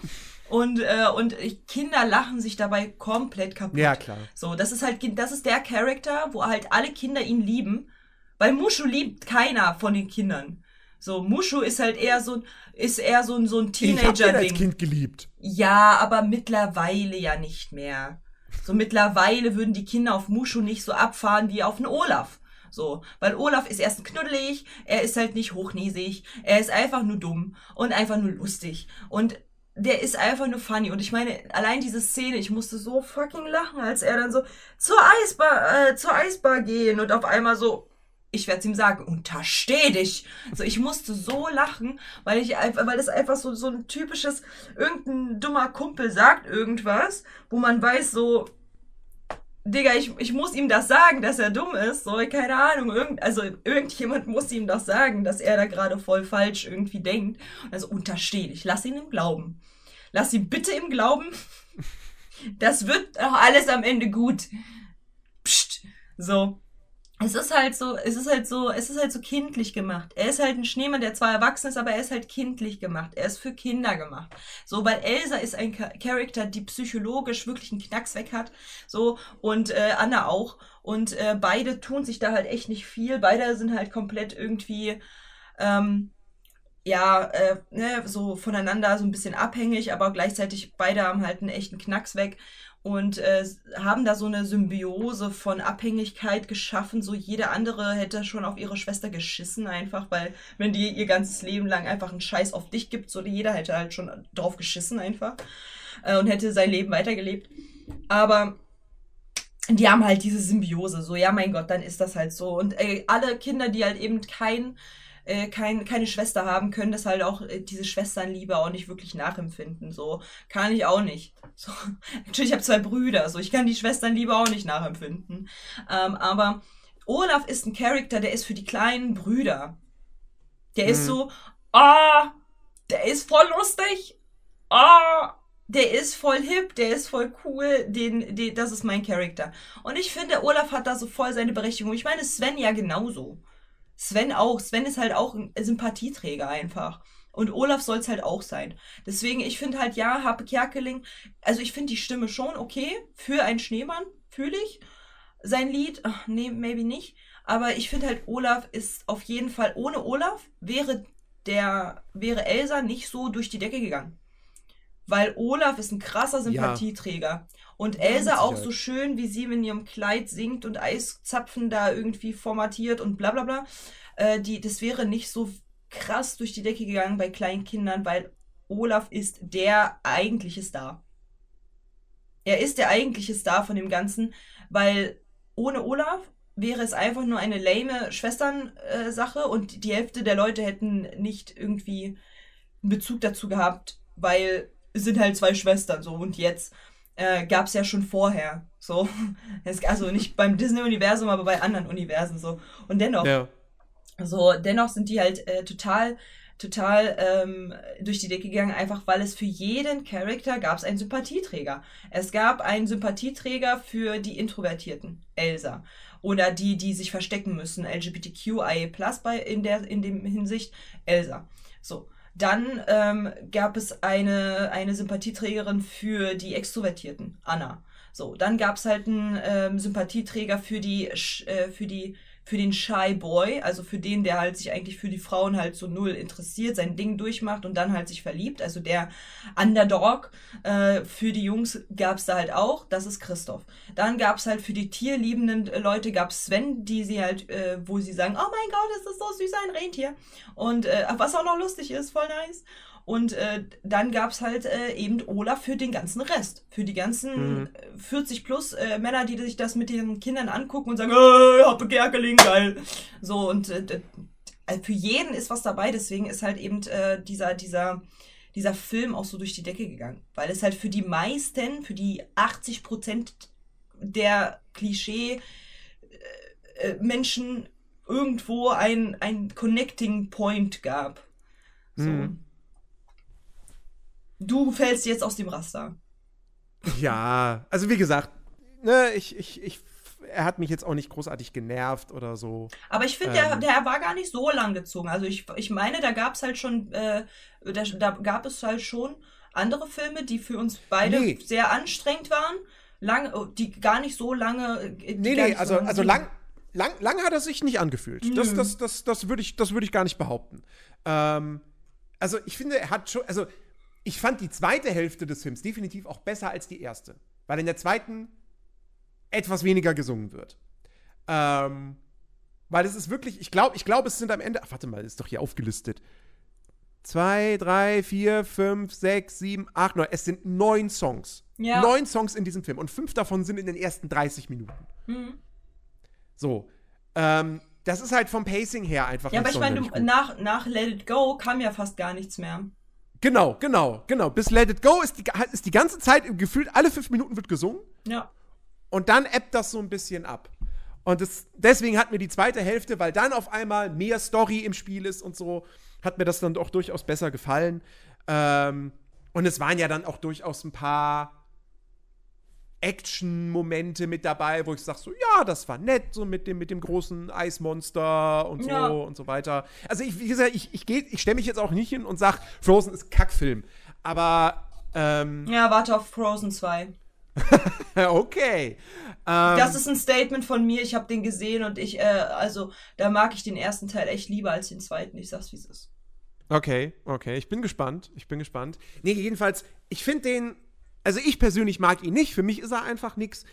Und, äh, und Kinder lachen sich dabei komplett kaputt. Ja, klar. So, das ist halt, das ist der Charakter, wo halt alle Kinder ihn lieben. Weil Mushu liebt keiner von den Kindern. So, Mushu ist halt eher so, ist eher so ein, so ein Ich hab den als Teenager-Ding. Kind geliebt. Ja, aber mittlerweile ja nicht mehr. So, mittlerweile würden die Kinder auf Mushu nicht so abfahren wie auf einen Olaf. So, weil Olaf ist erstens knuddelig, er ist halt nicht hochnäsig, er ist einfach nur dumm und einfach nur lustig. Und der ist einfach nur funny. Und ich meine, allein diese Szene, ich musste so fucking lachen, als er dann so zur Eisbar, äh, zur Eisbar gehen und auf einmal so, ich werde es ihm sagen, untersteh dich. So, ich musste so lachen, weil ich einfach, weil das einfach so, so ein typisches, irgendein dummer Kumpel sagt irgendwas, wo man weiß, so, Digga, ich, ich muss ihm das sagen, dass er dumm ist. So, keine Ahnung. Irgend, also irgendjemand muss ihm das sagen, dass er da gerade voll falsch irgendwie denkt. Also untersteh dich. Lass ihn im Glauben. Lass ihn bitte im Glauben. Das wird auch alles am Ende gut. Psst. So. Es ist halt so, es ist halt so, es ist halt so kindlich gemacht. Er ist halt ein Schneemann, der zwar erwachsen ist, aber er ist halt kindlich gemacht. Er ist für Kinder gemacht. So, weil Elsa ist ein Cha- Charakter, die psychologisch wirklich einen Knacks weg hat. So, und äh, Anna auch. Und äh, beide tun sich da halt echt nicht viel. Beide sind halt komplett irgendwie, ähm, ja, äh, ne, so voneinander so ein bisschen abhängig, aber gleichzeitig beide haben halt einen echten Knacks weg und äh, haben da so eine Symbiose von Abhängigkeit geschaffen. So jede andere hätte schon auf ihre Schwester geschissen, einfach, weil wenn die ihr ganzes Leben lang einfach einen Scheiß auf dich gibt, so jeder hätte halt schon drauf geschissen einfach äh, und hätte sein Leben weitergelebt. Aber die haben halt diese Symbiose, so ja, mein Gott, dann ist das halt so. Und äh, alle Kinder, die halt eben kein äh, kein, keine Schwester haben, können das halt auch äh, diese Schwesternliebe auch nicht wirklich nachempfinden. So kann ich auch nicht. So, natürlich habe ich zwei Brüder, so ich kann die Schwesternliebe auch nicht nachempfinden. Ähm, aber Olaf ist ein Charakter, der ist für die kleinen Brüder. Der ist so, ah, der ist voll lustig. Ah, der ist voll hip, der ist voll cool, den, den, das ist mein Charakter. Und ich finde, Olaf hat da so voll seine Berechtigung. Ich meine, Sven ja genauso. Sven auch. Sven ist halt auch ein Sympathieträger einfach. Und Olaf soll es halt auch sein. Deswegen, ich finde halt, ja, Harpe Kerkeling, also ich finde die Stimme schon okay für einen Schneemann, fühle ich. Sein Lied, ach, nee, maybe nicht. Aber ich finde halt, Olaf ist auf jeden Fall, ohne Olaf wäre der, wäre Elsa nicht so durch die Decke gegangen. Weil Olaf ist ein krasser Sympathieträger. Und Elsa auch so schön, wie sie in ihrem Kleid singt und Eiszapfen da irgendwie formatiert und bla bla bla. Äh, die, das wäre nicht so krass durch die Decke gegangen bei kleinen Kindern, weil Olaf ist der eigentliche Star. Er ist der eigentliche Star von dem Ganzen, weil ohne Olaf wäre es einfach nur eine lame Schwestern-Sache und die Hälfte der Leute hätten nicht irgendwie einen Bezug dazu gehabt, weil es sind halt zwei Schwestern so und jetzt äh, gab es ja schon vorher so. Also nicht beim Disney-Universum, aber bei anderen Universen so. Und dennoch, Ja. so, dennoch sind die halt äh, total, total ähm, durch die Decke gegangen, einfach weil es für jeden Charakter gab es einen Sympathieträger. Es gab einen Sympathieträger für die Introvertierten, Elsa. Oder die, die sich verstecken müssen, LGBTQIA+, bei, in der in dem Hinsicht, Elsa. So. Dann ähm, gab es eine, eine Sympathieträgerin für die Extrovertierten, Anna. So, dann gab es halt einen ähm, Sympathieträger für die, äh, für die, für den Shy Boy, also für den, der halt sich eigentlich für die Frauen halt so null interessiert, sein Ding durchmacht und dann halt sich verliebt. Also der Underdog. Äh, für die Jungs gab es da halt auch, das ist Christoph. Dann gab es halt für die tierliebenden äh, Leute gab es Sven, die sie halt, äh, wo sie sagen, oh mein Gott, ist das so süß, ein Rentier. Und äh, was auch noch lustig ist, voll nice. Und äh, dann gab es halt äh, eben Olaf für den ganzen Rest. Für die ganzen Mhm. äh, 40 plus äh, Männer, die sich das mit ihren Kindern angucken und sagen, äh, Hoppe Gerkeling, geil. So, und äh, also für jeden ist was dabei, deswegen ist halt eben äh, dieser, dieser, dieser Film auch so durch die Decke gegangen. Weil es halt für die meisten, für die 80 Prozent der Klischee äh, äh, Menschen irgendwo ein, ein Connecting Point gab. So. Mhm. Du fällst jetzt aus dem Raster. Ja, also wie gesagt, ne, ich, ich, ich, er hat mich jetzt auch nicht großartig genervt oder so. Aber ich finde, der, Ähm. der war gar nicht so lang gezogen. Also ich, ich meine, da gab es halt schon, äh, da, da gab es halt schon andere Filme, die für uns beide Nee. sehr anstrengend waren, lang, die gar nicht so lange. äh, Nee, nee, nicht so also, also lang, lang, lang hat er sich nicht angefühlt. Das, Nö. das, das, das würde ich, das würde ich gar nicht behaupten. Ähm, also ich finde, er hat schon, also ich fand die zweite Hälfte des Films definitiv auch besser als die erste. Weil in der zweiten etwas weniger gesungen wird. Ähm, weil es ist wirklich, ich glaube, ich glaube, es sind am Ende, ach, warte mal, ist doch hier aufgelistet. Zwei, drei, vier, fünf, sechs, sieben, acht, neun. Es sind neun Songs. Ja. Neun Songs in diesem Film. Und fünf davon sind in den ersten 30 Minuten. Mhm. So. Ähm, das ist halt vom Pacing her einfach Ja, aber ich meine, nach, nach Let It Go kam ja fast gar nichts mehr. Genau, genau, genau. Bis Let It Go ist die, ist die ganze Zeit gefühlt, alle fünf Minuten wird gesungen. Ja. Und dann ebbt das so ein bisschen ab. Und das, deswegen hat mir die zweite Hälfte, weil dann auf einmal mehr Story im Spiel ist und so, hat mir das dann auch durchaus besser gefallen. Ähm, und es waren ja dann auch durchaus ein paar Action-Momente mit dabei, wo ich sage so, ja, das war nett, so mit dem, mit dem großen Eismonster und so Ja. und so weiter. Also ich, wie gesagt, ich, ich, geh- ich stelle mich jetzt auch nicht hin und sage, Frozen ist Kackfilm. Aber, ähm, Ja, warte auf Frozen 2. okay. Ähm, Das ist ein Statement von mir. Ich habe den gesehen und ich, äh, also, da mag ich den ersten Teil echt lieber als den zweiten. Ich sag's, wie es ist. Okay, okay, ich bin gespannt. Ich bin gespannt. Nee, jedenfalls, ich finde den, also ich persönlich mag ihn nicht. Für mich ist er einfach nix.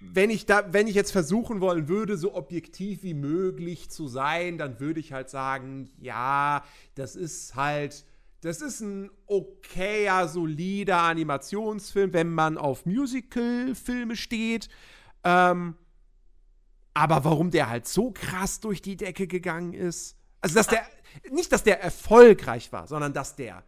Wenn ich da, wenn ich jetzt versuchen wollen würde, so objektiv wie möglich zu sein, dann würde ich halt sagen, ja, das ist halt, das ist ein okayer, solider Animationsfilm, wenn man auf Musical-Filme steht. Ähm, aber warum der halt so krass durch die Decke gegangen ist, also dass der, nicht, dass der erfolgreich war, sondern dass der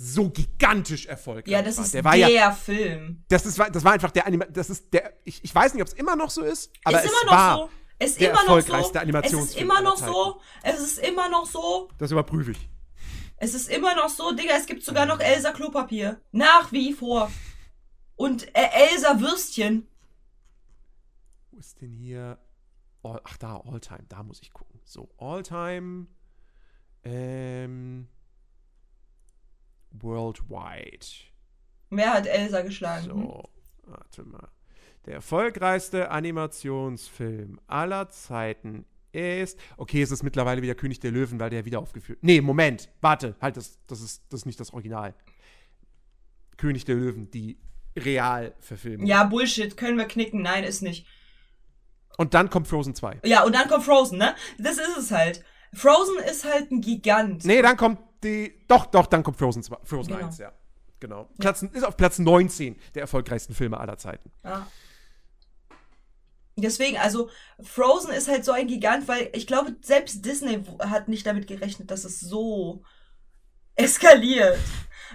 so gigantisch erfolgreich Ja, das war. ist der der, war ja, Film. das ist, das war einfach der Anima das ist der, ich, ich weiß nicht, ob es immer noch so ist, aber ist es immer noch war, so. Es ist der immer noch so. erfolgreichste Es ist Animationsfilm immer noch so. Es ist immer noch so. das überprüfe ich. Es ist immer noch so, Digga, es gibt sogar noch Elsa Klopapier. Nach wie vor. Und äh, Elsa Würstchen. Wo ist denn hier, all, ach da, Alltime, da muss ich gucken. So, Alltime, ähm, Worldwide. Wer hat Elsa geschlagen? So, warte mal. Der erfolgreichste Animationsfilm aller Zeiten ist. Okay, es ist mittlerweile wieder König der Löwen, weil der wieder aufgeführt. Nee, Moment. Warte, halt, das, das, ist, das ist nicht das Original. König der Löwen, die Realverfilmung. Ja, Bullshit, können wir knicken. Nein, ist nicht. Und dann kommt Frozen 2. Ja, und dann kommt Frozen, ne? Das ist es halt. Frozen ist halt ein Gigant. Nee, dann kommt die. Doch, doch, dann kommt Frozen 2. Frozen Genau. 1, ja. Genau. Platz, ist auf Platz 19 der erfolgreichsten Filme aller Zeiten. Ja. Deswegen, also Frozen ist halt so ein Gigant, weil ich glaube, selbst Disney hat nicht damit gerechnet, dass es so eskaliert.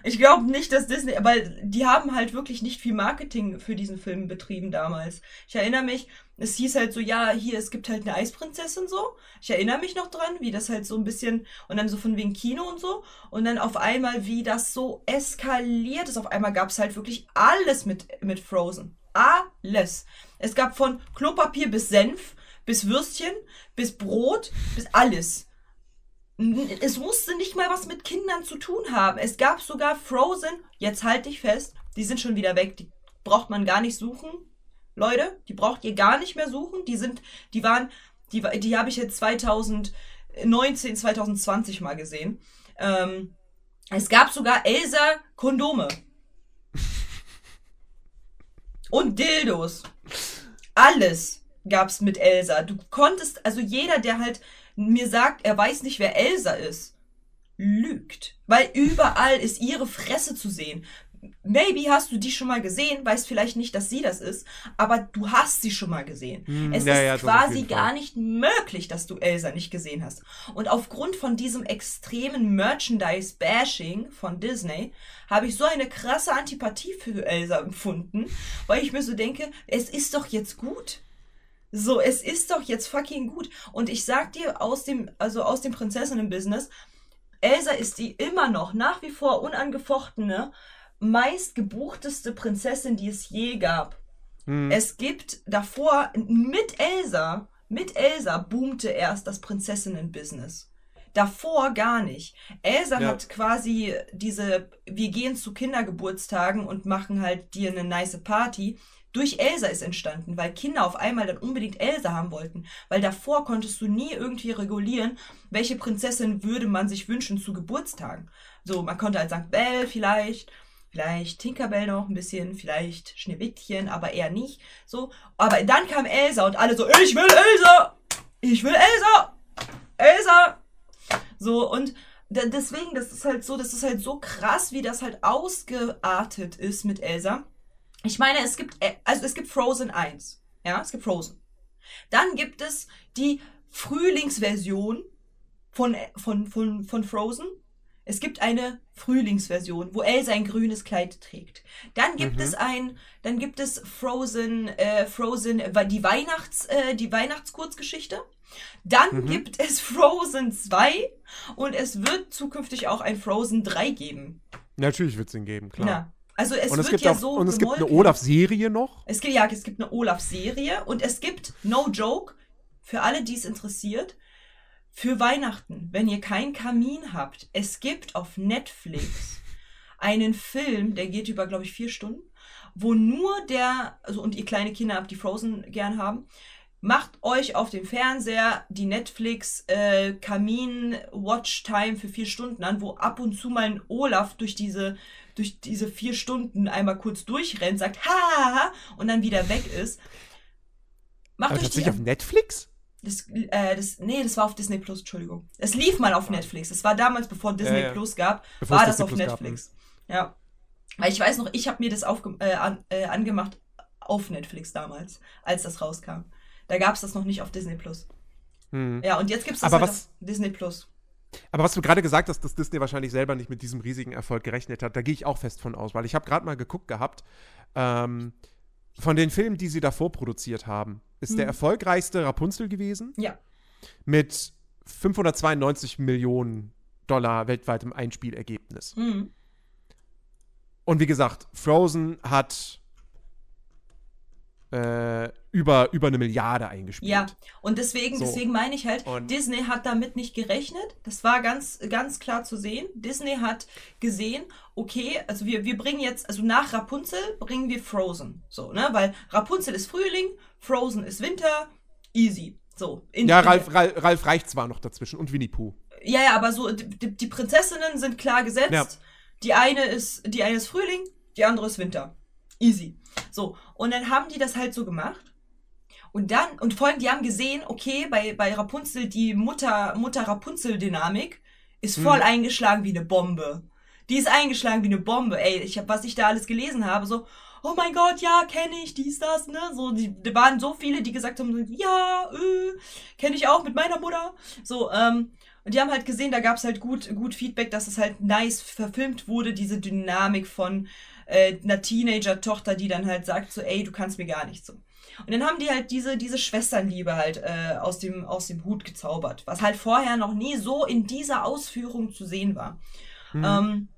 Ich glaube nicht, dass Disney, weil die haben halt wirklich nicht viel Marketing für diesen Film betrieben damals. Ich erinnere mich, es hieß halt so, ja, hier, es gibt halt eine Eisprinzessin so. Ich erinnere mich noch dran, wie das halt so ein bisschen, und dann so von wegen Kino und so. Und dann auf einmal, wie das so eskaliert ist. Auf einmal gab es halt wirklich alles mit, mit Frozen. Alles. Es gab von Klopapier bis Senf, bis Würstchen, bis Brot, bis alles. Es musste nicht mal was mit Kindern zu tun haben. Es gab sogar Frozen, jetzt halt dich fest, die sind schon wieder weg, die braucht man gar nicht suchen. Leute, die braucht ihr gar nicht mehr suchen. Die sind, die waren, die, die habe ich jetzt 2019, 2020 mal gesehen. Ähm, es gab sogar Elsa Kondome. Und Dildos. Alles gab's mit Elsa. Du konntest, also jeder, der halt mir sagt, er weiß nicht, wer Elsa ist, lügt. Weil überall ist ihre Fresse zu sehen. Maybe hast du die schon mal gesehen, weißt vielleicht nicht, dass sie das ist, aber du hast sie schon mal gesehen. es ja, ist ja, quasi gar nicht möglich, dass du Elsa nicht gesehen hast. Und aufgrund von diesem extremen Merchandise-Bashing von Disney habe ich so eine krasse Antipathie für Elsa empfunden, weil ich mir so denke, es ist doch jetzt gut. So, es ist doch jetzt fucking gut. Und ich sag dir aus dem, also aus dem Prinzessinnen-Business, Elsa ist die immer noch nach wie vor unangefochtene, meistgebuchteste Prinzessin, die es je gab. Es gibt davor mit Elsa, mit Elsa boomte erst das Prinzessinnen-Business. Davor gar nicht. Elsa Ja. hat quasi diese, wir gehen zu Kindergeburtstagen und machen halt dir eine nice Party. Durch Elsa ist entstanden, weil Kinder auf einmal dann unbedingt Elsa haben wollten. Weil davor konntest du nie irgendwie regulieren, welche Prinzessin würde man sich wünschen zu Geburtstagen. So, man konnte halt St. Belle vielleicht, vielleicht Tinkerbell noch ein bisschen, vielleicht Schneewittchen, aber eher nicht. So, aber dann kam Elsa und alle so, ich will Elsa! Ich will Elsa! Elsa! So, und deswegen, das ist halt so, das ist halt so krass, wie das halt ausgeartet ist mit Elsa. Ich meine, es gibt, äh, also es gibt Frozen 1. Ja, es gibt Frozen. Dann gibt es die Frühlingsversion von, von, von, von Frozen. Es gibt eine Frühlingsversion, wo Elsa ein grünes Kleid trägt. Dann gibt es ein, dann gibt es Frozen, äh, Frozen, äh, die Weihnachts, äh, die Weihnachtskurzgeschichte. Dann gibt es Frozen 2 und es wird zukünftig auch ein Frozen 3 geben. Natürlich wird es ihn geben, klar. Also es und es wird gibt ja auch, so und es gibt eine. Olaf-Serie noch. Es gibt ja, es gibt eine Olaf-Serie und es gibt No Joke für alle, die es interessiert. Für Weihnachten, wenn ihr keinen Kamin habt, es gibt auf Netflix einen Film, der geht über, glaube ich, vier Stunden, wo nur der, also und ihr kleine Kinder habt, die Frozen gern haben, macht euch auf dem Fernseher die Netflix äh, Kamin Watch Time für vier Stunden an, wo ab und zu mal ein Olaf durch diese durch diese vier Stunden einmal kurz durchrennt, sagt ha, und dann wieder weg ist. Macht Aber euch die tatsächlich auf Netflix? das, äh, das, nee, das war auf Disney Plus, Entschuldigung. Es lief mal auf Netflix. Das war damals, bevor Disney ja. Plus gab, Bevor war das Disney auf Plus gab, ne? Netflix. Ja. Weil ich weiß noch, ich habe mir das aufge äh, an, äh, angemacht auf Netflix damals, als das rauskam. Da gab es das noch nicht auf Disney Plus. Ja, und jetzt gibt es das halt was- auf Disney Plus. Aber was du gerade gesagt hast, dass Disney wahrscheinlich selber nicht mit diesem riesigen Erfolg gerechnet hat, da gehe ich auch fest von aus, weil ich habe gerade mal geguckt gehabt, ähm, von den Filmen, die sie davor produziert haben, ist der erfolgreichste Rapunzel gewesen Ja. mit 592 Millionen Dollar weltweitem Einspielergebnis. Mhm. Und wie gesagt, Frozen hat äh, über, über eine Milliarde eingespielt. Ja, und deswegen, So. deswegen meine ich halt, Und- Disney hat damit nicht gerechnet. Das war ganz, ganz klar zu sehen. Disney hat gesehen, okay, also wir, wir bringen jetzt, also nach Rapunzel bringen wir Frozen. So, ne? Weil Rapunzel ist Frühling, Frozen ist Winter, easy. So. In, Ja, Ralf, Ralf, Ralf reicht zwar noch dazwischen und Winnie Pooh. Ja, ja, aber so, die, die die Prinzessinnen sind klar gesetzt. Ja. Die eine ist, die eine ist Frühling, die andere ist Winter. Easy. So. Und dann haben die das halt so gemacht. Und dann, und vor allem, die haben gesehen, okay, bei, bei Rapunzel, die Mutter, Mutter-Rapunzel-Dynamik ist voll eingeschlagen wie eine Bombe. Die ist eingeschlagen wie eine Bombe. Ey, ich hab, was ich da alles gelesen habe, so, oh mein Gott, ja, kenne ich, dies, das, ne? So, die, da waren so viele, die gesagt haben, ja, äh, kenne ich auch mit meiner Mutter. So, ähm, und die haben halt gesehen, da gab es halt gut, gut Feedback, dass es halt nice verfilmt wurde, diese Dynamik von äh, einer Teenager-Tochter, die dann halt sagt so, ey, du kannst mir gar nicht so. Und dann haben die halt diese, diese Schwesternliebe halt äh, aus, dem, aus dem Hut gezaubert, was halt vorher noch nie so in dieser Ausführung zu sehen war. Ähm,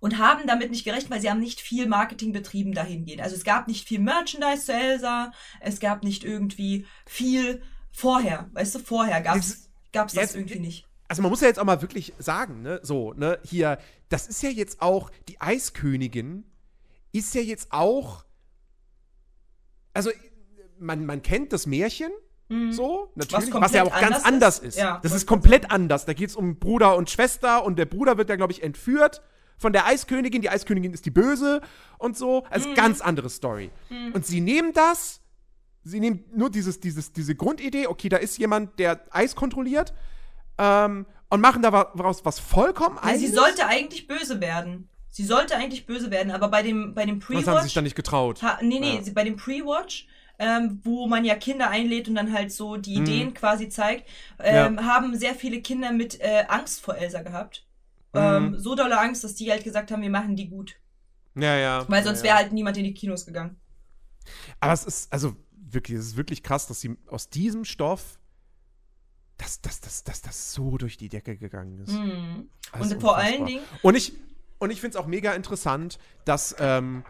und haben damit nicht gerechnet, weil sie haben nicht viel Marketing betrieben dahingehend. Also es gab nicht viel Merchandise zu Elsa, es gab nicht irgendwie viel vorher, weißt du, vorher Jetzt- gab's das irgendwie nicht. Also man muss ja jetzt auch mal wirklich sagen, ne, so, ne, hier, das ist ja jetzt auch, die Eiskönigin ist ja jetzt auch, also man, man kennt das Märchen, so, natürlich, was, ja Mhm. komplett auch ganz anders anders ist. ist. Ja, das ist komplett anders. Da geht es um Bruder und Schwester und der Bruder wird ja, glaube ich, entführt von der Eiskönigin. Die Eiskönigin ist die Böse und so. Also Mhm. ganz andere Story. Und sie nehmen das, sie nehmen nur dieses, dieses, diese Grundidee, okay, da ist jemand, der Eis kontrolliert, ähm, und machen daraus was vollkommen Ja, sie sollte eigentlich böse werden. Sie sollte eigentlich böse werden, aber bei dem, bei dem Das haben sie sich Pre-Watch. dann nicht getraut. Ha, nee, nee, Ja. bei dem Pre-Watch, ähm, wo man ja Kinder einlädt und dann halt so die Ideen quasi zeigt, ähm, haben sehr viele Kinder mit äh, Angst vor Elsa gehabt. Ähm, so dolle Angst, dass die halt gesagt haben, wir machen die gut. Ja, ja. Weil sonst ja, wäre ja. halt niemand in die Kinos gegangen. Aber es ist, also wirklich, es ist wirklich krass, dass sie aus diesem Stoff, dass das, das, das, das so durch die Decke gegangen ist. Mhm. Das Und vor unfassbar. allen Dingen, Und ich, und ich finde es auch mega interessant, dass ähm,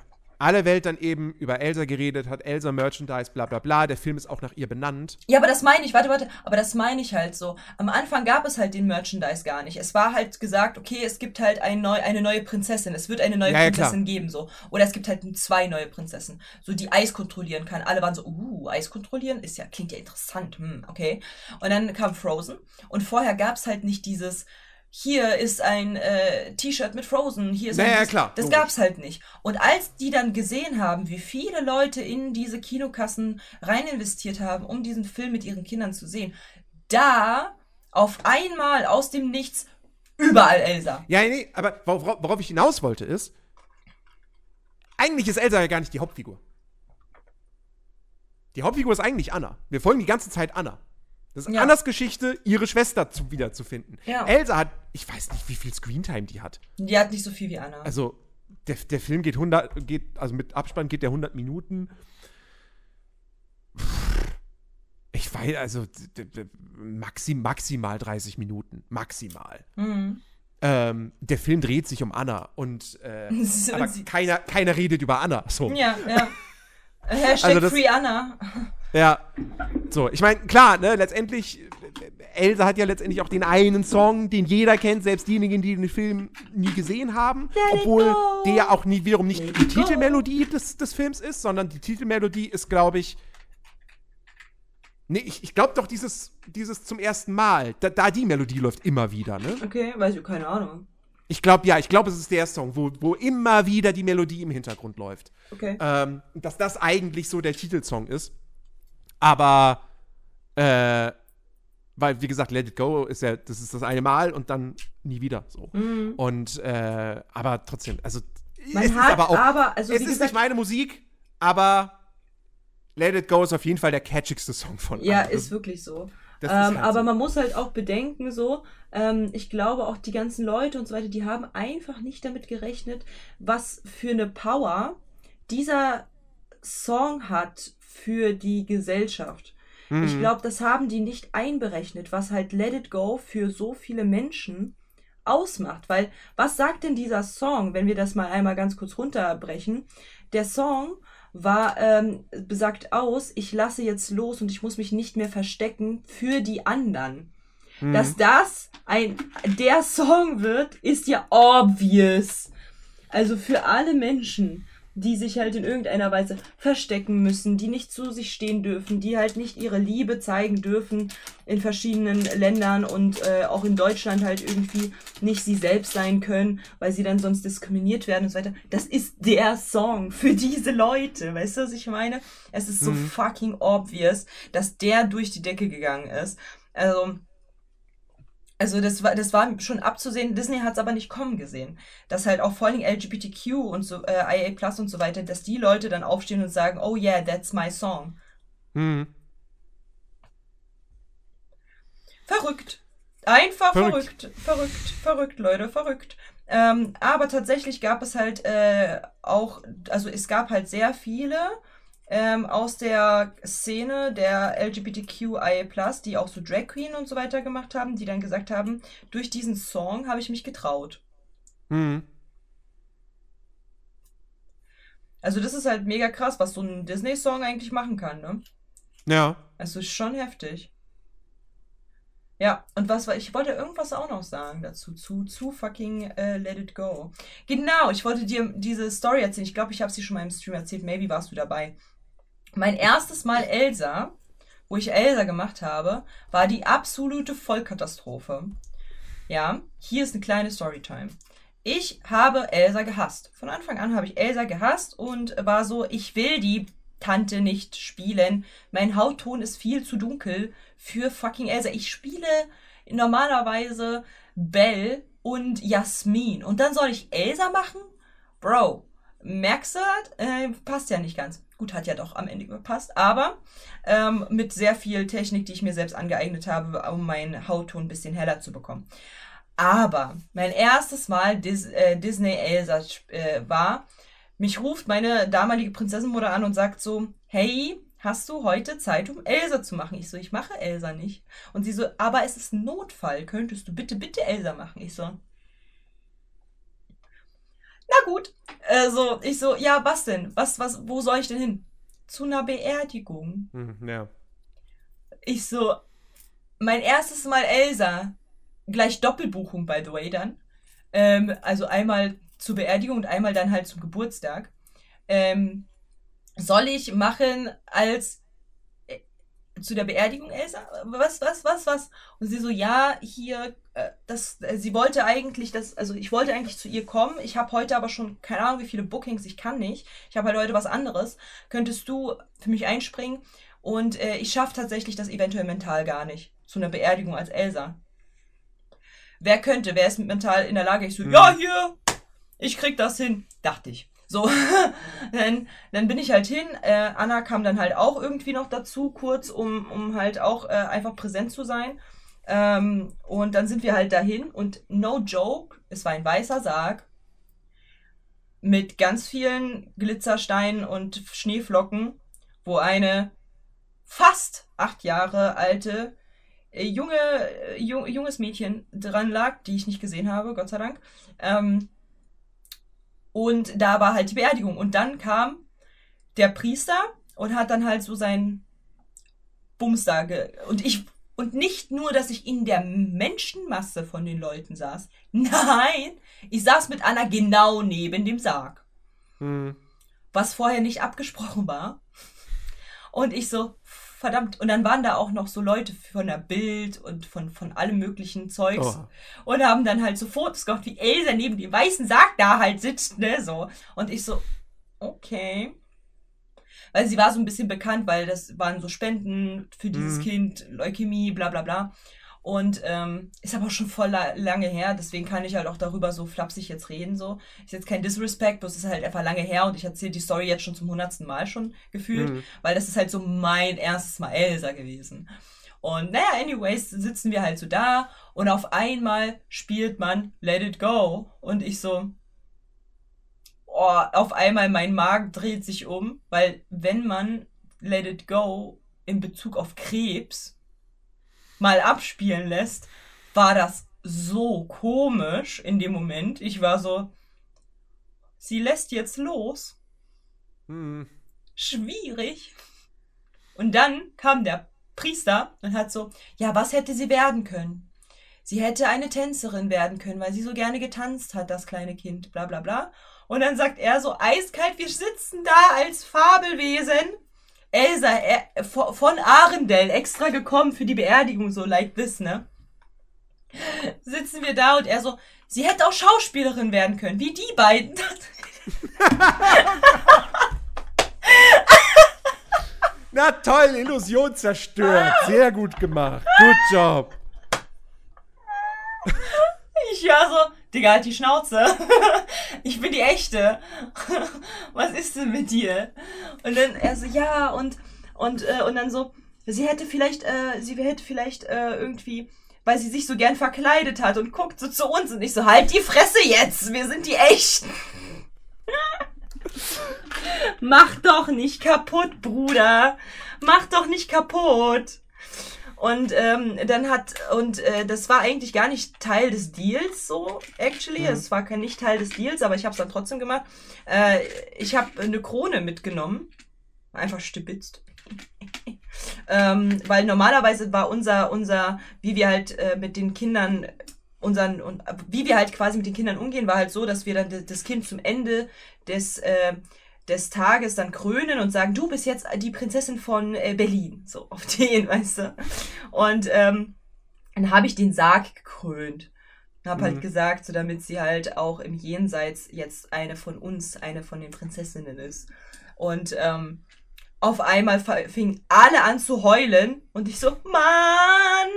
alle Welt dann eben über Elsa geredet hat, Elsa Merchandise, bla bla bla. Der Film ist auch nach ihr benannt. Ja, aber das meine ich, warte, warte, aber das meine ich halt so. Am Anfang gab es halt den Merchandise gar nicht. Es war halt gesagt, okay, es gibt halt ein neu, eine neue Prinzessin. Es wird eine neue Ja, ja, Prinzessin geben, so. Oder es gibt halt zwei neue Prinzessin, so die Eis kontrollieren kann. Alle waren so, uh, Eis kontrollieren ist ja, klingt ja interessant, hm, okay. Und dann kam Frozen und vorher gab es halt nicht dieses, hier ist ein äh, T-Shirt mit Frozen, hier ist Ja, ein klar, Das logisch. gab's halt nicht. Und als die dann gesehen haben, wie viele Leute in diese Kinokassen rein investiert haben, um diesen Film mit ihren Kindern zu sehen, da auf einmal aus dem Nichts überall Elsa. Ja, nee, aber worauf, worauf ich hinaus wollte ist, eigentlich ist Elsa ja gar nicht die Hauptfigur. Die Hauptfigur ist eigentlich Anna. Wir folgen die ganze Zeit Anna. Das ist Ja. Annas Geschichte, ihre Schwester zu, wiederzufinden. Ja. Elsa hat, ich weiß nicht, wie viel Screentime die hat. Die hat nicht so viel wie Anna. Also, der, der Film geht 100, geht, also mit Abspann geht der 100 Minuten. Ich weiß, also maxim, maximal 30 Minuten. Maximal. Mhm. Ähm, der Film dreht sich um Anna und äh, aber keiner, keiner redet über Anna. So. Ja, ja. Hashtag Also das- Free Anna. Ja. So, ich meine, klar, ne, letztendlich, Elsa hat ja letztendlich auch den einen Song, den jeder kennt, selbst diejenigen, die den Film nie gesehen haben. obwohl go. der auch nie wiederum nicht Let die. Titelmelodie des, des Films ist, sondern die Titelmelodie ist, glaube ich, Nee, ich, ich glaube doch, dieses, dieses zum ersten Mal, da, da die Melodie läuft immer wieder, ne? Okay, weiß ich, keine Ahnung. Ich glaube, ja, ich glaube, es ist der Song, wo, wo immer wieder die Melodie im Hintergrund läuft. Okay. Ähm, dass das eigentlich so der Titelsong ist. Aber, äh, weil, wie gesagt, Let It Go ist ja, das ist das eine Mal und dann nie wieder so. Und, äh, aber trotzdem, also, Mhm. Man es hat ist aber auch, aber, also es ist gesagt, nicht meine Musik, aber Let It Go ist auf jeden Fall der catchigste Song von ja, allen. ist wirklich so. Ähm, halt aber so. man muss halt auch bedenken, so, ähm, ich glaube auch die ganzen Leute und so weiter, die haben einfach nicht damit gerechnet, was für eine Power dieser Song hat für die Gesellschaft. Mhm. Ich glaube, das haben die nicht einberechnet, was halt Let It Go für so viele Menschen ausmacht. Weil, was sagt denn dieser Song, wenn wir das mal einmal ganz kurz runterbrechen? Der Song war, ähm, besagt aus, ich lasse jetzt los und ich muss mich nicht mehr verstecken für die anderen. Dass das ein, der Song wird, ist ja obvious. Also für alle Menschen, die sich halt in irgendeiner Weise verstecken müssen, die nicht zu sich stehen dürfen, die halt nicht ihre Liebe zeigen dürfen in verschiedenen Ländern und äh, auch in Deutschland halt irgendwie nicht sie selbst sein können, weil sie dann sonst diskriminiert werden und so weiter. Das ist der Song für diese Leute. Weißt du, was ich meine? Es ist so fucking obvious, dass der durch die Decke gegangen ist. Also, also das war, das war schon abzusehen. Disney hat es aber nicht kommen gesehen. Dass halt auch vor allem LGBTQ und so, äh, IA Plus und so weiter, dass die Leute dann aufstehen und sagen, oh yeah, that's my song. Mhm. Verrückt. Einfach Verrückt. verrückt. Verrückt, verrückt, Leute, verrückt. Ähm, aber tatsächlich gab es halt äh, auch, also es gab halt sehr viele ähm, aus der Szene der LGBTQIA+, die auch so Drag Queen und so weiter gemacht haben, die dann gesagt haben, durch diesen Song habe ich mich getraut. Mhm. Also das ist halt mega krass, was so ein Disney-Song eigentlich machen kann, ne? Ja. Also ist schon heftig. Ja, und was war, ich wollte irgendwas auch noch sagen dazu, zu, zu fucking äh, Let It Go. Genau, ich wollte dir diese Story erzählen. Ich glaube, ich habe sie schon mal im Stream erzählt. Maybe warst du dabei. Mein erstes Mal Elsa, wo ich Elsa gemacht habe, war die absolute Vollkatastrophe. Ja, hier ist eine kleine Storytime. Ich habe Elsa gehasst. Von Anfang an habe ich Elsa gehasst und war so, ich will die Tante nicht spielen. Mein Hautton ist viel zu dunkel für fucking Elsa. Ich spiele normalerweise Belle und Jasmin. Und dann soll ich Elsa machen? Bro, merkst du das? Äh, passt ja nicht ganz. Gut, hat ja doch am Ende gepasst, aber ähm, mit sehr viel Technik, die ich mir selbst angeeignet habe, um meinen Hautton ein bisschen heller zu bekommen. Aber mein erstes Mal Dis äh, Disney Elsa äh, war, mich ruft meine damalige Prinzessinmutter an und sagt so, hey, hast du heute Zeit, um Elsa zu machen? Ich so, ich mache Elsa nicht. Und sie so, aber es ist ein Notfall, könntest du bitte, bitte Elsa machen? Ich so, na gut. Also, ich so, ja, was denn? Was, was, wo soll ich denn hin? Zu einer Beerdigung. Mhm. Ja. Ich so, mein erstes Mal Elsa. Gleich Doppelbuchung, by the way, dann. Ähm, also einmal zur Beerdigung und einmal dann halt zum Geburtstag. Ähm, soll ich machen als äh, zu der Beerdigung Elsa? Was, was, was, was? Und sie so, ja, hier, äh, das, äh, sie wollte eigentlich, das, also ich wollte eigentlich zu ihr kommen. Ich habe heute aber schon keine Ahnung, wie viele Bookings, ich kann nicht. Ich habe halt heute was anderes. Könntest du für mich einspringen? Und äh, ich schaffe tatsächlich das eventuell mental gar nicht. Zu einer Beerdigung als Elsa. Wer könnte? Wer ist mental in der Lage? Ich so, ja, hier, ich krieg das hin. Dachte ich. So, dann, dann bin ich halt hin. Äh, Anna kam dann halt auch irgendwie noch dazu, kurz, um, um halt auch äh, einfach präsent zu sein. Ähm, und dann sind wir halt dahin und no joke, es war ein weißer Sarg mit ganz vielen Glitzersteinen und Schneeflocken, wo eine fast acht Jahre alte äh, junge, äh, jung, junges Mädchen dran lag, die ich nicht gesehen habe, Gott sei Dank. Ähm, und da war halt die Beerdigung. Und dann kam der Priester und hat dann halt so sein Bums da und ich und nicht nur, dass ich in der Menschenmasse von den Leuten saß. Nein, ich saß mit Anna genau neben dem Sarg, Mhm. was vorher nicht abgesprochen war. Und ich so, verdammt. Und dann waren da auch noch so Leute von der Bild und von, von allem möglichen Zeugs. Oh. Und haben dann halt so Fotos gemacht, wie Elsa neben dem weißen Sarg da halt sitzt, ne, so. Und ich so, okay. Weil sie war so ein bisschen bekannt, weil das waren so Spenden für dieses Mhm. Kind, Leukämie, bla bla bla. Und ähm, ist aber schon voll la lange her, deswegen kann ich halt auch darüber so flapsig jetzt reden. So ist jetzt kein Disrespect, bloß ist halt einfach lange her und ich erzähle die Story jetzt schon zum hundertsten Mal schon gefühlt, Mhm. weil das ist halt so mein erstes Mal Elsa gewesen. Und naja, anyways, sitzen wir halt so da und auf einmal spielt man Let It Go und ich so, oh, auf einmal mein Magen dreht sich um, weil wenn man Let It Go in Bezug auf Krebs mal abspielen lässt, war das so komisch in dem Moment. Ich war so, sie lässt jetzt los. Hm. Schwierig. Und dann kam der Priester und hat so, ja, was hätte sie werden können? Sie hätte eine Tänzerin werden können, weil sie so gerne getanzt hat, das kleine Kind, bla bla bla. Und dann sagt er so eiskalt, wir sitzen da als Fabelwesen. Elsa er, von Arendelle extra gekommen für die Beerdigung, so like this, ne? Sitzen wir da und er so, sie hätte auch Schauspielerin werden können, wie die beiden. Na toll, Illusion zerstört. Sehr gut gemacht. Good job. Ich war so, Digga, halt die Schnauze. Ich bin die echte. Was ist denn mit dir? Und dann er so, ja, und, und, äh, und dann so, sie hätte vielleicht, äh, sie hätte vielleicht äh, irgendwie, weil sie sich so gern verkleidet hat und guckt so zu uns und ich so, halt die Fresse jetzt, wir sind die Echten. Mach doch nicht kaputt, Bruder. Mach doch nicht kaputt. Und ähm, dann hat, und äh, das war eigentlich gar nicht Teil des Deals so, actually. Es war kein nicht Teil des Deals, aber ich habe es dann trotzdem gemacht. Äh, ich habe eine Krone mitgenommen. Einfach stibitzt. ähm, weil normalerweise war unser, unser, wie wir halt äh, mit den Kindern unseren und wie wir halt quasi mit den Kindern umgehen, war halt so, dass wir dann das Kind zum Ende des äh, des Tages dann krönen und sagen, du bist jetzt die Prinzessin von äh, Berlin, so auf den, weißt du. Und ähm, dann habe ich den Sarg gekrönt. Und habe halt Mhm. gesagt, so damit sie halt auch im Jenseits jetzt eine von uns, eine von den Prinzessinnen ist. Und ähm, auf einmal fingen alle an zu heulen und ich so, Mann!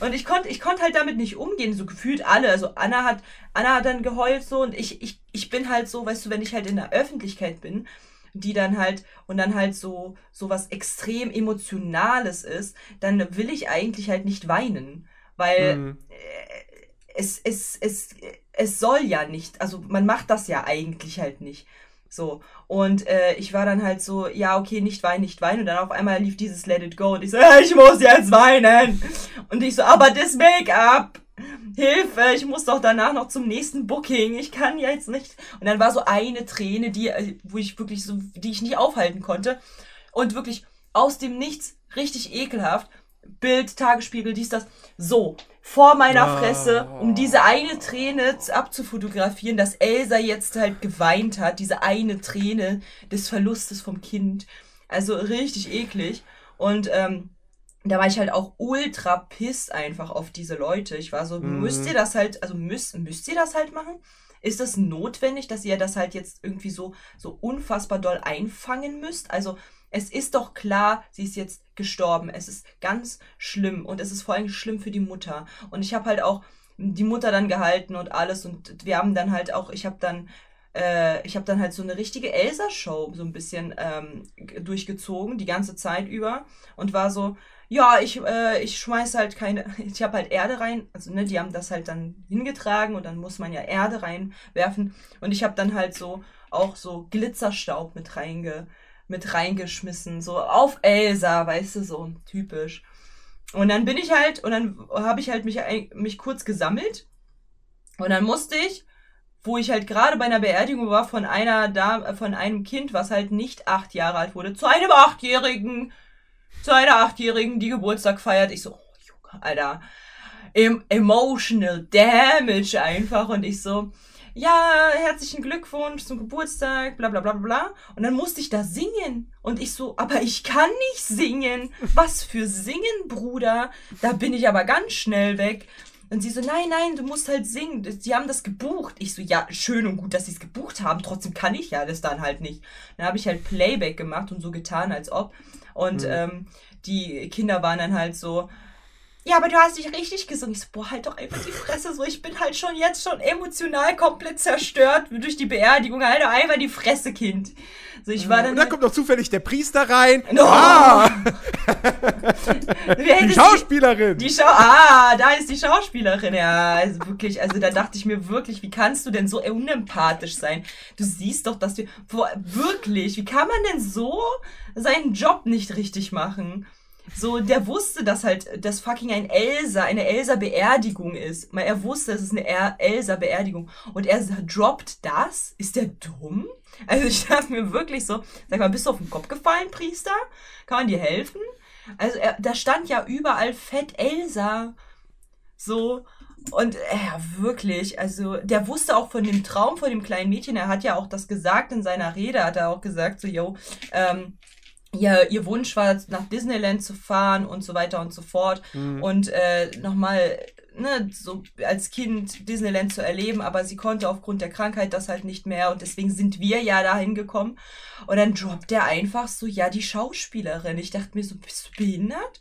Und ich konnte ich konnte halt damit nicht umgehen, so gefühlt alle. Also Anna hat Anna hat dann geheult so und ich ich ich bin halt so, weißt du, wenn ich halt in der Öffentlichkeit bin, die dann halt und dann halt so so was extrem emotionales ist, dann will ich eigentlich halt nicht weinen, weil Hm. es, es, es, es soll ja nicht, also man macht das ja eigentlich halt nicht. So. Und äh, ich war dann halt so, ja, okay, nicht weinen, nicht weinen. Und dann auf einmal lief dieses Let It Go und ich so, "Ja, ich muss jetzt weinen. Und ich so, aber das Make-up, Hilfe, ich muss doch danach noch zum nächsten Booking. Ich kann jetzt nicht. Und dann war so eine Träne, die, äh, wo ich wirklich so, die ich nicht aufhalten konnte. Und wirklich aus dem Nichts, richtig ekelhaft. Bild, Tagesspiegel, dies, das. So, vor meiner Ah. Fresse, um diese eine Träne abzufotografieren, dass Elsa jetzt halt geweint hat, diese eine Träne des Verlustes vom Kind. Also richtig eklig. Und ähm, da war ich halt auch ultra pisst einfach auf diese Leute. Ich war so, Mhm. müsst ihr das halt, also müsst, müsst ihr das halt machen? Ist das notwendig, dass ihr das halt jetzt irgendwie so, so unfassbar doll einfangen müsst? Also, es ist doch klar, sie ist jetzt gestorben. Es ist ganz schlimm und es ist vor allem schlimm für die Mutter. Und ich habe halt auch die Mutter dann gehalten und alles und wir haben dann halt auch, ich habe dann äh, ich habe dann halt so eine richtige Elsa-Show so ein bisschen ähm, durchgezogen, die ganze Zeit über und war so, ja, ich, äh, ich schmeiß halt keine, ich habe halt Erde rein, also ne, die haben das halt dann hingetragen und dann muss man ja Erde reinwerfen und ich habe dann halt so auch so Glitzerstaub mit reinge, mit reingeschmissen, so auf Elsa, weißt du, so typisch. Und dann bin ich halt, und dann habe ich halt mich, mich kurz gesammelt und dann musste ich wo ich halt gerade bei einer Beerdigung war von einer da von einem Kind, was halt nicht acht Jahre alt wurde, zu einem Achtjährigen, zu einer Achtjährigen, die Geburtstag feiert. Ich so, oh Alter, em emotional damage einfach und ich so, ja, herzlichen Glückwunsch zum Geburtstag, bla bla bla bla bla. Und dann musste ich da singen. Und ich so, aber ich kann nicht singen. Was für singen, Bruder? Da bin ich aber ganz schnell weg. Und sie so, nein, nein, du musst halt singen. Sie haben das gebucht. Ich so, ja, schön und gut, dass sie es gebucht haben. Trotzdem kann ich ja das dann halt nicht. Dann habe ich halt Playback gemacht und so getan, als ob. Und ähm, die Kinder waren dann halt so, ja, aber du hast nicht richtig gesungen. Ich so, boah, halt doch einfach die Fresse so. Ich bin halt schon jetzt schon emotional komplett zerstört durch die Beerdigung. Halt doch einfach die Fresse, Kind. So, ich war dann. Und dann kommt noch zufällig der Priester rein. No. Ah, die Schauspielerin. Die Schau ah, da ist die Schauspielerin, ja. Also wirklich, also da dachte ich mir wirklich, wie kannst du denn so unempathisch sein? Du siehst doch, dass du, wo, wirklich, wie kann man denn so seinen Job nicht richtig machen? So, der wusste, dass halt das fucking ein Elsa, eine Elsa-Beerdigung ist. Mal, Er wusste, es ist eine Er- Elsa-Beerdigung. Und er droppt das? Ist der dumm? Also ich dachte mir wirklich so, sag mal, bist du auf den Kopf gefallen, Priester? Kann man dir helfen? Also er, da stand ja überall Fett Elsa. So. Und äh, ja, wirklich, also der wusste auch von dem Traum von dem kleinen Mädchen, er hat ja auch das gesagt in seiner Rede, hat er auch gesagt, so, yo, ähm, ihr, ihr Wunsch war, nach Disneyland zu fahren und so weiter und so fort. Und äh, nochmal, ne, so als Kind Disneyland zu erleben, aber sie konnte aufgrund der Krankheit das halt nicht mehr und deswegen sind wir ja dahin gekommen. Und dann droppt er einfach so, ja, die Schauspielerin. Ich dachte mir so, bist du behindert?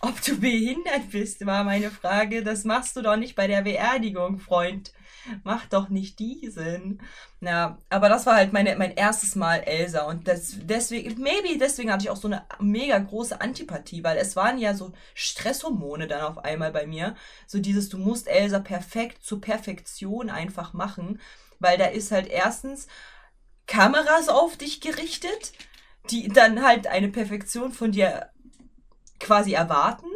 Ob du behindert bist, war meine Frage. Das machst du doch nicht bei der Beerdigung, Freund. Mach doch nicht diesen. Na, aber das war halt meine, mein erstes Mal Elsa und das, deswegen, maybe deswegen hatte ich auch so eine mega große Antipathie, weil es waren ja so Stresshormone dann auf einmal bei mir. So dieses, du musst Elsa perfekt zur Perfektion einfach machen, weil da ist halt erstens Kameras auf dich gerichtet, die dann halt eine Perfektion von dir quasi erwarten.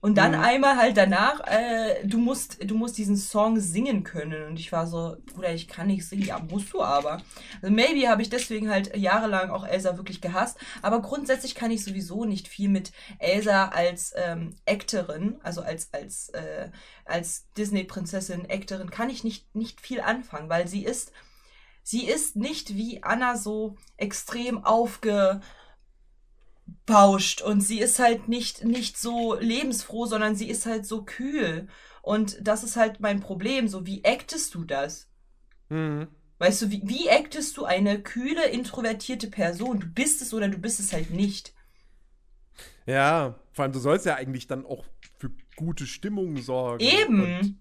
Und dann einmal halt danach, äh, du musst, du musst diesen Song singen können. Und ich war so, Bruder, ich kann nicht singen. Ja, musst du aber. Also maybe habe ich deswegen halt jahrelang auch Elsa wirklich gehasst. Aber grundsätzlich kann ich sowieso nicht viel mit Elsa als ähm, Actorin, also als, als, äh, als Disney-Prinzessin, Actorin, kann ich nicht, nicht viel anfangen, weil sie ist, sie ist nicht wie Anna so extrem aufge, bauscht und sie ist halt nicht, nicht so lebensfroh, sondern sie ist halt so kühl. Und das ist halt mein Problem. So, wie actest du das? Mhm. Weißt du, wie, wie actest du eine kühle, introvertierte Person? Du bist es oder du bist es halt nicht. Ja, vor allem, du sollst ja eigentlich dann auch für gute Stimmung sorgen. Eben.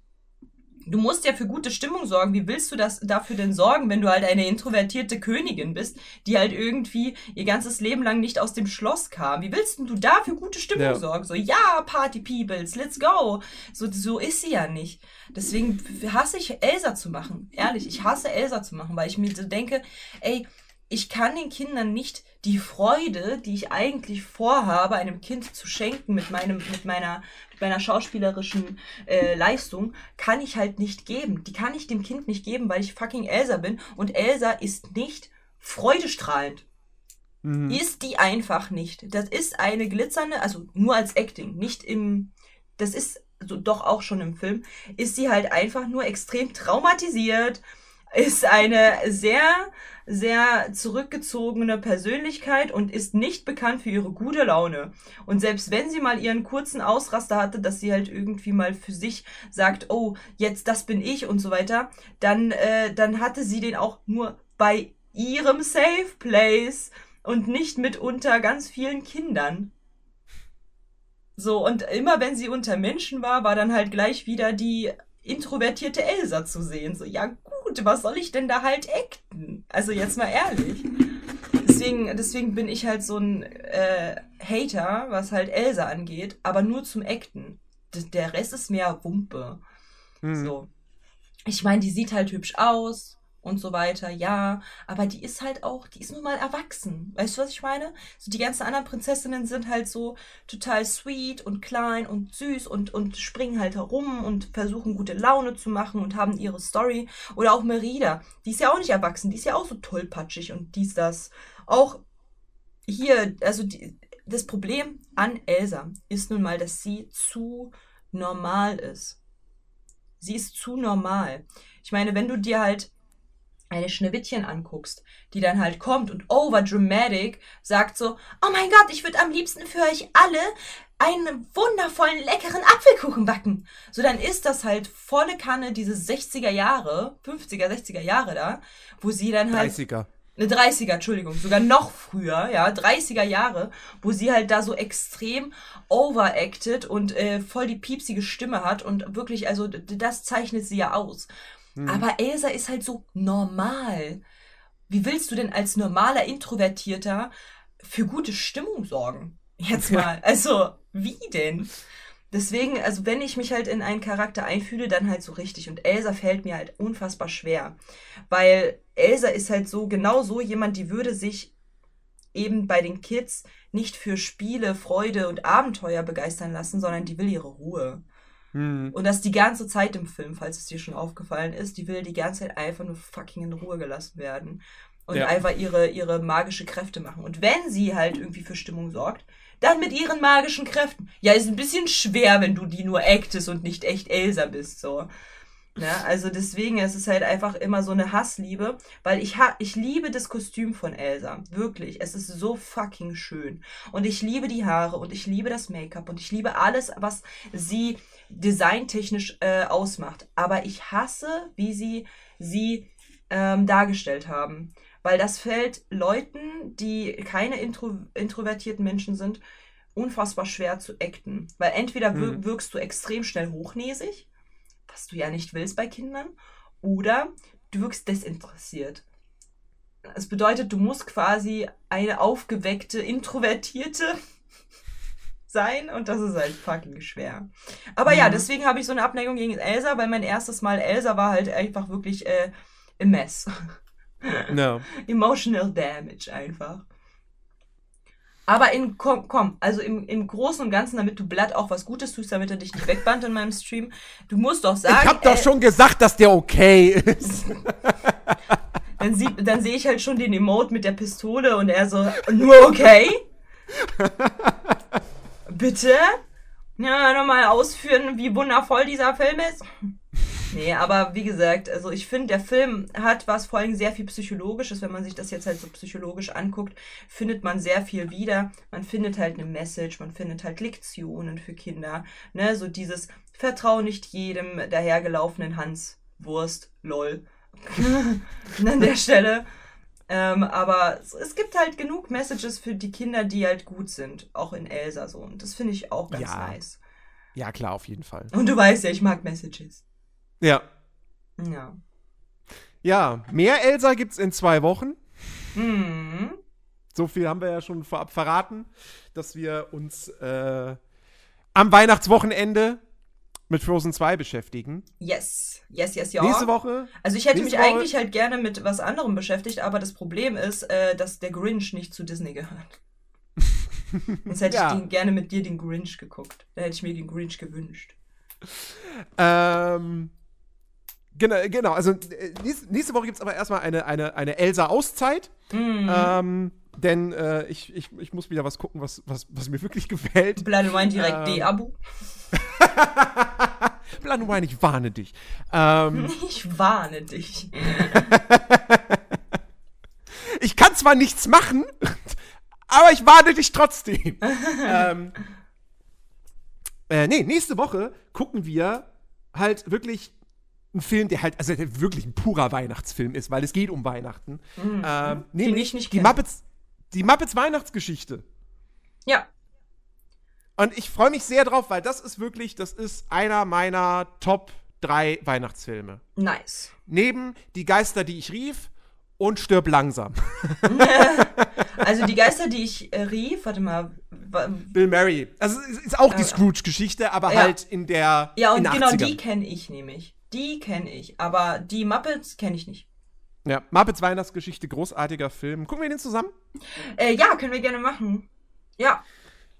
Du musst ja für gute Stimmung sorgen. Wie willst du das dafür denn sorgen, wenn du halt eine introvertierte Königin bist, die halt irgendwie ihr ganzes Leben lang nicht aus dem Schloss kam? Wie willst denn du da für gute Stimmung Ja. sorgen? So, ja, Party Peoples, let's go. So, so ist sie ja nicht. Deswegen hasse ich Elsa zu machen. Ehrlich, ich hasse Elsa zu machen, weil ich mir so denke, ey, ich kann den Kindern nicht die Freude, die ich eigentlich vorhabe, einem Kind zu schenken mit meinem, mit meiner, mit meiner schauspielerischen äh, Leistung, kann ich halt nicht geben. Die kann ich dem Kind nicht geben, weil ich fucking Elsa bin. Und Elsa ist nicht freudestrahlend. Mhm. Ist die einfach nicht. Das ist eine glitzernde, also nur als Acting, nicht im, das ist so doch auch schon im Film, ist sie halt einfach nur extrem traumatisiert, ist eine sehr, sehr zurückgezogene Persönlichkeit und ist nicht bekannt für ihre gute Laune. Und selbst wenn sie mal ihren kurzen Ausraster hatte, dass sie halt irgendwie mal für sich sagt, oh, jetzt das bin ich und so weiter, dann, äh, dann hatte sie den auch nur bei ihrem Safe Place und nicht mit unter ganz vielen Kindern. So, und immer wenn sie unter Menschen war, war dann halt gleich wieder die introvertierte Elsa zu sehen. So, ja gut, was soll ich denn da halt acten? Also jetzt mal ehrlich. Deswegen, deswegen bin ich halt so ein äh, Hater, was halt Elsa angeht, aber nur zum Acten. D der Rest ist mehr Wumpe. Mhm. So. Ich meine, die sieht halt hübsch aus und so weiter, ja, aber die ist halt auch, die ist nun mal erwachsen. Weißt du, was ich meine? So die ganzen anderen Prinzessinnen sind halt so total sweet und klein und süß und, und springen halt herum und versuchen gute Laune zu machen und haben ihre Story. Oder auch Merida, die ist ja auch nicht erwachsen, die ist ja auch so tollpatschig und dies, das. Auch hier, also die, das Problem an Elsa ist nun mal, dass sie zu normal ist. Sie ist zu normal. Ich meine, wenn du dir halt eine Schneewittchen anguckst, die dann halt kommt und over dramatic sagt so, oh mein Gott, ich würde am liebsten für euch alle einen wundervollen, leckeren Apfelkuchen backen. So, dann ist das halt volle Kanne diese 60er Jahre, 50er, 60er Jahre da, wo sie dann halt 30er. eine 30er, Entschuldigung, sogar noch früher, ja, 30er Jahre, wo sie halt da so extrem overacted und äh, voll die piepsige Stimme hat und wirklich, also das zeichnet sie ja aus. Aber Elsa ist halt so normal. Wie willst du denn als normaler Introvertierter für gute Stimmung sorgen? Jetzt mal, also wie denn? Deswegen, also wenn ich mich halt in einen Charakter einfühle, dann halt so richtig. Und Elsa fällt mir halt unfassbar schwer. Weil Elsa ist halt so, genau so jemand, die würde sich eben bei den Kids nicht für Spiele, Freude und Abenteuer begeistern lassen, sondern die will ihre Ruhe. Hm. Und das die ganze Zeit im Film, falls es dir schon aufgefallen ist, die will die ganze Zeit einfach nur fucking in Ruhe gelassen werden. Und Ja. einfach ihre, ihre magische Kräfte machen. Und wenn sie halt irgendwie für Stimmung sorgt, dann mit ihren magischen Kräften. Ja, ist ein bisschen schwer, wenn du die nur actest und nicht echt Elsa bist, so. Ja, also deswegen ist es halt einfach immer so eine Hassliebe, weil ich ha ich liebe das Kostüm von Elsa, wirklich. Es ist so fucking schön und ich liebe die Haare und ich liebe das Make-up und ich liebe alles, was sie designtechnisch äh, ausmacht. Aber ich hasse, wie sie sie ähm, dargestellt haben, weil das fällt Leuten, die keine intro introvertierten Menschen sind, unfassbar schwer zu acten, weil entweder wir Mhm. wirkst du extrem schnell hochnäsig was du ja nicht willst bei Kindern, oder du wirkst desinteressiert. Es bedeutet, du musst quasi eine aufgeweckte, introvertierte sein und das ist halt fucking schwer. Aber ja, Mhm. deswegen habe ich so eine Abneigung gegen Elsa, weil mein erstes Mal Elsa war halt einfach wirklich äh, a mess. No. Emotional Damage einfach. Aber in, komm, komm, also im, im Großen und Ganzen, damit du Blatt auch was Gutes tust, damit er dich nicht wegbannt in meinem Stream, du musst doch sagen, Ich hab doch äh, schon gesagt, dass der okay ist. dann, dann sehe ich halt schon den Emote mit der Pistole und er so, nur okay? Bitte? Ja, nochmal ausführen, wie wundervoll dieser Film ist. Nee, aber wie gesagt, also ich finde, der Film hat was vor allem sehr viel Psychologisches. Wenn man sich das jetzt halt so psychologisch anguckt, findet man sehr viel wieder. Man findet halt eine Message, man findet halt Lektionen für Kinder. Ne, so dieses Vertrau nicht jedem dahergelaufenen Hans Wurst, lol. An der Stelle. Ähm, aber es, es gibt halt genug Messages für die Kinder, die halt gut sind. Auch in Elsa so. Und das finde ich auch ganz Ja. nice. Ja, klar, auf jeden Fall. Und du weißt ja, ich mag Messages. Ja. Ja. Ja, mehr Elsa gibt's in zwei Wochen. Mhm. So viel haben wir ja schon vorab verraten, dass wir uns äh, am Weihnachtswochenende mit Frozen 2 beschäftigen. Yes. Yes, yes, ja. Nächste Woche. Also ich hätte mich Woche- eigentlich halt gerne mit was anderem beschäftigt, aber das Problem ist, äh, dass der Grinch nicht zu Disney gehört. Sonst hätte Ja. ich den, gerne mit dir den Grinch geguckt. Da hätte ich mir den Grinch gewünscht. Ähm, genau, genau, also äh, nächste, Woche gibt's aber erstmal eine, eine, eine Elsa-Auszeit. Mhm. Ähm, denn äh, ich, ich, ich muss wieder was gucken, was, was, was mir wirklich gefällt. Wine direkt Ähm. D-Abo. Blood and Wine, ich warne dich. Ähm, Ich warne dich. ich kann zwar nichts machen, aber ich warne dich trotzdem. ähm, äh, nee, nächste Woche gucken wir halt wirklich einen Film, der halt, also der wirklich ein purer Weihnachtsfilm ist, weil es geht um Weihnachten. Ähm, nämlich ich nicht die kenne. Muppets, die Muppets Weihnachtsgeschichte. Ja. Und ich freue mich sehr drauf, weil das ist wirklich, das ist einer meiner Top 3 Weihnachtsfilme. Nice. Neben Die Geister, die ich rief und Stirb langsam. Also die Geister, die ich äh, rief, warte mal. Bill Murray. Also es ist auch die Scrooge-Geschichte, aber ja. halt in der Ja, und genau 80ern. die kenne ich nämlich. Die kenne ich. Aber die Muppets kenne ich nicht. Ja, Muppets Weihnachtsgeschichte, großartiger Film. Gucken wir den zusammen? Äh, ja, können wir gerne machen. Ja.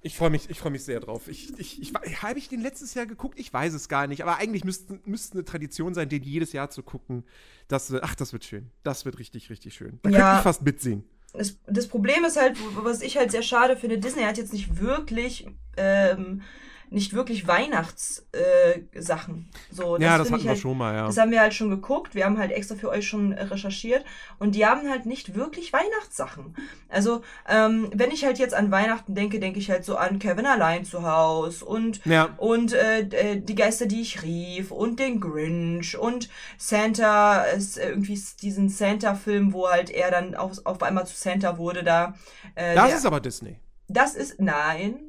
Ich freue mich, ich freue mich sehr drauf. Ich, ich, ich, habe ich den letztes Jahr geguckt? Ich weiß es gar nicht. Aber eigentlich müsste, müsste eine Tradition sein, den jedes Jahr zu gucken. Das ach, das wird schön. Das wird richtig, richtig schön. Da Ja. könnte ich fast mitsingen. Das, das Problem ist halt, was ich halt sehr schade finde, Disney hat jetzt nicht wirklich ähm, nicht wirklich Weihnachtssachen. Äh, so, ja, das find hatten wir halt, schon mal, ja. Das haben wir halt schon geguckt. Wir haben halt extra für euch schon recherchiert. Und die haben halt nicht wirklich Weihnachtssachen. Also, ähm, wenn ich halt jetzt an Weihnachten denke, denke ich halt so an Kevin allein zu Haus und, Ja. und äh, äh, die Geister, die ich rief und den Grinch und Santa, ist äh, irgendwie diesen Santa-Film, wo halt er dann auf, auf einmal zu Santa wurde da. Äh, Das der, ist aber Disney. das ist, nein,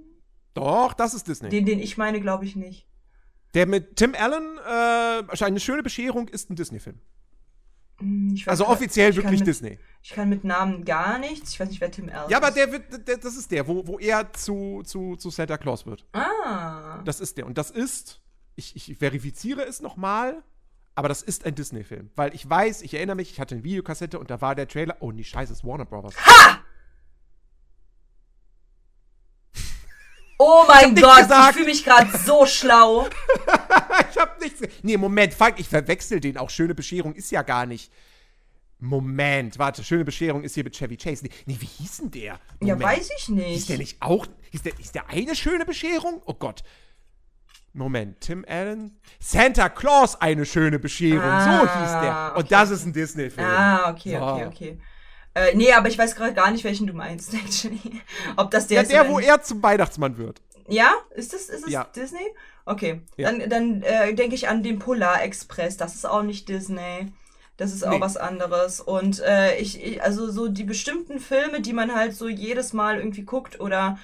Doch, das ist Disney. den, den ich meine, glaube ich nicht. Der mit Tim Allen, äh, eine schöne Bescherung, ist ein Disney-Film. Hm, Also offiziell wirklich mit, Disney. Ich kann mit Namen gar nichts. Ich weiß nicht, wer Tim Allen Ja, aber ist. der wird, der, das ist der, wo, wo er zu, zu, zu Santa Claus wird. Ah. Das ist der. Und das ist, ich, ich verifiziere es nochmal, aber das ist ein Disney-Film. Weil ich weiß, ich erinnere mich, ich hatte eine Videokassette und da war der Trailer. Oh, nee, scheiße, ist Warner Brothers. Oh mein nicht Gott, ich fühle mich gerade so schlau. ich hab nichts. Nee, Moment, fuck, ich verwechsel den auch. Schöne Bescherung ist ja gar nicht. Moment, warte, schöne Bescherung ist hier mit Chevy Chase. Nee, nee wie hieß denn der? Ja, Moment. weiß ich nicht. Hieß der nicht auch? Hieß der, hieß der eine schöne Bescherung? Oh Gott. Moment, Tim Allen? Santa Claus, eine schöne Bescherung. so Ah, hieß der. Und okay. das ist ein Disney-Film. Ah, okay, So. okay, okay. Äh, nee, aber ich weiß gerade gar nicht, welchen du meinst, actually. Ob das der Ja, ist. der, wo er zum Weihnachtsmann wird. Ja? Ist das, ist das Ja. Disney? Okay. Ja. Dann, dann äh, denke ich an den Polar Express. Das ist auch nicht Disney. Das ist auch Nee. was anderes. Und äh, ich, ich, also so die bestimmten Filme, die man halt so jedes Mal irgendwie guckt oder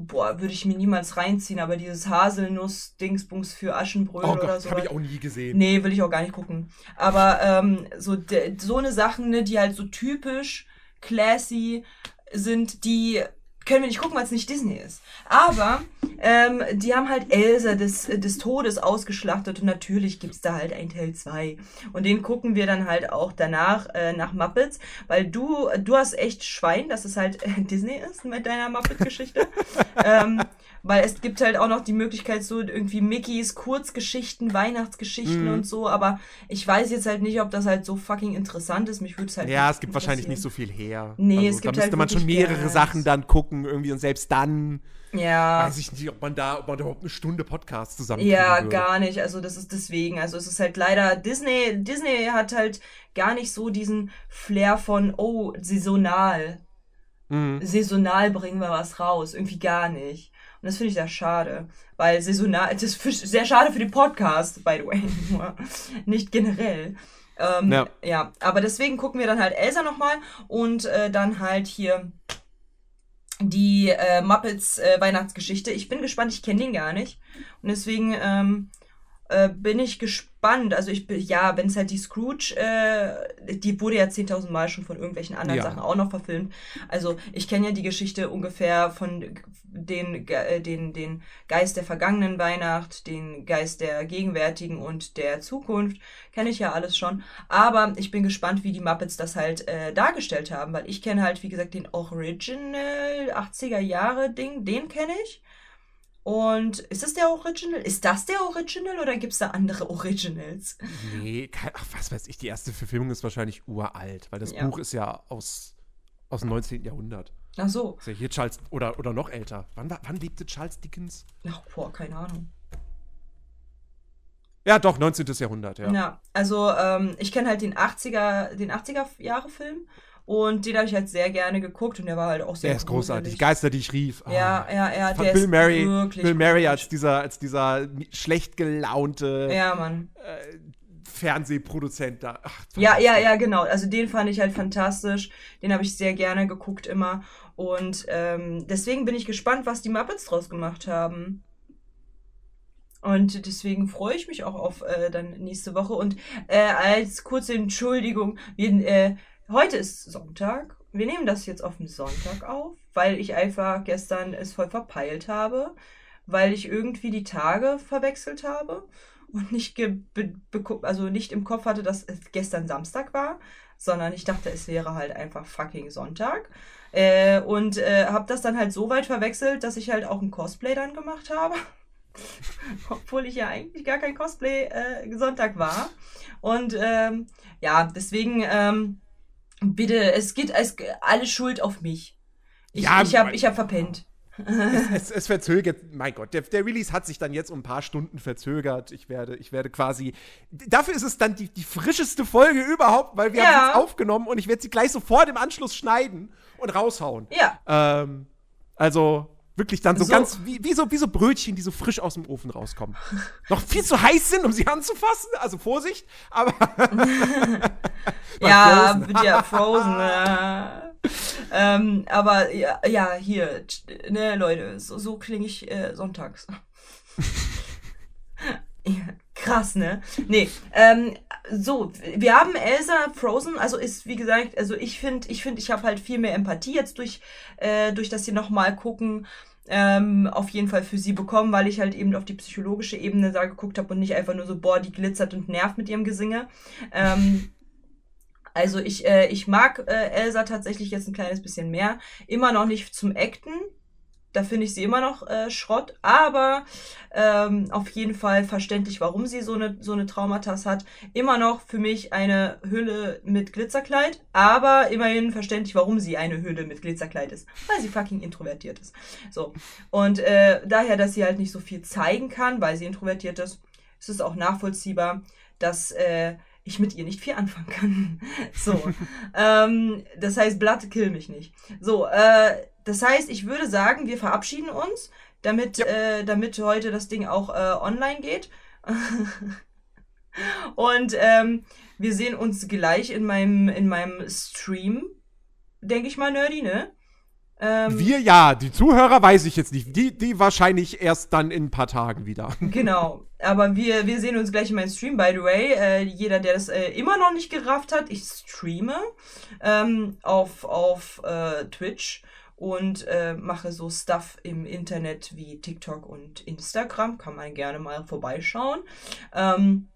boah, würde ich mir niemals reinziehen, aber dieses Haselnuss-Dingsbums für Aschenbrödel Oh oder so. habe ich auch nie gesehen. Nee, will ich auch gar nicht gucken. Aber ähm, so, de, so eine Sachen, ne, die halt so typisch classy sind, die können wir nicht gucken, weil es nicht Disney ist. Aber ähm, die haben halt Elsa des, des Todes ausgeschlachtet und natürlich gibt's da halt einen Teil 2. Und den gucken wir dann halt auch danach äh, nach Muppets, weil du, du hast echt Schwein, dass es halt äh, Disney ist mit deiner Muppet-Geschichte. ähm, weil es gibt halt auch noch die Möglichkeit, so irgendwie Mickeys Kurzgeschichten, Weihnachtsgeschichten Mhm. und so, aber ich weiß jetzt halt nicht, ob das halt so fucking interessant ist. Mich würde es halt Ja, es gibt wahrscheinlich nicht so viel her. Nee, also, es gibt Da müsste halt man schon mehrere Sachen dann gucken, irgendwie und selbst dann Ja. weiß ich nicht, ob man da, ob man da überhaupt eine Stunde Podcast zusammen Ja, würde. gar nicht. Also das ist deswegen. Also es ist halt leider Disney. Disney hat halt gar nicht so diesen Flair von oh saisonal. Mhm. Saisonal bringen wir was raus. Irgendwie gar nicht. Und das finde ich sehr schade, weil saisonal. Das ist sehr schade für den Podcast, by the way, nur nicht generell. Ähm, ja. Ja. aber deswegen gucken wir dann halt Elsa nochmal und äh, dann halt hier die äh, Muppets äh, Weihnachtsgeschichte. Ich bin gespannt, ich kenne den gar nicht. Und deswegen ähm, äh, bin ich gespannt. Also ich bin, ja, wenn es halt die Scrooge, äh, die wurde ja 10.000 Mal schon von irgendwelchen anderen Ja. Sachen auch noch verfilmt. Also ich kenne ja die Geschichte ungefähr von den, äh, den, den Geist der vergangenen Weihnacht, den Geist der gegenwärtigen und der Zukunft. Kenne ich ja alles schon. Aber ich bin gespannt, wie die Muppets das halt äh, dargestellt haben, weil ich kenne halt, wie gesagt, den Original 80er Jahre Ding, den kenne ich. Und ist das der Original? Ist das der Original oder gibt es da andere Originals? Nee, kein, ach, was weiß ich, die erste Verfilmung ist wahrscheinlich uralt, weil das Ja. Buch ist ja aus, aus dem 19. Jahrhundert. Ach so. Ist ja hier Charles, oder, oder noch älter. Wann, wann lebte Charles Dickens? Ach, boah, keine Ahnung. Ja, doch, 19. Jahrhundert, ja. Ja, also ähm, ich kenne halt den 80er, den 80er Jahre Film und den habe ich halt sehr gerne geguckt und der war halt auch sehr Der ist großartig. Geister, die ich rief. Ah. Ja, ja, ja, Von der Bill ist Murray, wirklich Bill gruselig. als dieser, als dieser schlecht gelaunte Ja, Mann. Fernsehproduzent da. Ach, Ja, ja, ja, genau. Also den fand ich halt fantastisch. Den habe ich sehr gerne geguckt immer. Und ähm, deswegen bin ich gespannt, was die Muppets draus gemacht haben. Und deswegen freue ich mich auch auf äh, dann nächste Woche. Und äh, als kurze Entschuldigung, wir, äh, heute ist Sonntag. Wir nehmen das jetzt auf den Sonntag auf, weil ich einfach gestern es voll verpeilt habe, weil ich irgendwie die Tage verwechselt habe und nicht also nicht im Kopf hatte, dass es gestern Samstag war, sondern ich dachte, es wäre halt einfach fucking Sonntag. Äh, und äh, habe das dann halt so weit verwechselt, dass ich halt auch ein Cosplay dann gemacht habe. Obwohl ich ja eigentlich gar kein Cosplay äh, Sonntag war. Und ähm, ja, deswegen ähm, bitte, es geht es, alle Schuld auf mich. Ich, Ja, ich habe ich hab verpennt. es, es, es verzögert, mein Gott, der, der Release hat sich dann jetzt um ein paar Stunden verzögert. Ich werde, ich werde quasi. Dafür ist es dann die, die frischeste Folge überhaupt, weil wir Ja. haben sie jetzt aufgenommen und ich werde sie gleich sofort im Anschluss schneiden und raushauen. Ja. Ähm, also wirklich dann so, So. ganz wie, wie, so, wie so Brötchen, die so frisch aus dem Ofen rauskommen. Noch viel zu heiß sind, um sie anzufassen. Also Vorsicht, aber ja, Frozen. ja Frozen. ähm, aber ja, ja, hier, ne, Leute, so, so klinge ich äh, sonntags. ja, krass, ne? Nee, ähm, so, wir haben Elsa Frozen, also ist, wie gesagt, also ich finde, ich finde, ich habe halt viel mehr Empathie jetzt durch, äh, durch das hier nochmal gucken. Ähm, auf jeden Fall für sie bekommen, weil ich halt eben auf die psychologische Ebene da geguckt habe und nicht einfach nur so, boah, die glitzert und nervt mit ihrem Gesinge. Ähm, also ich, äh, ich mag äh, Elsa tatsächlich jetzt ein kleines bisschen mehr. Immer noch nicht zum Acten. Da finde ich sie immer noch äh, Schrott, aber ähm, auf jeden Fall verständlich, warum sie so eine so eine Traumatas hat. Immer noch für mich eine Hülle mit Glitzerkleid, aber immerhin verständlich, warum sie eine Hülle mit Glitzerkleid ist, weil sie fucking introvertiert ist. So und äh, daher, dass sie halt nicht so viel zeigen kann, weil sie introvertiert ist, ist es auch nachvollziehbar, dass äh, ich mit ihr nicht viel anfangen kann. So. ähm, das heißt, Blatt kill mich nicht. So, äh, das heißt, ich würde sagen, wir verabschieden uns, damit, Ja. äh, damit heute das Ding auch äh, online geht. Und ähm, wir sehen uns gleich in meinem, in meinem Stream. Denke ich mal, Nerdy, ne? Ähm, wir ja, die Zuhörer weiß ich jetzt nicht. Die, die wahrscheinlich erst dann in ein paar Tagen wieder. Genau, aber wir, wir sehen uns gleich in meinem Stream, by the way. Äh, jeder, der das äh, immer noch nicht gerafft hat, ich streame ähm, auf, auf äh, Twitch und äh, mache so Stuff im Internet wie TikTok und Instagram. Kann man gerne mal vorbeischauen. Ähm,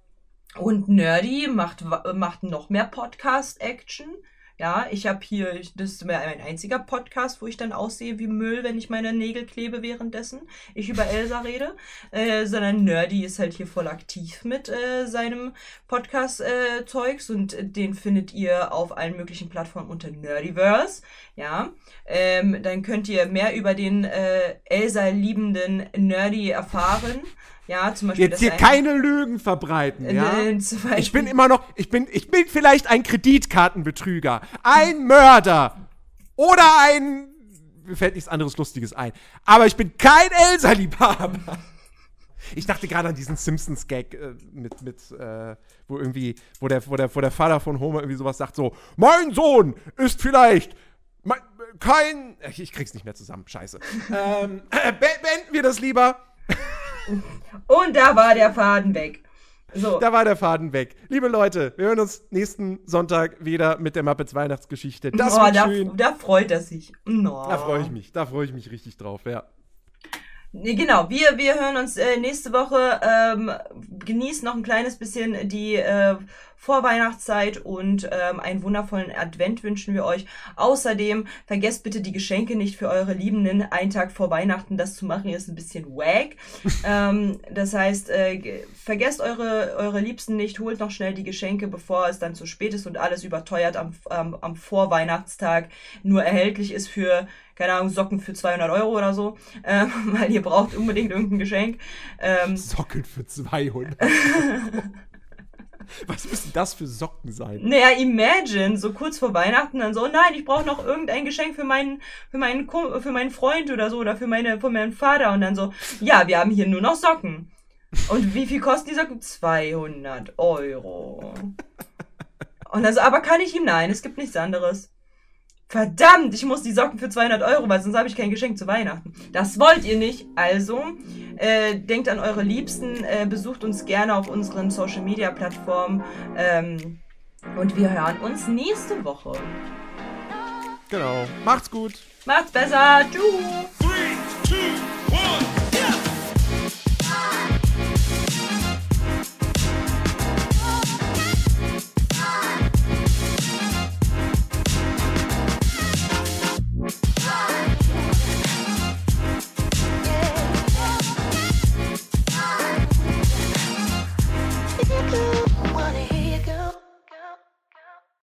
und Nerdy macht, macht noch mehr Podcast-Action. Ja, ich habe hier, das ist mein einziger Podcast, wo ich dann aussehe wie Müll, wenn ich meine Nägel klebe währenddessen ich über Elsa rede, äh, sondern Nerdy ist halt hier voll aktiv mit äh, seinem Podcast-Zeugs und äh, den findet ihr auf allen möglichen Plattformen unter Nerdiverse. Ja, ähm, dann könnt ihr mehr über den äh, Elsa-liebenden Nerdy erfahren. Ja, zum Beispiel Jetzt hier ein- keine Lügen verbreiten, ja? Ich bin immer noch, ich bin, ich bin vielleicht ein Kreditkartenbetrüger, ein Mörder oder ein, mir fällt nichts anderes Lustiges ein. Aber ich bin kein Elsa-Liebhaber. Ich dachte gerade an diesen Simpsons-Gag äh, mit, mit äh, wo irgendwie, wo der, wo, der, wo der Vater von Homer irgendwie sowas sagt, so, mein Sohn ist vielleicht mein, kein, ich, krieg's nicht mehr zusammen, scheiße. ähm, äh, be beenden wir das lieber. Und da war der Faden weg. So. Da war der Faden weg. Liebe Leute, wir hören uns nächsten Sonntag wieder mit der Muppets Weihnachtsgeschichte. Das oh, wird da, schön. da freut er sich. No. Da freue ich mich. Da freue ich mich richtig drauf, ja. Genau, wir, wir hören uns äh, nächste Woche. Ähm, genießt noch ein kleines bisschen die äh, Vorweihnachtszeit und ähm, einen wundervollen Advent wünschen wir euch. Außerdem vergesst bitte die Geschenke nicht für eure Liebenden. Einen Tag vor Weihnachten das zu machen ist ein bisschen wack. ähm, das heißt, äh, ge- vergesst eure, eure Liebsten nicht, holt noch schnell die Geschenke, bevor es dann zu spät ist und alles überteuert am, am, am Vorweihnachtstag nur erhältlich ist für keine Ahnung, Socken für 200 Euro oder so, ähm, weil ihr braucht unbedingt irgendein Geschenk. Ähm, Socken für 200. Was müssen das für Socken sein? naja, imagine, so kurz vor Weihnachten dann so, oh nein, ich brauche noch irgendein Geschenk für meinen, für meinen, für meinen Freund oder so oder für meine, für meinen Vater und dann so, ja, wir haben hier nur noch Socken. Und wie viel kosten die Socken? 200 Euro. Und dann so, aber kann ich ihm? Nein, es gibt nichts anderes. Verdammt, ich muss die Socken für 200 Euro, weil sonst habe ich kein Geschenk zu Weihnachten. Das wollt ihr nicht. Also, äh, denkt an eure Liebsten, äh, besucht uns gerne auf unseren Social Media Plattformen. Ähm, und wir hören uns nächste Woche. Genau. Macht's gut. Macht's besser. Tschüss. Three, two,